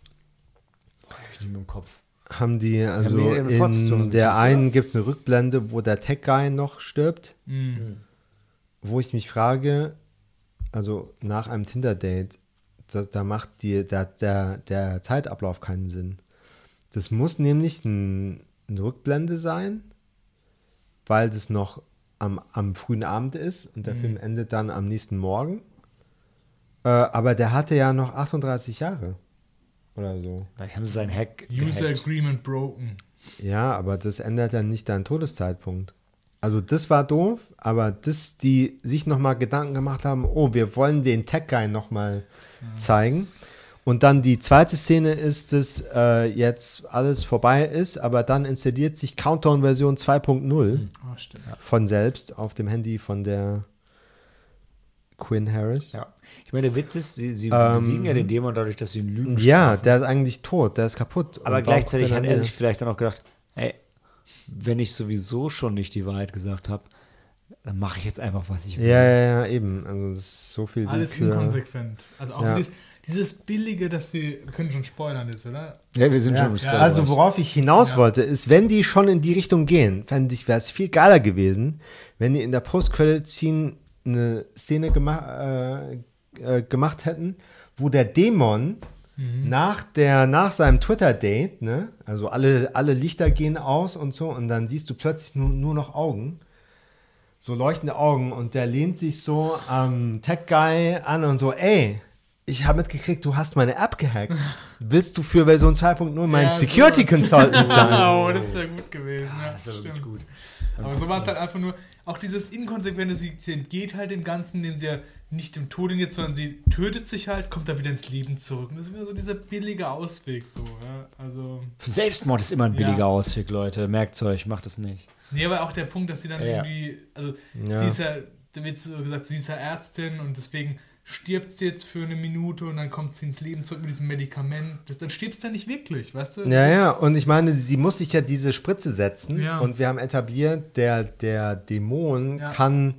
nicht mehr im Kopf. haben die, also Fortsetzungen in der einen gibt es eine Rückblende, wo der Tech-Guy noch stirbt, Mhm. wo ich mich frage, also nach einem Tinder-Date, da, da macht die, der, der, der Zeitablauf keinen Sinn. Das muss nämlich ein, eine Rückblende sein, weil das noch am, am frühen Abend ist und der Film endet dann am nächsten Morgen. Äh, aber der hatte ja noch 38 Jahre oder so. Vielleicht haben sie seinen Hack User gehackt. Agreement broken. Ja, aber das ändert ja nicht deinen Todeszeitpunkt. Also das war doof, aber das, die sich nochmal Gedanken gemacht haben, oh, wir wollen den Tech-Guy nochmal zeigen. Und dann die zweite Szene ist, dass äh, jetzt alles vorbei ist, aber dann installiert sich Countdown-Version 2.0 Oh, stimmt. von selbst auf dem Handy von der Quinn Harris. Ja. Ich meine, der Witz ist, sie, sie Ähm, besiegen ja den Dämon dadurch, dass sie ihn lügen. Ja, strafen. der ist eigentlich tot, der ist kaputt. aber Und gleichzeitig hat er sich vielleicht dann auch gedacht, hey, wenn ich sowieso schon nicht die Wahrheit gesagt habe, dann mache ich jetzt einfach, was ich will. Ja, ja, ja, eben. Also das ist so viel Alles Willkür. inkonsequent. Also auch Ja. dieses, dieses Billige, dass sie, wir können schon spoilern jetzt, oder? Ja, wir sind Ja, schon ja, also worauf ich hinaus Ja. wollte, ist, wenn die schon in die Richtung gehen, fände ich, wäre es viel geiler gewesen, wenn die in der Post-Credit-Scene eine Szene gema äh, äh, gemacht hätten, wo der Dämon nach, der, nach seinem Twitter-Date, ne, also alle, alle Lichter gehen aus und so, und dann siehst du plötzlich nur, nur noch Augen, so leuchtende Augen, und der lehnt sich so am Tech-Guy an und so, ey, ich habe mitgekriegt, du hast meine App gehackt. <laughs> Willst du für Version 2.0 mein Ja, Security. Consultant <laughs> sein? Wow, das wäre gut gewesen. Ja, das wirklich stimmt. gut. Aber so war es halt einfach nur, auch dieses Inkonsequente, sie, sie entgeht halt dem Ganzen, indem sie ja nicht dem Tod geht, sondern sie tötet sich halt, kommt da wieder ins Leben zurück. Und das ist wieder so dieser billige Ausweg, so, ja. Also. Selbstmord ist immer ein billiger Ja. Ausweg, Leute. Merkt euch, macht es nicht. Nee, aber auch der Punkt, dass sie dann Ja. irgendwie, also Ja. sie ist ja, da wird so gesagt, sie ist ja Ärztin und deswegen stirbt sie jetzt für eine Minute und dann kommt sie ins Leben zurück mit diesem Medikament. Das, dann stirbst du ja nicht wirklich, weißt du? Ja, ja, und ich meine, sie muss sich ja diese Spritze setzen Ja. und wir haben etabliert, der, der Dämon Ja. kann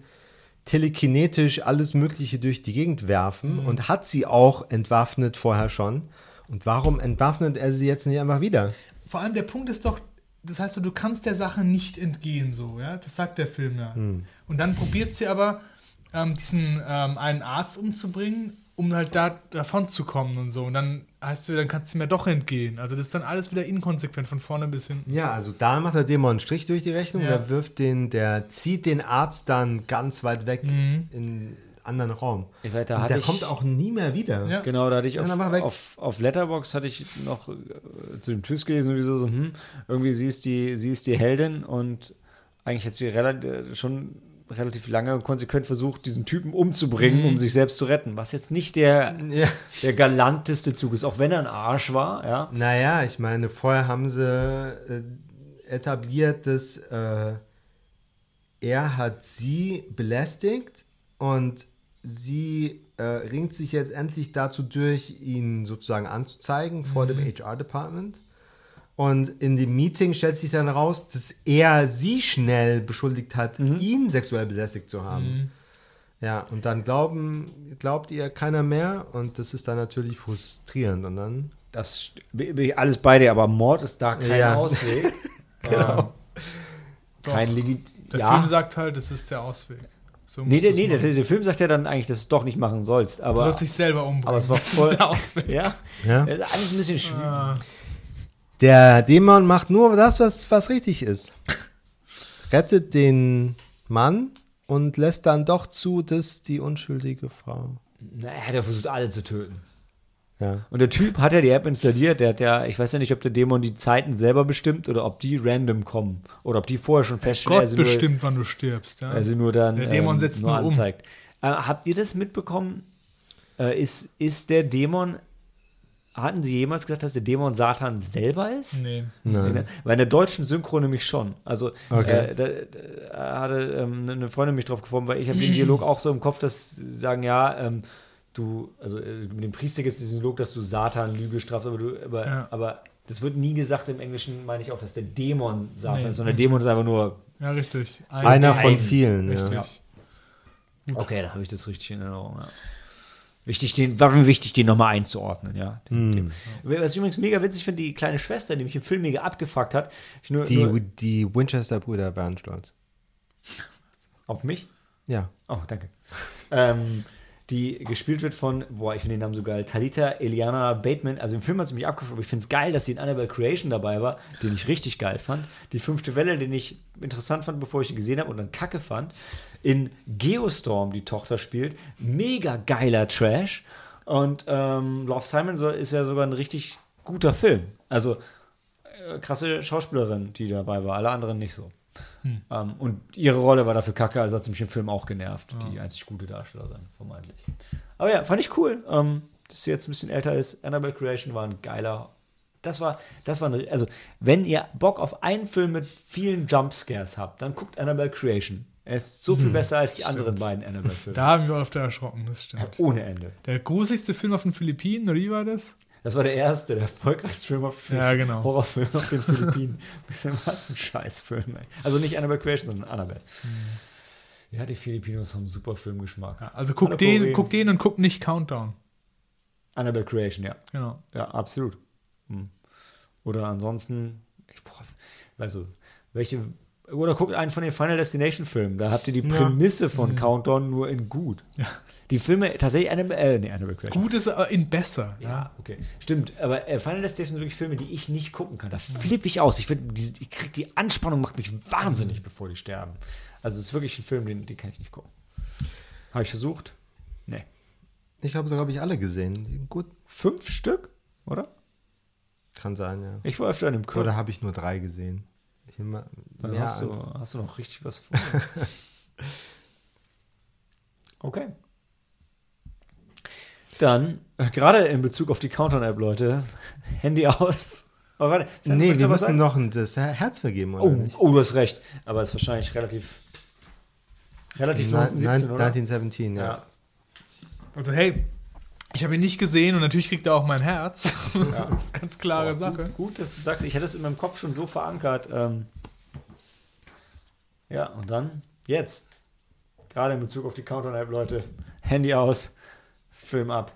telekinetisch alles Mögliche durch die Gegend werfen Mhm. und hat sie auch entwaffnet vorher schon. Und warum entwaffnet er sie jetzt nicht einfach wieder? Vor allem der Punkt ist doch, das heißt, du kannst der Sache nicht entgehen, so, ja. Das sagt der Film ja. Hm. Und dann probiert sie aber, ähm, diesen ähm, einen Arzt umzubringen, um halt da davon zu kommen und so. Und dann heißt du, dann kannst du mir doch entgehen. Also das ist dann alles wieder inkonsequent von vorne bis hinten. Ja, also da macht der Dämon einen Strich durch die Rechnung, Ja. der wirft den, der zieht den Arzt dann ganz weit weg Mhm. in einen anderen Raum. Ich weiß, da Und hatte der ich, kommt auch nie mehr wieder. Ja. Genau, da hatte ich Ja, auf, auf, auf Letterbox hatte ich noch äh, zu dem Twist gelesen, sowieso so, hm, irgendwie sie ist die, sie ist die Heldin und eigentlich hat sie relativ, schon relativ lange und konsequent versucht, diesen Typen umzubringen, um sich selbst zu retten. Was jetzt nicht der, Ja. der galanteste Zug ist, auch wenn er ein Arsch war, ja. Naja, ich meine, vorher haben sie äh, etabliert, dass äh, er hat sie belästigt und sie äh, ringt sich jetzt endlich dazu durch, ihn sozusagen anzuzeigen vor dem HR-Department. Und in dem Meeting stellt sich dann raus, dass er sie schnell beschuldigt hat, ihn sexuell belästigt zu haben. Ja, und dann glauben, glaubt ihr keiner mehr und das ist dann natürlich frustrierend. Und dann Das bin ich alles bei dir, aber Mord ist da kein Ja. <laughs> Ausweg. genau. Kein Legit. Der ja, Film sagt halt, das ist der Ausweg. So Nee, der, nee der, der Film sagt ja dann eigentlich, dass du es doch nicht machen sollst. Du Aber, sollst dich selber umbringen. aber es war <laughs> Das ist voll. der Ausweg. ja, Ja? Das ist alles ein bisschen schwierig. Ah, Der Dämon macht nur das, was, was richtig ist. <laughs> Rettet den Mann und lässt dann doch zu, dass die unschuldige Frau. Na, er hat ja versucht, alle zu töten. Ja. Und der Typ hat ja die App installiert, der hat ja, ich weiß ja nicht, ob der Dämon die Zeiten selber bestimmt oder ob die random kommen. Oder ob die vorher schon feststellen, Gott also nur, bestimmt, wann du stirbst. Ja? also nur dann Der Dämon ähm, setzt nur nur um. anzeigt. Äh, habt ihr das mitbekommen? Äh, ist, ist der Dämon, hatten sie jemals gesagt, dass der Dämon Satan selber ist? nee. Nein. Weil in der deutschen Synchro nämlich schon. Also Okay. äh, da, da hatte ähm, eine Freundin mich drauf geformt, weil ich habe den Dialog auch so im Kopf, dass sie sagen, ja, ähm, du, also äh, mit dem Priester gibt es diesen Dialog, dass du Satan Lüge strafst, aber du, aber, Ja. aber das wird nie gesagt im Englischen, meine ich auch, dass der Dämon Satan Nee. ist, sondern der Dämon ist einfach nur, Ja, richtig. Ein- Einer von Ein- vielen. Richtig. Ja. okay, da habe ich das richtig in Erinnerung, ja. Wichtig, den, war mir wichtig, den nochmal einzuordnen, ja. Den. Was ich übrigens mega witzig finde, die kleine Schwester, die mich im Film mega abgefuckt hat, nur, Die, nur die Winchester-Brüder waren stolz. auf mich, Ja. Oh, danke. <laughs> ähm, die gespielt wird von, boah, ich finde den Namen so geil, Talita Eliana Bateman. Also im Film hat sie mich abgefuckt, aber ich finde es geil, dass sie in Annabelle Creation dabei war, den ich richtig geil fand. Die fünfte Welle, den ich interessant fand, bevor ich ihn gesehen habe und dann kacke fand. In Geostorm die Tochter spielt. Mega geiler Trash. Und ähm, Love Simon ist ja sogar ein richtig guter Film. Also äh, krasse Schauspielerin, die dabei war, alle anderen nicht so. Ähm, und ihre Rolle war dafür kacke, also hat sie mich im Film auch genervt. Die einzig gute Darstellerin, vermeintlich. Aber ja, fand ich cool, ähm, dass sie jetzt ein bisschen älter ist. Annabelle Creation war ein geiler. Das war, das war eine, also, wenn ihr Bock auf einen Film mit vielen Jumpscares habt, dann guckt Annabelle Creation. Er ist so viel besser als die anderen beiden Annabelle-Filme. Da haben wir öfter erschrocken, das stimmt. Ohne Ende. Der gruseligste Film auf den Philippinen, oder wie war das? Das war der erste, der erfolgreichste Film auf Ja, genau. Horrorfilm auf den <laughs> Philippinen. Bisschen was ein Scheißfilm, ey. Also nicht Annabelle Creation, sondern Annabelle. Ja, die Filipinos haben super Filmgeschmack. Ja, also guck den, guck den und guck nicht Countdown. Annabelle Creation, ja. Genau. Ja, absolut. Hm. Oder ansonsten, ich boah, also, welche, oder guckt einen von den Final Destination Filmen, da habt ihr die Prämisse von Countdown nur in gut. Die Filme, tatsächlich Annabelle, äh, nee, Annabelle Creation. Gut ist aber in besser. Ja. Ja, okay. Stimmt, aber äh, Final Destination sind wirklich Filme, die ich nicht gucken kann. Da flippe ich aus. Ich, find, die, ich krieg die Anspannung, macht mich wahnsinnig, bevor die sterben. Also es ist wirklich ein Film, den, den kann ich nicht gucken. Habe ich versucht? Nee. Ich habe sie, glaube ich, alle gesehen. Gut, Fünf Stück, oder? kann sein, ja. Ich war öfter in dem Club. Oder habe ich nur drei gesehen? Immer, Dann hast, du, hast du noch richtig was vor. <laughs> okay. Dann, äh, gerade in Bezug auf die Countdown-App, Leute, <laughs> Handy aus. Oh, warte, Nee, wir müssen noch ein, das Herz vergeben, oder Oh, nicht? oh, du hast recht. Aber es ist wahrscheinlich relativ. Relativ Nein, 1917, oder? 1917, ja. Ja. Also hey, ich habe ihn nicht gesehen und natürlich kriegt er auch mein Herz. <laughs> das ist ganz klare Oh, Sache. Gut, gut, dass du sagst, ich hätte es in meinem Kopf schon so verankert. Ähm, ja, und dann jetzt. Gerade in Bezug auf die Countdown-App, Leute. Handy aus, Film ab.